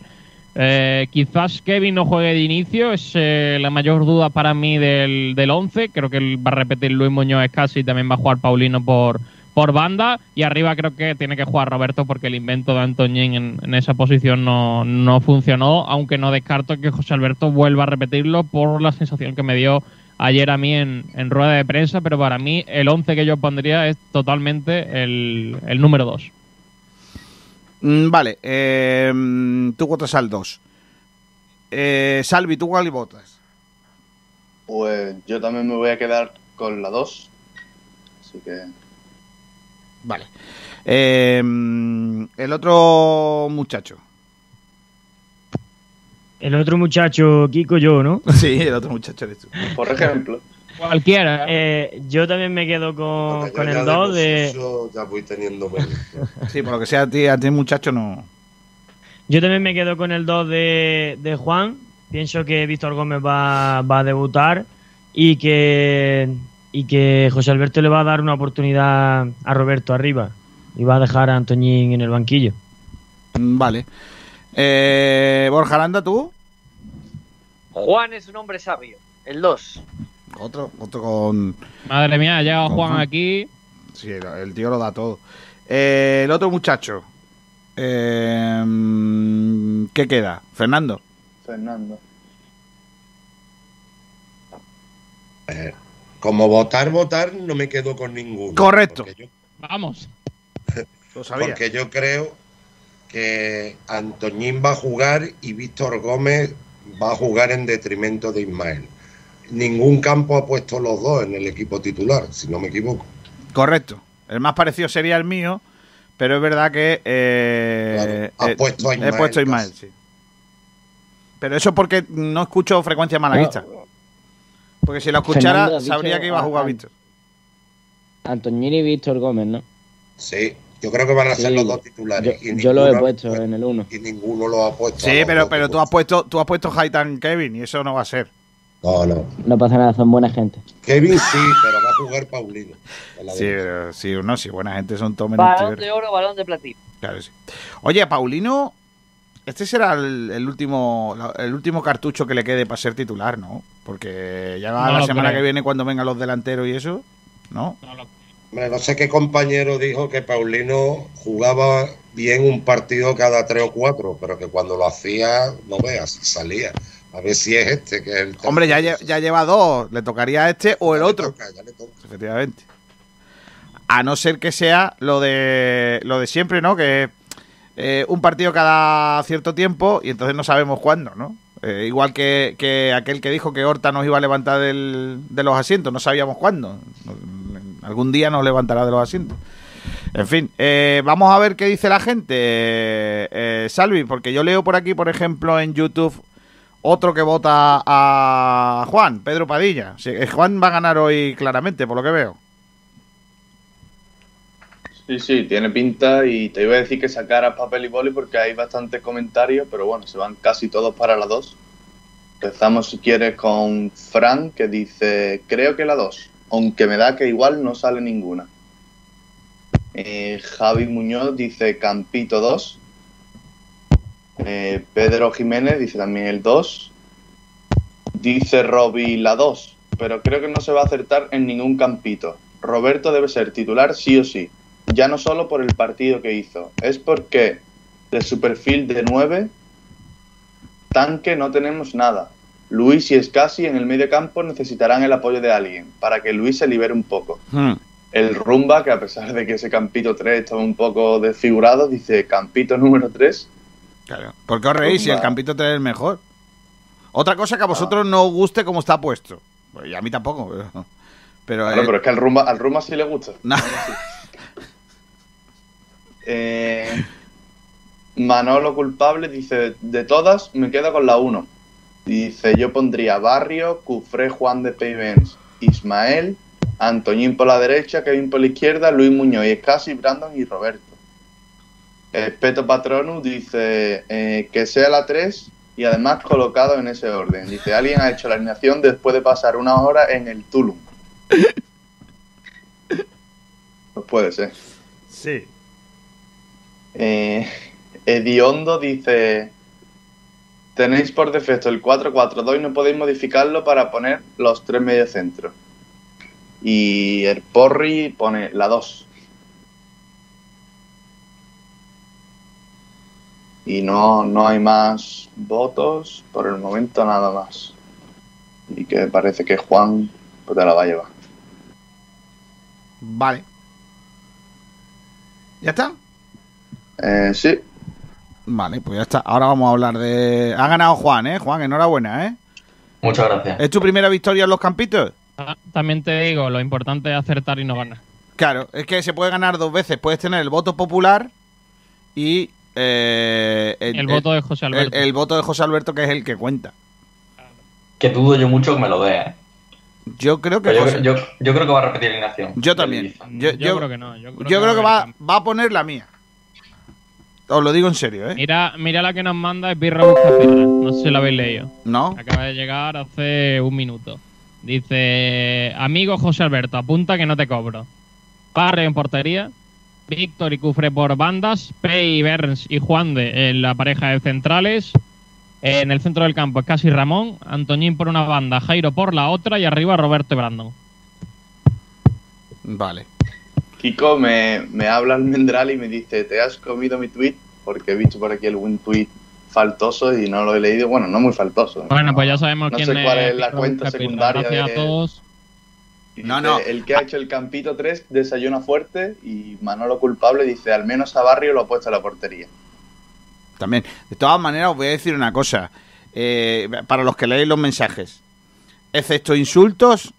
Eh, quizás Kevin no juegue de inicio, es eh, la mayor duda para mí del, del 11. Creo que va a repetir Luis Muñoz casi, también va a jugar Paulino por, por banda. Y arriba creo que tiene que jugar Roberto porque el invento de Antoñín en, en esa posición no, no funcionó. Aunque no descarto que José Alberto vuelva a repetirlo por la sensación que me dio ayer a mí en, en rueda de prensa. Pero para mí el 11 que yo pondría es totalmente el, el número 2. Mm, vale, eh, tú votas al 2. Eh, Salvi, ¿tú cuál votas? Pues yo también me voy a quedar con la 2. Así que. Vale. Eh, mm, el otro muchacho. El otro muchacho, Kiko, yo, ¿no? Sí, el otro muchacho eres tú. Por ejemplo. Cualquiera. Eh, yo también me quedo con, con el 2 de... Ya voy teniendo menos. Sí, por lo que sea, a ti, a ti muchacho no. Yo también me quedo con el 2 de, de Juan. Pienso que Víctor Gómez va, va a debutar y que, y que José Alberto le va a dar una oportunidad a Roberto arriba y va a dejar a Antoñín en el banquillo. Mm, Vale. Eh, Borja Aranda, ¿tú? Juan es un hombre sabio. El 2. Otro, otro con. Madre mía, ha llegado Juan aquí. Sí, el, tío lo da todo. Eh, el otro muchacho. Eh, ¿Qué queda? ¿Fernando? Fernando. Eh, como votar, votar, no me quedo con ninguno. Correcto. Porque yo, Vamos. Lo sabía. porque yo creo que Antoñín va a jugar y Víctor Gómez va a jugar en detrimento de Ismael. Ningún campo ha puesto los dos en el equipo titular, si no me equivoco. Correcto. El más parecido sería el mío, pero es verdad que. eh, Claro, has eh, puesto a He Ismael puesto a Ismael, sí. Pero eso porque no escucho frecuencia malaguista. Porque si lo escuchara, sabría que iba a jugar a- Víctor. Antoñín y Víctor Gómez, ¿no? Sí, yo creo que van a ser Sí, los dos titulares. Yo, y yo lo he puesto en el 1. Y ninguno lo ha puesto. Sí, pero, pero tú has puesto, tú has puesto Haitan Kevin y eso no va a ser. No, no. No pasa nada, son buena gente. Kevin sí, pero va a jugar Paulino. Sí, pero sí, no, sí, buena gente son todos menos Balón de oro, balón de platino. Claro, sí. Oye, Paulino, este será el, el último el último cartucho que le quede para ser titular, ¿no? Porque ya No la semana creo. que viene cuando vengan los delanteros y eso, ¿no? Hombre, no sé qué compañero dijo que Paulino jugaba bien un partido cada tres o cuatro, pero que cuando lo hacía, no veas, salía. A ver si es este, que es el Hombre, ya, lle- ya lleva dos, le tocaría a este o el otro. ya le toca. Efectivamente. A no ser que sea lo de lo de siempre, ¿no? Que eh, un partido cada cierto tiempo y entonces no sabemos cuándo, ¿no? Eh, igual que, que aquel que dijo que Horta nos iba a levantar del- de los asientos, no sabíamos cuándo. Algún día nos levantará de los asientos. En fin, eh, vamos a ver qué dice la gente, eh, eh, Salvi, porque yo leo por aquí, por ejemplo, en YouTube otro que vota a Juan, Pedro Padilla. Eh, Juan va a ganar hoy claramente, por lo que veo. Sí, sí, tiene pinta y te iba a decir que sacaras papel y boli porque hay bastantes comentarios, pero bueno, se van casi todos para la 2. Empezamos si quieres con Fran que dice, creo que la 2, aunque me da que igual no sale ninguna. Eh, Javi Muñoz dice Campito 2. Eh, Pedro Jiménez dice también el 2. Dice Roby la 2, pero creo que no se va a acertar en ningún campito. Roberto debe ser titular sí o sí. Ya no solo por el partido que hizo, es porque de su perfil de 9, tanque no tenemos nada. Luis y Scassi en el medio campo necesitarán el apoyo de alguien para que Luis se libere un poco. El Rumba, que a pesar de que ese campito 3 estaba un poco desfigurado, dice campito número 3. Claro. ¿Por qué os reís si el campito 3 es mejor? Otra cosa que a vosotros no os guste cómo está puesto. Pues, y a mí tampoco, pero... Pero, Claro, eh, pero es que al Rumba, al Rumba sí le gusta. No. Eh, Manolo culpable dice, de todas me quedo con la 1. Dice, yo pondría Barrio, Cufré, Juan de Pavens, Ismael, Antoñín por la derecha, Kevin por la izquierda, Luis Muñoz y Escasi, Brandon y Roberto. Espeto Patronus dice eh, que sea la 3 y además colocado en ese orden. Dice, alguien ha hecho la alineación después de pasar una hora en el Tulum. Pues puede ser. Sí. Eh, Ediondo dice: Tenéis por defecto el 4-4-2 y no podéis modificarlo para poner los tres mediocentros. Y el Porri pone la 2. Y no, no hay más votos, por el momento nada más. Y que parece que Juan pues te la va a llevar. Vale. ¿Ya está? Eh, sí. Vale, pues ya está. Ahora vamos a hablar de... Ha ganado Juan, ¿eh? Juan, enhorabuena, ¿eh? Muchas gracias. ¿Es tu primera victoria en los campitos? Ah, También te digo, lo importante es acertar y no ganar. Claro, es que se puede ganar dos veces. Puedes tener el voto popular y... eh, El voto de José Alberto. El, el voto de José Alberto, que es el que cuenta. Que dudo yo mucho que me lo dé, ¿eh? Yo creo que... Yo, José- yo, yo creo que va a repetir alineación. Yo también. Yo, Yo creo que no, yo creo yo que creo que va, va a poner la mía. Os lo digo en serio, ¿eh? Mira, mira la que nos manda es Birra Buscapirra. No sé si la habéis leído. No. Acaba de llegar hace un minuto. Dice, amigo José Alberto, apunta que no te cobro. Parre en portería. Víctor y Cufre por bandas. Pei, Berns y Juan de en la pareja de centrales. En el centro del campo es casi Ramón. Antoñín por una banda, Jairo por la otra. Y arriba Roberto y Brandon. Vale. Kiko me, me habla almendral y me dice, ¿te has comido mi tweet? Porque he visto por aquí algún tweet faltoso y no lo he leído. Bueno, no muy faltoso. Bueno, pues ya sabemos no quién sé cuál es la cuenta secundaria Gracias de... a todos. No, no. El que ha hecho el campito 3 desayuna fuerte y Manolo culpable dice, al menos a Barrio lo ha puesto a la portería. También. De todas maneras, os voy a decir una cosa. Eh, para los que leéis los mensajes. Excepto insultos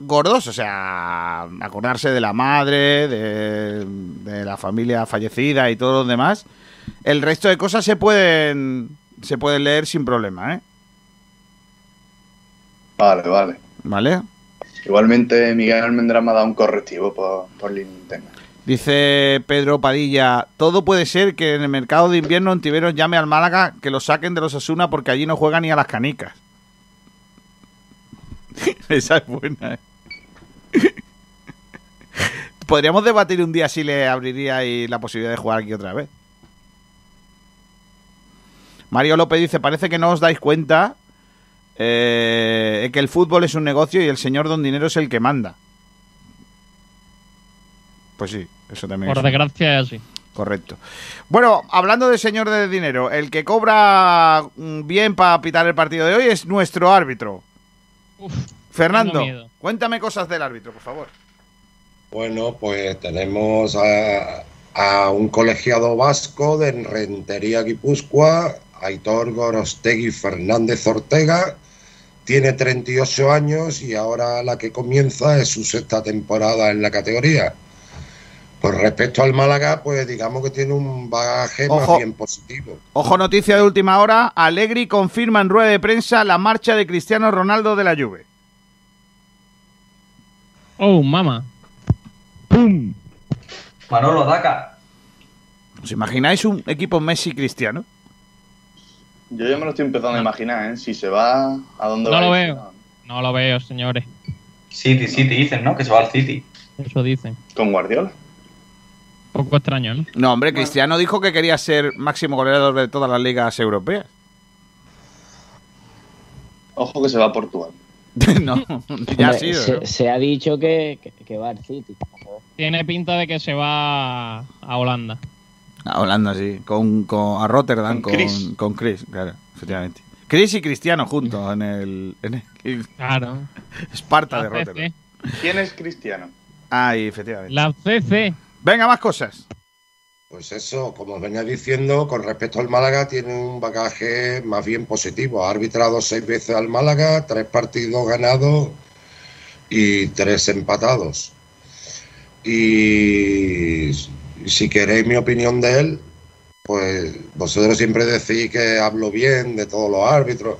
gordos, o sea, acordarse de la madre, de, de la familia fallecida y todo lo demás. El resto de cosas se pueden se pueden leer sin problema, ¿eh? Vale, vale. ¿Vale? Igualmente Miguel Almendral me ha dado un correctivo por, por LinkedIn. Dice Pedro Padilla, todo puede ser que en el mercado de invierno Ontiveros llame al Málaga que lo saquen de los Asuna porque allí no juegan ni a las canicas. Esa es buena. ¿eh? Podríamos debatir un día si le abriría la posibilidad de jugar aquí otra vez. Mario López dice, parece que no os dais cuenta eh, que el fútbol es un negocio y el señor Don Dinero es el que manda. Pues sí, eso también Por es. desgracia es así. Correcto. Bueno, hablando de señor de dinero, el que cobra mm, bien para pitar el partido de hoy es nuestro árbitro. Fernando, cuéntame cosas del árbitro, por favor. Bueno, pues tenemos a, a un colegiado vasco de Rentería Guipúzcoa, Aitor Gorostegui Fernández Ortega. Tiene 38 años y ahora la que comienza es su sexta temporada en la categoría. Con respecto al Málaga, pues digamos que tiene un bagaje Ojo. más bien positivo. Ojo, noticia de última hora. Allegri confirma en rueda de prensa la marcha de Cristiano Ronaldo de la Juve. Oh, mama. ¡Pum! Manolo, Daca. ¿Os imagináis un equipo Messi-Cristiano? Yo ya me lo estoy empezando a imaginar, ¿eh? Si se va, ¿a dónde No va? lo a ir? veo. No lo veo, señores. City, City dicen, ¿no? Que se va al City. Eso dicen. ¿Con Guardiola? Poco extraño, ¿no? No, hombre, Cristiano dijo que quería ser máximo goleador de todas las ligas europeas. Ojo que se va a Portugal. no, ya ha sido. se, ¿no? se ha dicho que, que, que va al City. Tiene pinta de que se va a Holanda. A Holanda, sí. Con, con- a Rotterdam, Con con, Chris. con Chris, claro, efectivamente. Chris y Cristiano juntos en el, en el Claro. Esparta de Rotterdam. ¿Quién es Cristiano? Ahí, efectivamente. La CC. Venga, más cosas. Pues eso, como os venía diciendo, con respecto al Málaga, tiene un bagaje más bien positivo. Ha arbitrado seis veces al Málaga, tres partidos ganados y tres empatados. Y si queréis mi opinión de él, pues vosotros siempre decís que hablo bien de todos los árbitros.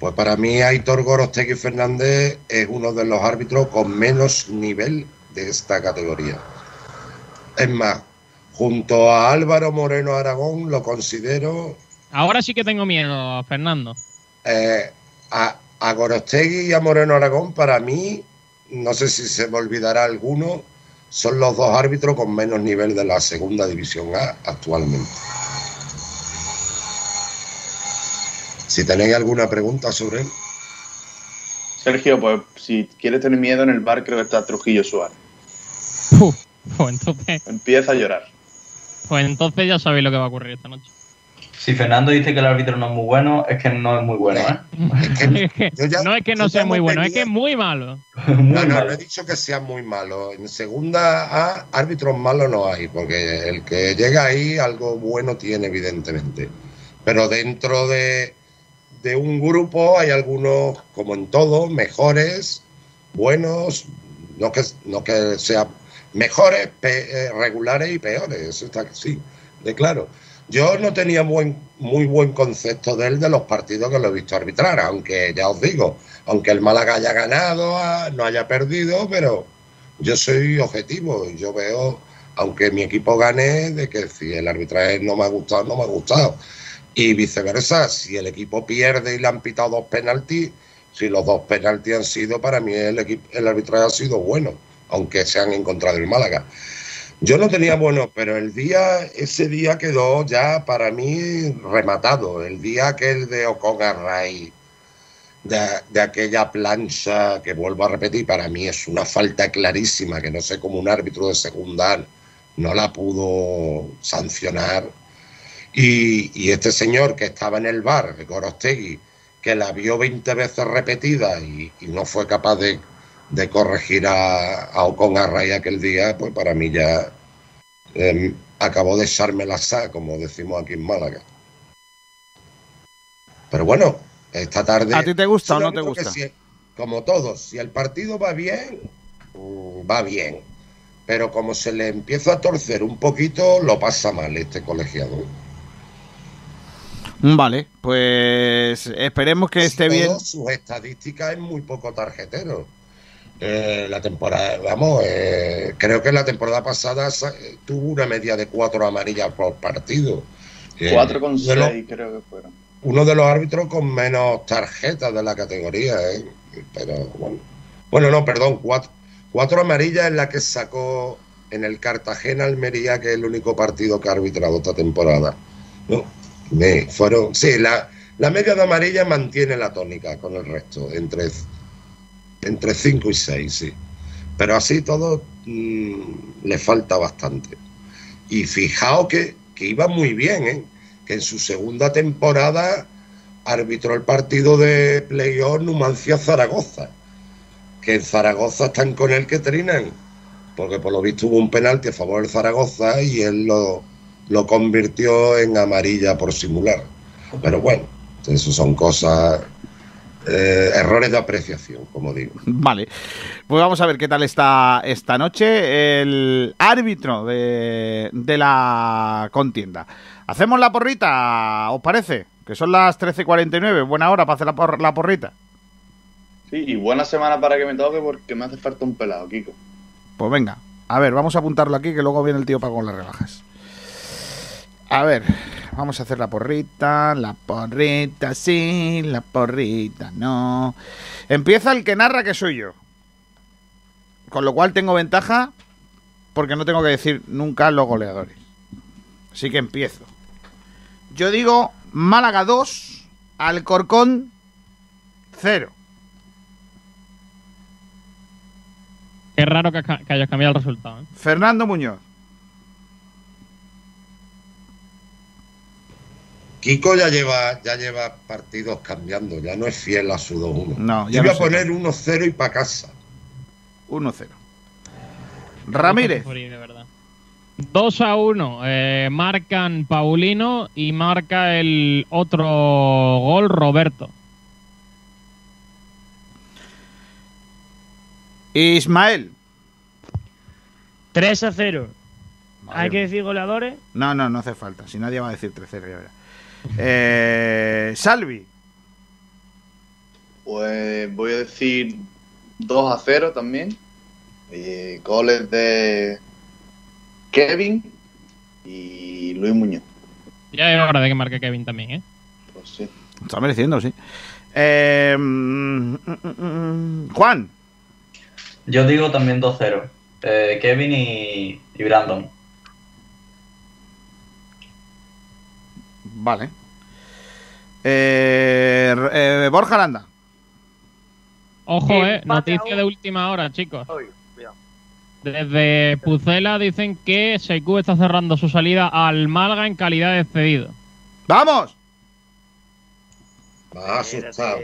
Pues para mí Aitor Gorostegui Fernández es uno de los árbitros con menos nivel de esta categoría. Es más, junto a Álvaro Moreno Aragón lo considero Ahora sí que tengo miedo, Fernando. eh, a, a Gorostegui y a Moreno Aragón para mí, no sé si se me olvidará alguno, son los dos árbitros con menos nivel de la segunda división A actualmente. Si tenéis alguna pregunta sobre él. Sergio, pues si quieres tener miedo en el bar, creo que está Trujillo Suárez. Pues entonces, Empieza a llorar. Pues entonces ya sabéis lo que va a ocurrir esta noche. Si Fernando dice que el árbitro no es muy bueno, es que no es muy bueno, ¿eh? Es que- no es que no sea ya muy no bueno, es que es muy malo. No, no, no he dicho que sea muy malo. En segunda A, árbitros malos no hay, porque el que llega ahí algo bueno tiene, evidentemente. Pero dentro de, de un grupo hay algunos, como en todo, mejores, buenos, no que, no que sean mejores, eh, regulares y peores, eso está sí, de claro. Yo no tenía buen, muy buen concepto de él de los partidos que lo he visto arbitrar, aunque ya os digo, aunque el Málaga haya ganado, ah, no haya perdido, pero yo soy objetivo yo veo, aunque mi equipo gane, de que si el arbitraje no me ha gustado, no me ha gustado. Y viceversa, si el equipo pierde y le han pitado dos penaltis, si los dos penaltis han sido, para mí el, el arbitraje ha sido bueno, aunque se han encontrado el Málaga. Yo no tenía bueno, pero el día, ese día quedó ya para mí rematado. El día aquel de Ocongarray, de, aquella plancha que vuelvo a repetir, para mí es una falta clarísima que no sé cómo un árbitro de segunda no la pudo sancionar. Y, este señor que estaba en el bar, Gorostegui, que la vio 20 veces repetida y no fue capaz de, de corregir a, a Ocongarray aquel día, pues para mí ya eh, acabó de echarme la sa, como decimos aquí en Málaga. Pero bueno, esta tarde. ¿A ti te gusta o no te gusta? si- como todos, si el partido va bien, mm, va bien. Pero como se le empieza a torcer un poquito, lo pasa mal este colegiado. Vale, pues esperemos que esté bien. Sus estadísticas es muy poco tarjetero. Eh, la temporada, vamos, eh, creo que la temporada pasada sa- tuvo una media de cuatro amarillas por partido. Eh, 4 con los- 6 creo que fueron. uno de los árbitros con menos tarjetas de la categoría, ¿eh? Pero bueno. Bueno, no, perdón, cuatro, cuatro amarillas es la que sacó en el Cartagena Almería, que es el único partido que ha arbitrado esta temporada. ¿no? Me- fueron, sí, la, la media de amarilla mantiene la tónica con el resto, entre, entre 5 y 6, sí. Pero así todo mm, le falta bastante. Y fijaos que, que iba muy bien, ¿eh? que en su segunda temporada arbitró el partido de playoff Numancia-Zaragoza. Que en Zaragoza están con él que trinan. Porque por lo visto hubo un penalti a favor del Zaragoza y él lo, lo convirtió en amarilla por simular. Pero bueno, eso son cosas, eh, errores de apreciación, como digo. Vale, pues vamos a ver qué tal está esta noche el árbitro de, de la contienda. ¿Hacemos la porrita, os parece? Que son las 13.49, buena hora para hacer la, por- la porrita. Sí, y buena semana para que me toque porque me hace falta un pelado, Kiko. Pues venga, a ver, vamos a apuntarlo aquí que luego viene el tío para con las rebajas. A ver, vamos a hacer la porrita, la porrita sí, la porrita no. Empieza el que narra que soy yo. Con lo cual tengo ventaja porque no tengo que decir nunca los goleadores. Así que empiezo. Yo digo Málaga 2, Alcorcón 0. Qué raro que, que hayas cambiado el resultado. ¿eh? Fernando Muñoz. Kiko ya lleva, ya lleva partidos cambiando, ya no es fiel a su 2-1. No, ya Yo voy no a poner 1-0 y para casa. 1-0. Ramírez. Sufrí, de verdad. 2 a 1. eh, marcan Paulino y marca el otro gol Roberto. Ismael. 3 a 0. Madre ¿Hay que decir goleadores? No, no, no hace falta. Si nadie va a decir 3-0, ya verá. Eh, Salvi. Pues voy a decir 2 a 0 también. Eh, goles de Kevin y Luis Muñoz. Ya es hora de que marque Kevin también, ¿eh? Pues sí. Está mereciendo, sí. Eh, mm, mm, mm, Juan. Yo digo también 2-0. Eh, Kevin y, y Brandon. Vale. Eh, eh, Borja Aranda. Ojo, eh. Noticia de última hora, chicos. Desde Pucela dicen que Seikú está cerrando su salida al Málaga en calidad de cedido. ¡Vamos! Me ha asustado.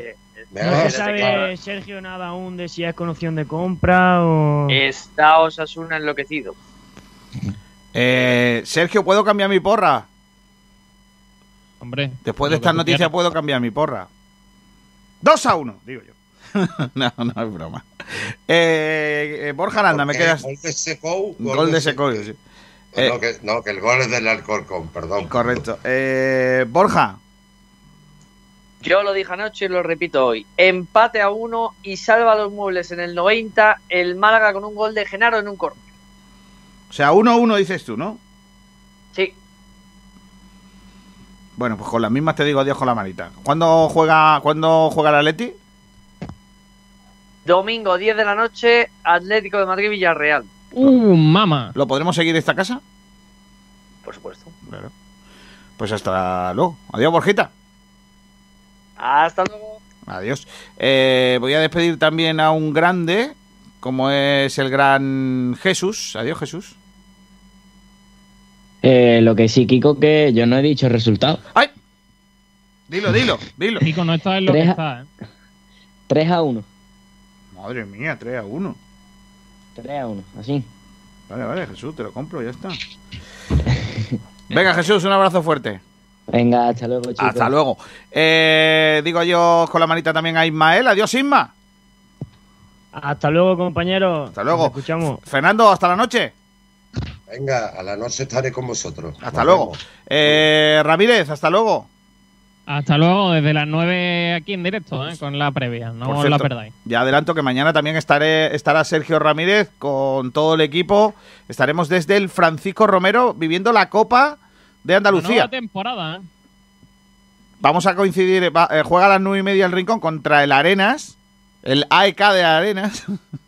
Me No se sabe, Sergio, nada aún de si es con opción de compra o... Está Osasuna enloquecido. Eh, Sergio, ¿puedo cambiar mi porra? Hombre. Después de esta noticia quieras. puedo cambiar mi porra. 2 a 1, digo yo. no, no es broma. Eh, eh, Borja Aranda, me quedas. Gol de Secou. Gol de Secoyo, sí. Eh, no, que, no, que el gol es del Alcorcón, perdón. Correcto. Eh, Borja, Yo lo dije anoche y lo repito hoy. Empate a uno y salva los muebles en el 90 el Málaga con un gol de Genaro en un corner. o sea, 1 a 1 dices tú, ¿no? Sí. Bueno, pues con las mismas te digo adiós con la manita. ¿Cuándo juega, ¿cuándo juega el Atleti? Domingo 10 de la noche, Atlético de Madrid Villarreal. Uh, mama. ¿Lo podremos seguir esta casa? Por supuesto. Claro. Pues hasta luego. Adiós, Borjita. Hasta luego. Adiós. Eh, voy a despedir también a un grande, como es el gran Jesús. Adiós, Jesús. Eh, lo que sí, Kiko, que yo no he dicho el resultado. ¡Ay! Dilo, dilo, dilo. Kiko no está en lo que Tres a- está, ¿eh? 3 a 1. Madre mía, 3 a 1. 3 a 1, así. Vale, vale, Jesús, te lo compro, ya está. Venga, Jesús, un abrazo fuerte. Venga, hasta luego, chicos. Hasta luego. Eh, digo yo con la manita también a Ismael. Adiós, Isma. Hasta luego, compañero. Hasta luego. Nos escuchamos. Fernando, hasta la noche. Venga, a la noche estaré con vosotros. Hasta Nos luego. Eh, Ramírez, hasta luego. Hasta luego, desde las 9 aquí en directo, ¿eh? con la previa. No la perdáis. Ya adelanto que mañana también estaré, estará Sergio Ramírez con todo el equipo. Estaremos desde el Francisco Romero viviendo la Copa de Andalucía. Nueva temporada, ¿eh? Vamos a coincidir, va- eh, juega a las nueve y media el Rincón contra el Arenas, el AEK de Arenas,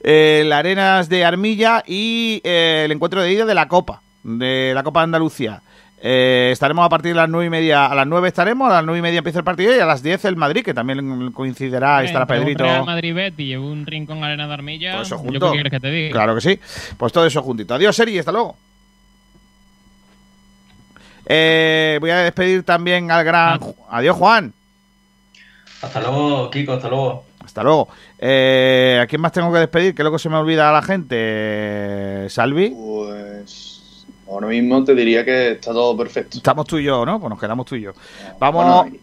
el Arenas de Armilla y eh, el encuentro de ida de la Copa, de la Copa de Andalucía. Eh, estaremos a partir de las nueve y media, a las nueve estaremos, a las nueve y media empieza el partido y a las diez el Madrid, que también coincidirá, estará Pedrito. Un Real Madrid Betty y un rincón Arena de Armilla. Todo eso ¿Yo junto. qué quieres que te diga? Claro que sí. Pues todo eso juntito. Adiós, Seri, hasta luego. Eh, voy a despedir también al gran. Adiós, Juan. Hasta luego, Kiko, hasta luego. Hasta luego. Eh, ¿A quién más tengo que despedir? ¿Qué es lo que se me olvida a la gente? ¿Salvi? Pues ahora mismo te diría que está todo perfecto. Estamos tú y yo, ¿no? Pues nos quedamos tú y yo. Vamos. Bueno,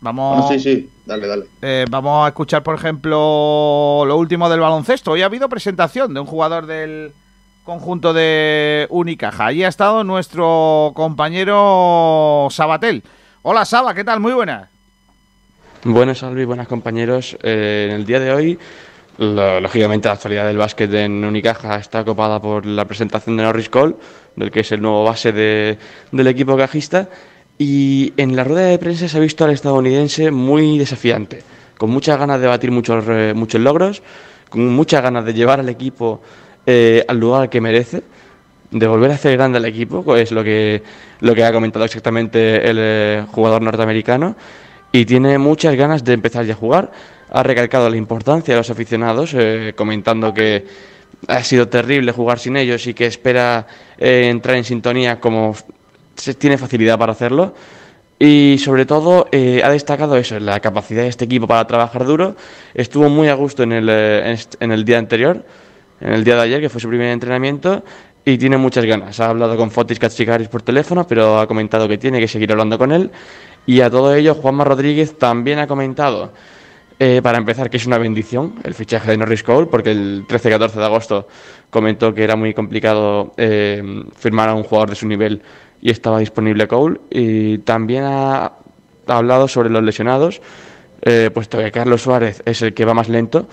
vamos. Bueno, sí, sí, dale, dale. Eh, vamos a escuchar, por ejemplo, lo último del baloncesto. Hoy ha habido presentación de un jugador del conjunto de Unicaja. Allí ha estado nuestro compañero Sabatel. Hola, Saba, ¿qué tal? Muy buenas. Buenas, Albi, buenas compañeros. Eh, en el día de hoy, lo- lógicamente, la actualidad del básquet en Unicaja está copada por la presentación de Norris Cole, del que es el nuevo base de- del equipo cajista. Y en la rueda de prensa se ha visto al estadounidense muy desafiante, con muchas ganas de batir muchos, eh, muchos logros, con muchas ganas de llevar al equipo eh, al lugar que merece de volver a hacer grande al equipo, es lo que, lo que ha comentado exactamente el eh, jugador norteamericano, y tiene muchas ganas de empezar ya a jugar. Ha recalcado la importancia de los aficionados, eh, comentando que ha sido terrible jugar sin ellos y que espera eh, entrar en sintonía como se tiene facilidad para hacerlo. Y sobre todo eh, ha destacado eso, la capacidad de este equipo para trabajar duro. Estuvo muy a gusto en el, eh, en el día anterior, en el día de ayer, que fue su primer entrenamiento, y tiene muchas ganas. Ha hablado con Fotis Katsikaris por teléfono, pero ha comentado que tiene que seguir hablando con él. Y a todo ello, Juanma Rodríguez también ha comentado, eh, para empezar, que es una bendición el fichaje de Norris Cole, porque el 13-14 de agosto comentó que era muy complicado eh, firmar a un jugador de su nivel y estaba disponible Cole. Y también ha, ha hablado sobre los lesionados, eh, puesto que Carlos Suárez es el que va más lento.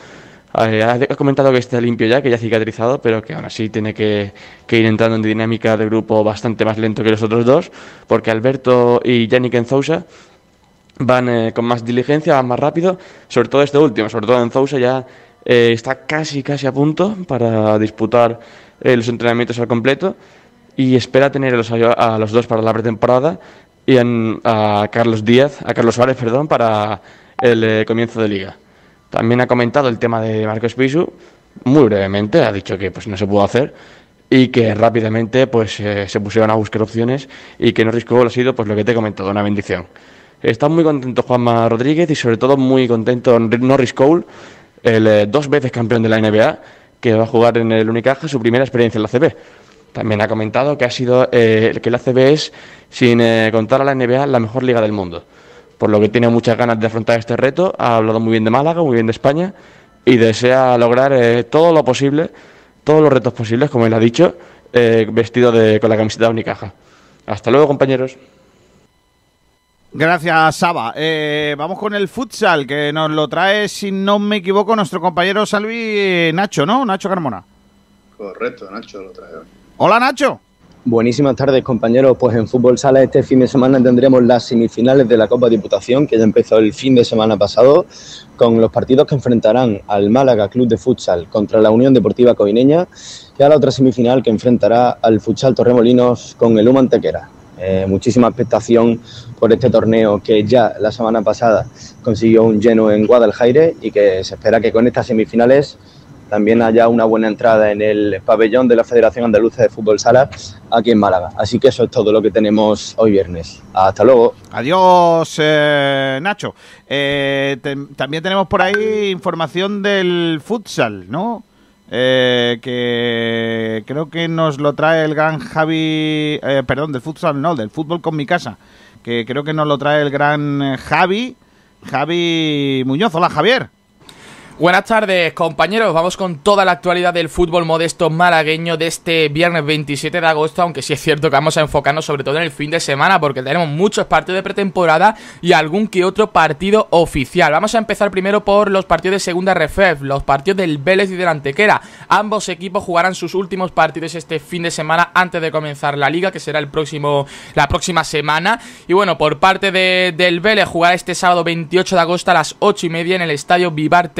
Eh, ha ha comentado que está limpio ya, que ya ha cicatrizado, pero que aún así tiene que, ir entrando en dinámica de grupo bastante más lento que los otros dos, porque Alberto y Yannick Enzousa van eh, con más diligencia, van más rápido, sobre todo este último, sobre todo Enzousa ya eh, está casi casi a punto para disputar eh, los entrenamientos al completo y espera tener a los, a los dos para la pretemporada y a Carlos Díaz, a Carlos Suárez, perdón, para el eh, comienzo de liga. También ha comentado el tema de Marcos Pisu, muy brevemente, ha dicho que pues no se pudo hacer y que rápidamente pues eh, se pusieron a buscar opciones y que Norris Cole ha sido pues lo que te he comentado, una bendición. Está muy contento Juanma Rodríguez y sobre todo muy contento Norris Cole, el eh, dos veces campeón de la NBA, que va a jugar en el Unicaja su primera experiencia en la CB. También ha comentado que ha sido eh, que la CB es, sin eh, contar a la NBA, la mejor liga del mundo. Por lo que tiene muchas ganas de afrontar este reto. Ha hablado muy bien de Málaga, muy bien de España y desea lograr eh, todo lo posible, todos los retos posibles, como él ha dicho, eh, vestido de, con la camiseta de Unicaja. Hasta luego, compañeros. Gracias, Saba. Eh, vamos con el futsal, que nos lo trae, si no me equivoco, nuestro compañero Salvi Nacho, ¿no? Nacho Carmona. Correcto, Nacho lo trae hoy. Hola, Nacho. Buenísimas tardes, compañeros. Pues en Fútbol Sala este fin de semana tendremos las semifinales de la Copa Diputación, que ya empezó el fin de semana pasado, con los partidos que enfrentarán al Málaga Club de Futsal contra la Unión Deportiva Coineña y a la otra semifinal que enfrentará al Futsal Torremolinos con el Human Tequera. Eh, muchísima expectación por este torneo que ya la semana pasada consiguió un lleno en Guadalajara y que se espera que con estas semifinales también haya una buena entrada en el pabellón de la Federación Andaluza de Fútbol Sala aquí en Málaga. Así que eso es todo lo que tenemos hoy viernes. Hasta luego. Adiós, eh, Nacho. Eh, también tenemos por ahí información del futsal, ¿no? Eh, que creo que nos lo trae el gran Javi, eh, perdón, del futsal, no, del fútbol con mi casa, que creo que nos lo trae el gran Javi, Javi Muñoz. Hola, Javier. Buenas tardes, compañeros. Vamos con toda la actualidad del fútbol modesto malagueño de este viernes 27 de agosto, aunque sí es cierto que vamos a enfocarnos sobre todo en el fin de semana, porque tenemos muchos partidos de pretemporada y algún que otro partido oficial. Vamos a empezar primero por los partidos de segunda RFEF, los partidos del Vélez y del Antequera. Ambos equipos jugarán sus últimos partidos este fin de semana antes de comenzar la liga, que será el próximo, la próxima semana. Y bueno, por parte de- del Vélez jugará este sábado 28 de agosto a las 8 y media en el estadio Vivar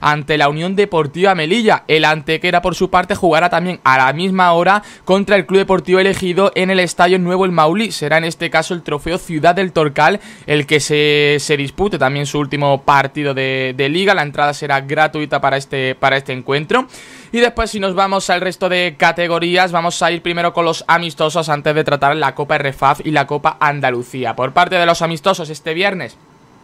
Ante la Unión Deportiva Melilla. El Antequera, por su parte, jugará también a la misma hora contra el Club Deportivo Elegido en el estadio Nuevo El Maulí. Será en este caso el trofeo Ciudad del Torcal el que se, se dispute también su último partido de, de liga. La entrada será gratuita para este, para este encuentro. Y después si nos vamos al resto de categorías, vamos a ir primero con los amistosos antes de tratar la Copa RFAF y la Copa Andalucía. Por parte de los amistosos este viernes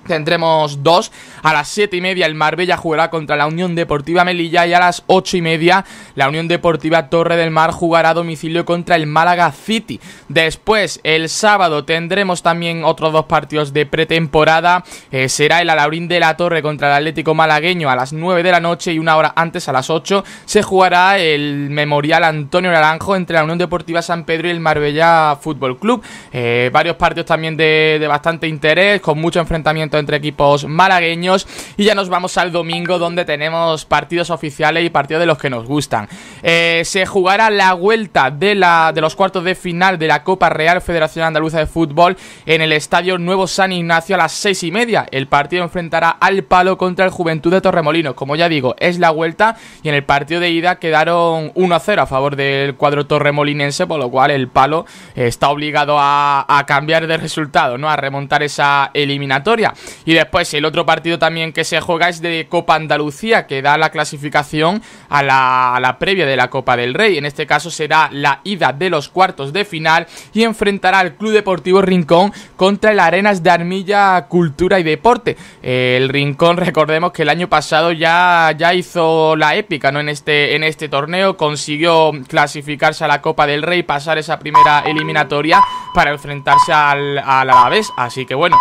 Tendremos dos. A las siete y media el Marbella jugará contra la Unión Deportiva Melilla y a las ocho y media la Unión Deportiva Torre del Mar jugará a domicilio contra el Málaga City. Después, el sábado tendremos también otros dos partidos de pretemporada. Eh, será el Alaurín de la Torre contra el Atlético Malagueño a las 9 de la noche y una hora antes a las 8 se jugará el Memorial Antonio Naranjo entre la Unión Deportiva San Pedro y el Marbella Fútbol Club. Eh, varios partidos también de bastante interés, con mucho enfrentamiento entre equipos malagueños. Y ya nos vamos al domingo, donde tenemos partidos oficiales y partidos de los que nos gustan. Eh, se jugará la vuelta de, la, de los cuartos de final de la Copa Real Federación Andaluza de Fútbol en el Estadio Nuevo San Ignacio a las seis y media. El partido enfrentará al palo contra el Juventud de Torremolinos. Como ya digo, es la vuelta y en el partido de ida quedaron 1-0 a favor del cuadro torremolinense, por lo cual el palo eh, está obligado a, a cambiar de resultado, ¿no? A remontar esa eliminatoria. Y después el otro partido también que se juega es de Copa Andalucía, que da la clasificación a la, a la previa de la Copa del Rey. En este caso será la ida de los cuartos de final y enfrentará al Club Deportivo Rincón contra el Arenas de Armilla Cultura y Deporte. El Rincón, recordemos que el año pasado ya, ya hizo la épica ¿no? en, este, en este torneo, consiguió clasificarse a la Copa del Rey, pasar esa primera eliminatoria para enfrentarse al, al Alavés. Así que bueno,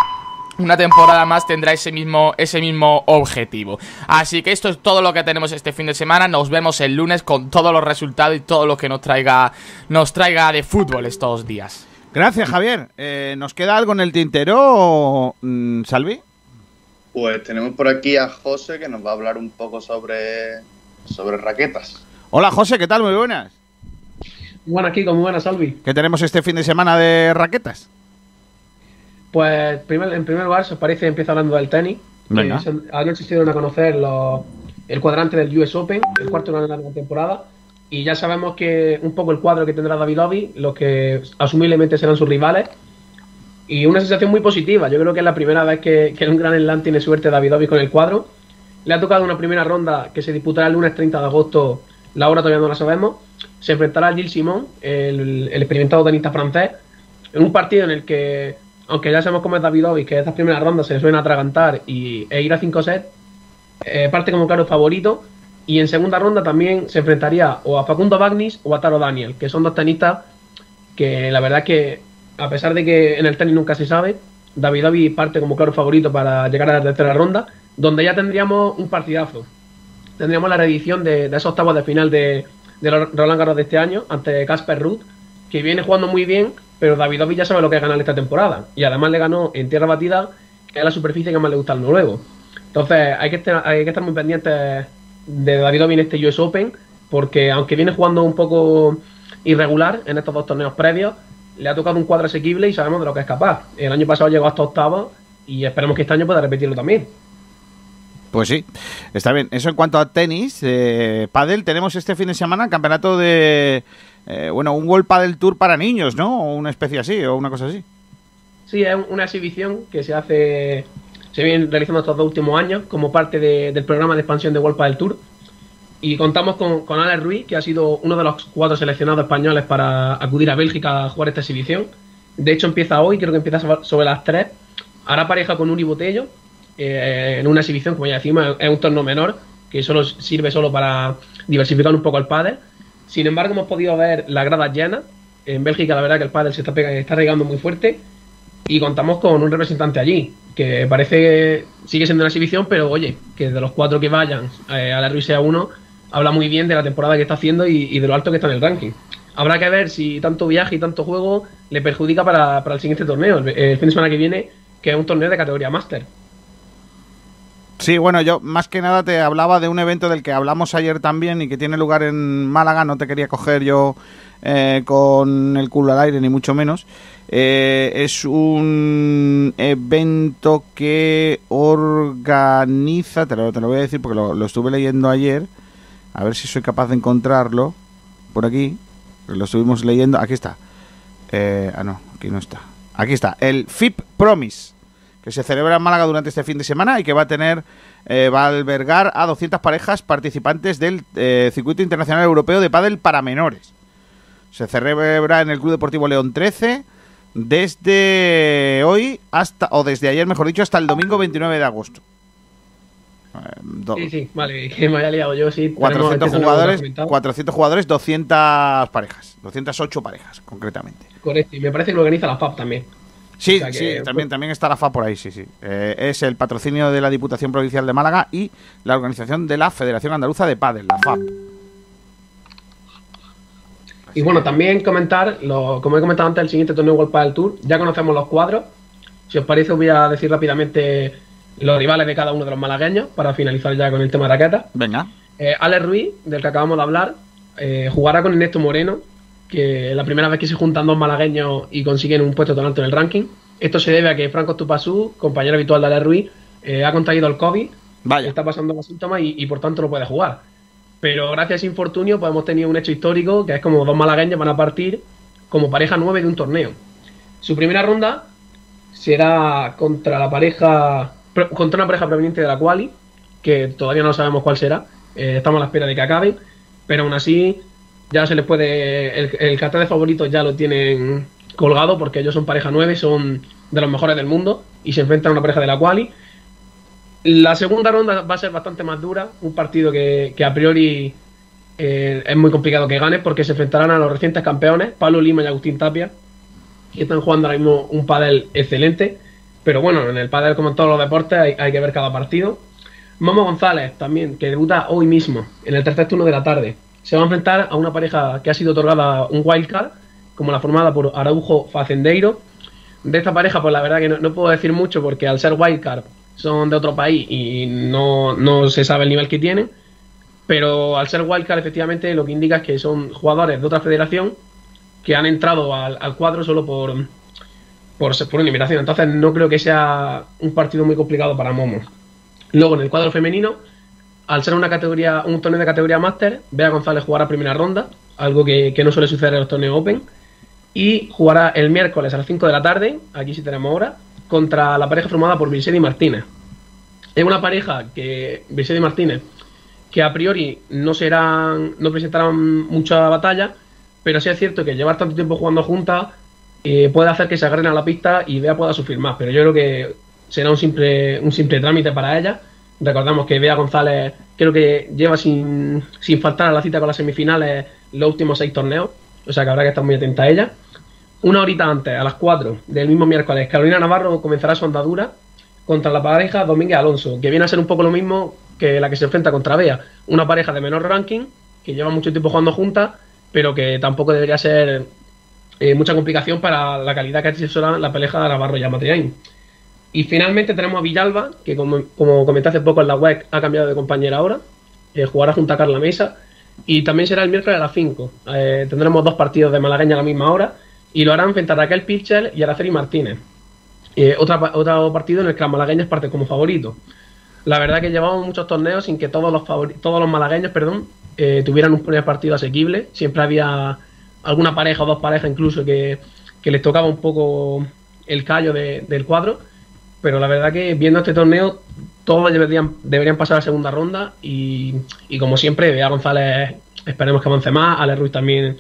una temporada más tendrá ese mismo, ese mismo objetivo. Así que esto es todo lo que tenemos este fin de semana. Nos vemos el lunes con todos los resultados y todo lo que nos traiga, nos traiga de fútbol estos días. Gracias, Javier. Eh, ¿Nos queda algo en el tintero, mm, Salvi? Pues tenemos por aquí a José que nos va a hablar un poco sobre, sobre raquetas. Hola, José, ¿qué tal? Muy buenas. Buenas, Kiko, muy buenas, Salvi. ¿Qué tenemos este fin de semana de raquetas? Pues primer- en primer lugar, si os parece, empieza hablando del tenis. Venga. Se- anoche se dieron a conocer los- el cuadrante del US Open, el cuarto de la larga temporada. Y ya sabemos que un poco el cuadro que tendrá Davidovic, los que asumiblemente serán sus rivales. Y una sensación muy positiva. Yo creo que es la primera vez que, que un gran slam tiene suerte Davidovic con el cuadro. Le ha tocado una primera ronda que se disputará el lunes 30 de agosto. La hora todavía no la sabemos. Se enfrentará a Gilles Simon, el, el experimentado tenista francés, en un partido en el que, aunque ya sabemos cómo es Davidovic, que estas primeras rondas se le suelen atragantar y, e ir a 5 sets, eh, parte como claro favorito. Y en segunda ronda también se enfrentaría o a Facundo Bagnis o a Taro Daniel, que son dos tenistas que la verdad que, a pesar de que en el tenis nunca se sabe, Davidovic parte como claro favorito para llegar a la tercera ronda, donde ya tendríamos un partidazo. Tendríamos la reedición de, de esos octavos de final de, de Roland Garros de este año ante Casper Ruth, que viene jugando muy bien, pero Davidovic ya sabe lo que es ganar esta temporada. Y además le ganó en tierra batida, que es la superficie que más le gusta al noruego. Entonces hay que estar, hay que estar muy pendientes de Davidovic en este US Open, porque aunque viene jugando un poco irregular en estos dos torneos previos, le ha tocado un cuadro asequible y sabemos de lo que es capaz. El año pasado llegó hasta octavos y esperemos que este año pueda repetirlo también. Pues sí, está bien. Eso en cuanto a tenis, eh, pádel, tenemos este fin de semana campeonato de, eh, bueno, un World Padel Tour para niños, ¿no? O una especie así, o una cosa así. Sí, es una exhibición que se hace, se viene realizando estos dos últimos años como parte de- del programa de expansión de World del Tour. Y contamos con, con Alex Ruiz, que ha sido uno de los cuatro seleccionados españoles para acudir a Bélgica a jugar esta exhibición. De hecho, empieza hoy, creo que empieza sobre- sobre las 3. Hará pareja con Uri Botello eh, en una exhibición, como ya decimos, es un torneo menor que solo sirve solo para diversificar un poco el pádel. Sin embargo, hemos podido ver las gradas llenas. En Bélgica, la verdad que el pádel se está, pega- está regando muy fuerte y contamos con un representante allí. que parece que sigue siendo una exhibición, pero oye, que de los cuatro que vayan eh, a la Ruiz sea uno, habla muy bien de la temporada que está haciendo y, de lo alto que está en el ranking. Habrá que ver si tanto viaje y tanto juego le perjudica para, para el siguiente torneo, el, el fin de semana que viene, que es un torneo de categoría Master. Sí, bueno, yo más que nada te hablaba de un evento del que hablamos ayer también y que tiene lugar en Málaga. No te quería coger yo eh, con el culo al aire, ni mucho menos. Eh, es un evento que organiza, te lo, te voy a decir porque lo, lo estuve leyendo ayer. A ver si soy capaz de encontrarlo por aquí. Lo estuvimos leyendo. Aquí está. Eh, ah, no, aquí no está. Aquí está. El FIP Promise que se celebra en Málaga durante este fin de semana y que va a tener, eh, va a albergar a 200 parejas participantes del eh, Circuito Internacional Europeo de Pádel para menores. Se celebra en el Club Deportivo León 13 desde hoy hasta, o desde ayer mejor dicho, hasta el domingo 29 de agosto. Eh, Sí, sí, vale, que me haya liado yo, sí. 400 tenemos este torneo jugadores, documentado. 400 jugadores, 200 parejas, 208 parejas concretamente. Correcto, y me parece que lo organiza la FAP también. Sí, O sea que- sí, también, también está la FA por ahí, sí, sí. Eh, es el patrocinio de la Diputación Provincial de Málaga y la organización de la Federación Andaluza de Padel, la FAP. Y bueno, también comentar, lo, como he comentado antes, el siguiente torneo World Padel Tour. Ya conocemos los cuadros. Si os parece, os voy a decir rápidamente los rivales de cada uno de los malagueños para finalizar ya con el tema de raquetas. Venga. Eh, Alex Ruiz, del que acabamos de hablar, eh, jugará con Ernesto Moreno, que la primera vez que se juntan dos malagueños y consiguen un puesto tan alto en el ranking. Esto se debe a que Franco Tupasú, compañero habitual de Alex Ruiz, eh, ha contraído el COVID, está pasando los síntomas y, y por tanto no puede jugar. Pero gracias a ese infortunio pues hemos tenido un hecho histórico que es como dos malagueños van a partir como pareja 9 de un torneo. Su primera ronda será contra la pareja contra una pareja proveniente de la Quali, que todavía no sabemos cuál será. Eh, estamos a la espera de que acaben, pero aún así ya se les puede el, el cartel de favoritos ya lo tienen colgado porque ellos son pareja 9, son de los mejores del mundo y se enfrentan a una pareja de la Quali. La segunda ronda va a ser bastante más dura, un partido que, a priori eh, es muy complicado que gane porque se enfrentarán a los recientes campeones, Pablo Lima y Agustín Tapia, que están jugando ahora mismo un pádel excelente. Pero bueno, en el pádel como en todos los deportes hay, hay que ver cada partido. Momo González también, que debuta hoy mismo, en el tercer turno de la tarde. Se va a enfrentar a una pareja que ha sido otorgada un wildcard, como la formada por Araujo Facendeiro. De esta pareja, pues la verdad que no, puedo decir mucho porque al ser wildcard son de otro país y no, no se sabe el nivel que tienen. Pero al ser wildcard, efectivamente, lo que indica es que son jugadores de otra federación que han entrado al, al cuadro solo por, por, por eliminación. Entonces, no creo que sea un partido muy complicado para Momo. Luego, en el cuadro femenino, al ser una categoría, un torneo de categoría máster, Bea González jugará primera ronda, algo que, no suele suceder en los torneos Open. Y jugará el miércoles a las 5 de la tarde, aquí sí tenemos hora, contra la pareja formada por Vilsedi Martínez. Es una pareja que, Vilsedi Martínez, que a priori no serán, no presentarán mucha batalla, pero sí es cierto que llevar tanto tiempo jugando juntas eh, puede hacer que se agarren a la pista y Bea pueda sufrir más, pero yo creo que será un simple, un simple trámite para ella. Recordamos que Bea González creo que lleva sin, sin faltar a la cita con las semifinales los últimos seis torneos, o sea que habrá que estar muy atenta a ella. Una horita antes, a las 4 del mismo miércoles, Carolina Navarro comenzará su andadura contra la pareja Domínguez Alonso, que viene a ser un poco lo mismo que la que se enfrenta contra Bea, una pareja de menor ranking, que lleva mucho tiempo jugando juntas, pero que tampoco debería ser eh, mucha complicación para la calidad que asesora la pareja de Navarro y Amatriain. Y finalmente tenemos a Villalba, que como, como comenté hace poco en la web, ha cambiado de compañera ahora, eh, jugará junto a Carla Mesa, y también será el miércoles a las 5. Eh, tendremos dos partidos de malagueña a la misma hora, y lo harán frente a Raquel Pitchell y Araceli Martínez. Eh, otro partido en el que las malagueñas parten como favoritos. La verdad que llevamos muchos torneos sin que todos los todos los malagueños, perdón, eh, tuvieran un primer partido asequible. Siempre había alguna pareja o dos parejas incluso que, que les tocaba un poco el callo de- del cuadro. Pero la verdad que viendo este torneo, todos deberían, deberían pasar a la segunda ronda. Y, y como siempre, Bea González esperemos que avance más. Ale Ruiz también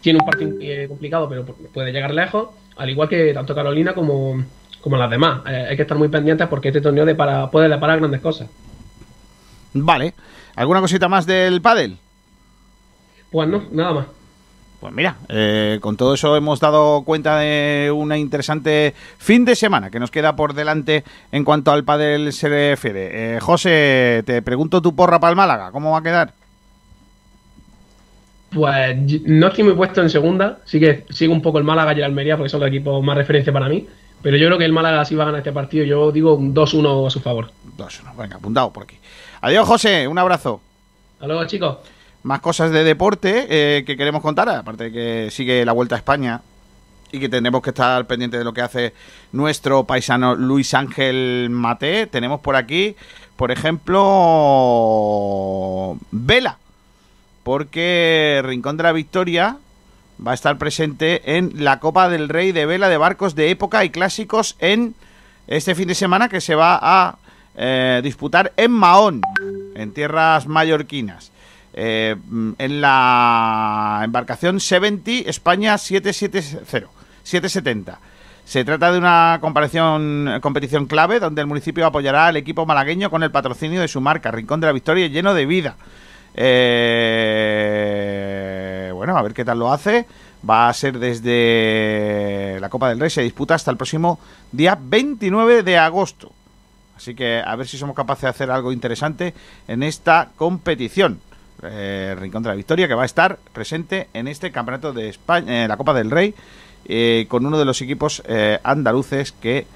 tiene un partido eh, complicado, pero puede llegar lejos. Al igual que tanto Carolina como, como las demás. Eh, hay que estar muy pendientes porque este torneo de para, puede deparar grandes cosas. Vale. ¿Alguna cosita más del pádel? Pues no, nada más. Pues mira, eh, con todo eso hemos dado cuenta de una interesante fin de semana que nos queda por delante en cuanto al pádel se refiere. Eh, José, te pregunto tu porra para el Málaga, ¿cómo va a quedar? Pues no estoy muy puesto en segunda, sí que sigo un poco el Málaga y el Almería porque son los equipos más referencia para mí, pero yo creo que el Málaga sí va a ganar este partido, yo digo un 2-1 a su favor. 2-1, venga, apuntado por aquí. Adiós, José, un abrazo. Hasta luego, chicos. Más cosas de deporte eh, que queremos contar, aparte de que sigue la Vuelta a España y que tendremos que estar pendientes de lo que hace nuestro paisano Luis Ángel Mate. Tenemos por aquí, por ejemplo, Vela, porque Rincón de la Victoria va a estar presente en la Copa del Rey de Vela de Barcos de época y clásicos en este fin de semana que se va a eh, disputar en Mahón, en tierras mallorquinas. Eh, en la embarcación 70 España 770, 770. Se trata de una competición clave donde el municipio apoyará al equipo malagueño con el patrocinio de su marca, Rincón de la Victoria, lleno de vida. Eh, bueno, a ver qué tal lo hace. Va a ser desde la Copa del Rey, se disputa hasta el próximo día 29 de agosto. Así que a ver si somos capaces de hacer algo interesante en esta competición. Eh, Rincón de la Victoria, que va a estar presente en este campeonato de España, eh, la Copa del Rey, eh, con uno de los equipos eh, andaluces que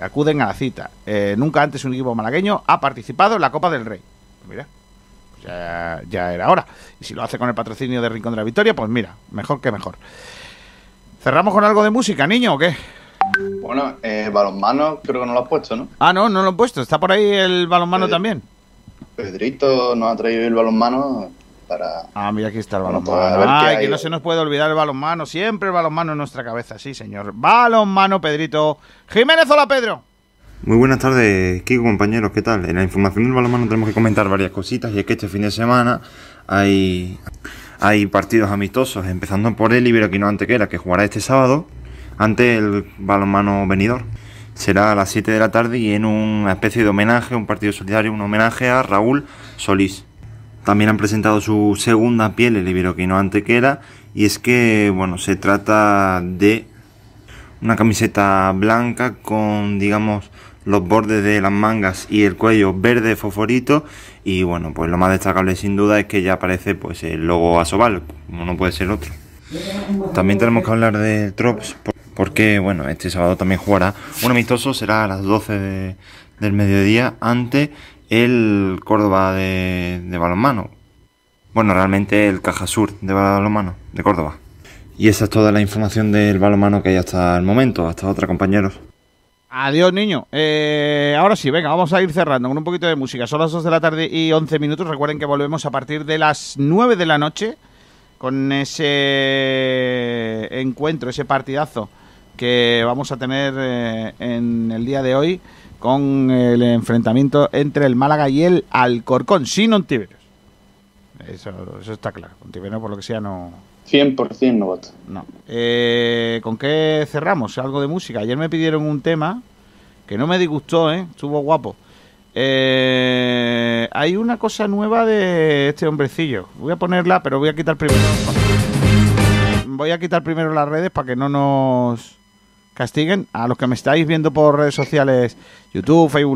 acuden a la cita. Nunca antes un equipo malagueño ha participado en la Copa del Rey. Mira, ya, ya era hora. Y si lo hace con el patrocinio de Rincón de la Victoria, pues mira, mejor que mejor. ¿Cerramos con algo de música, niño, o qué? Bueno, eh, balonmano creo que no lo has puesto, ¿no? Ah, no, no lo he puesto. Está por ahí el balonmano también. Pedrito nos ha traído el balonmano para... Ah, mira, aquí está el balonmano. Ay, hay. que no se nos puede olvidar el balonmano. Siempre el balonmano en nuestra cabeza, sí, señor. Balonmano, Pedrito. Jiménez, hola, Pedro. Muy buenas tardes, Kiko, compañeros, ¿qué tal? En la información del balonmano tenemos que comentar varias cositas y es que este fin de semana hay, hay partidos amistosos, empezando por el Iberoquino Antequera, que jugará este sábado ante el balonmano venidor. Será a las 7 de la tarde y en una especie de homenaje, un partido solidario, un homenaje a Raúl Solís. También han presentado su segunda piel, el Iberoquino Antequera, y es que, bueno, se trata de una camiseta blanca con, digamos, los bordes de las mangas y el cuello verde fosforito. Y bueno, pues lo más destacable sin duda es que ya aparece pues el logo Asobal, como no puede ser otro. También tenemos que hablar de Trops, porque bueno, este sábado también jugará un amistoso, será a las 12 de- del mediodía ante el Córdoba de, de balonmano. Bueno, realmente el Caja Sur de balonmano de Córdoba. Y esa es toda la información del balonmano que hay hasta el momento. Hasta otra, compañeros. Adiós, niño. Eh, ahora sí, venga, vamos a ir cerrando con un poquito de música. Son las 2 de la tarde y 11 minutos. Recuerden que volvemos a partir de las 9 de la noche con ese encuentro, ese partidazo que vamos a tener eh, en el día de hoy con el enfrentamiento entre el Málaga y el Alcorcón, sin Ontiveros. Eso, eso está claro. Ontiveros, por lo que sea, no, 100% no voto. no. Eh, ¿Con qué cerramos? Algo de música. Ayer me pidieron un tema que no me disgustó, ¿eh? Estuvo guapo. Eh, hay una cosa nueva de este hombrecillo. Voy a ponerla, pero voy a quitar primero. Voy a quitar primero las redes para que no nos castiguen. A los que me estáis viendo por redes sociales, YouTube, Facebook.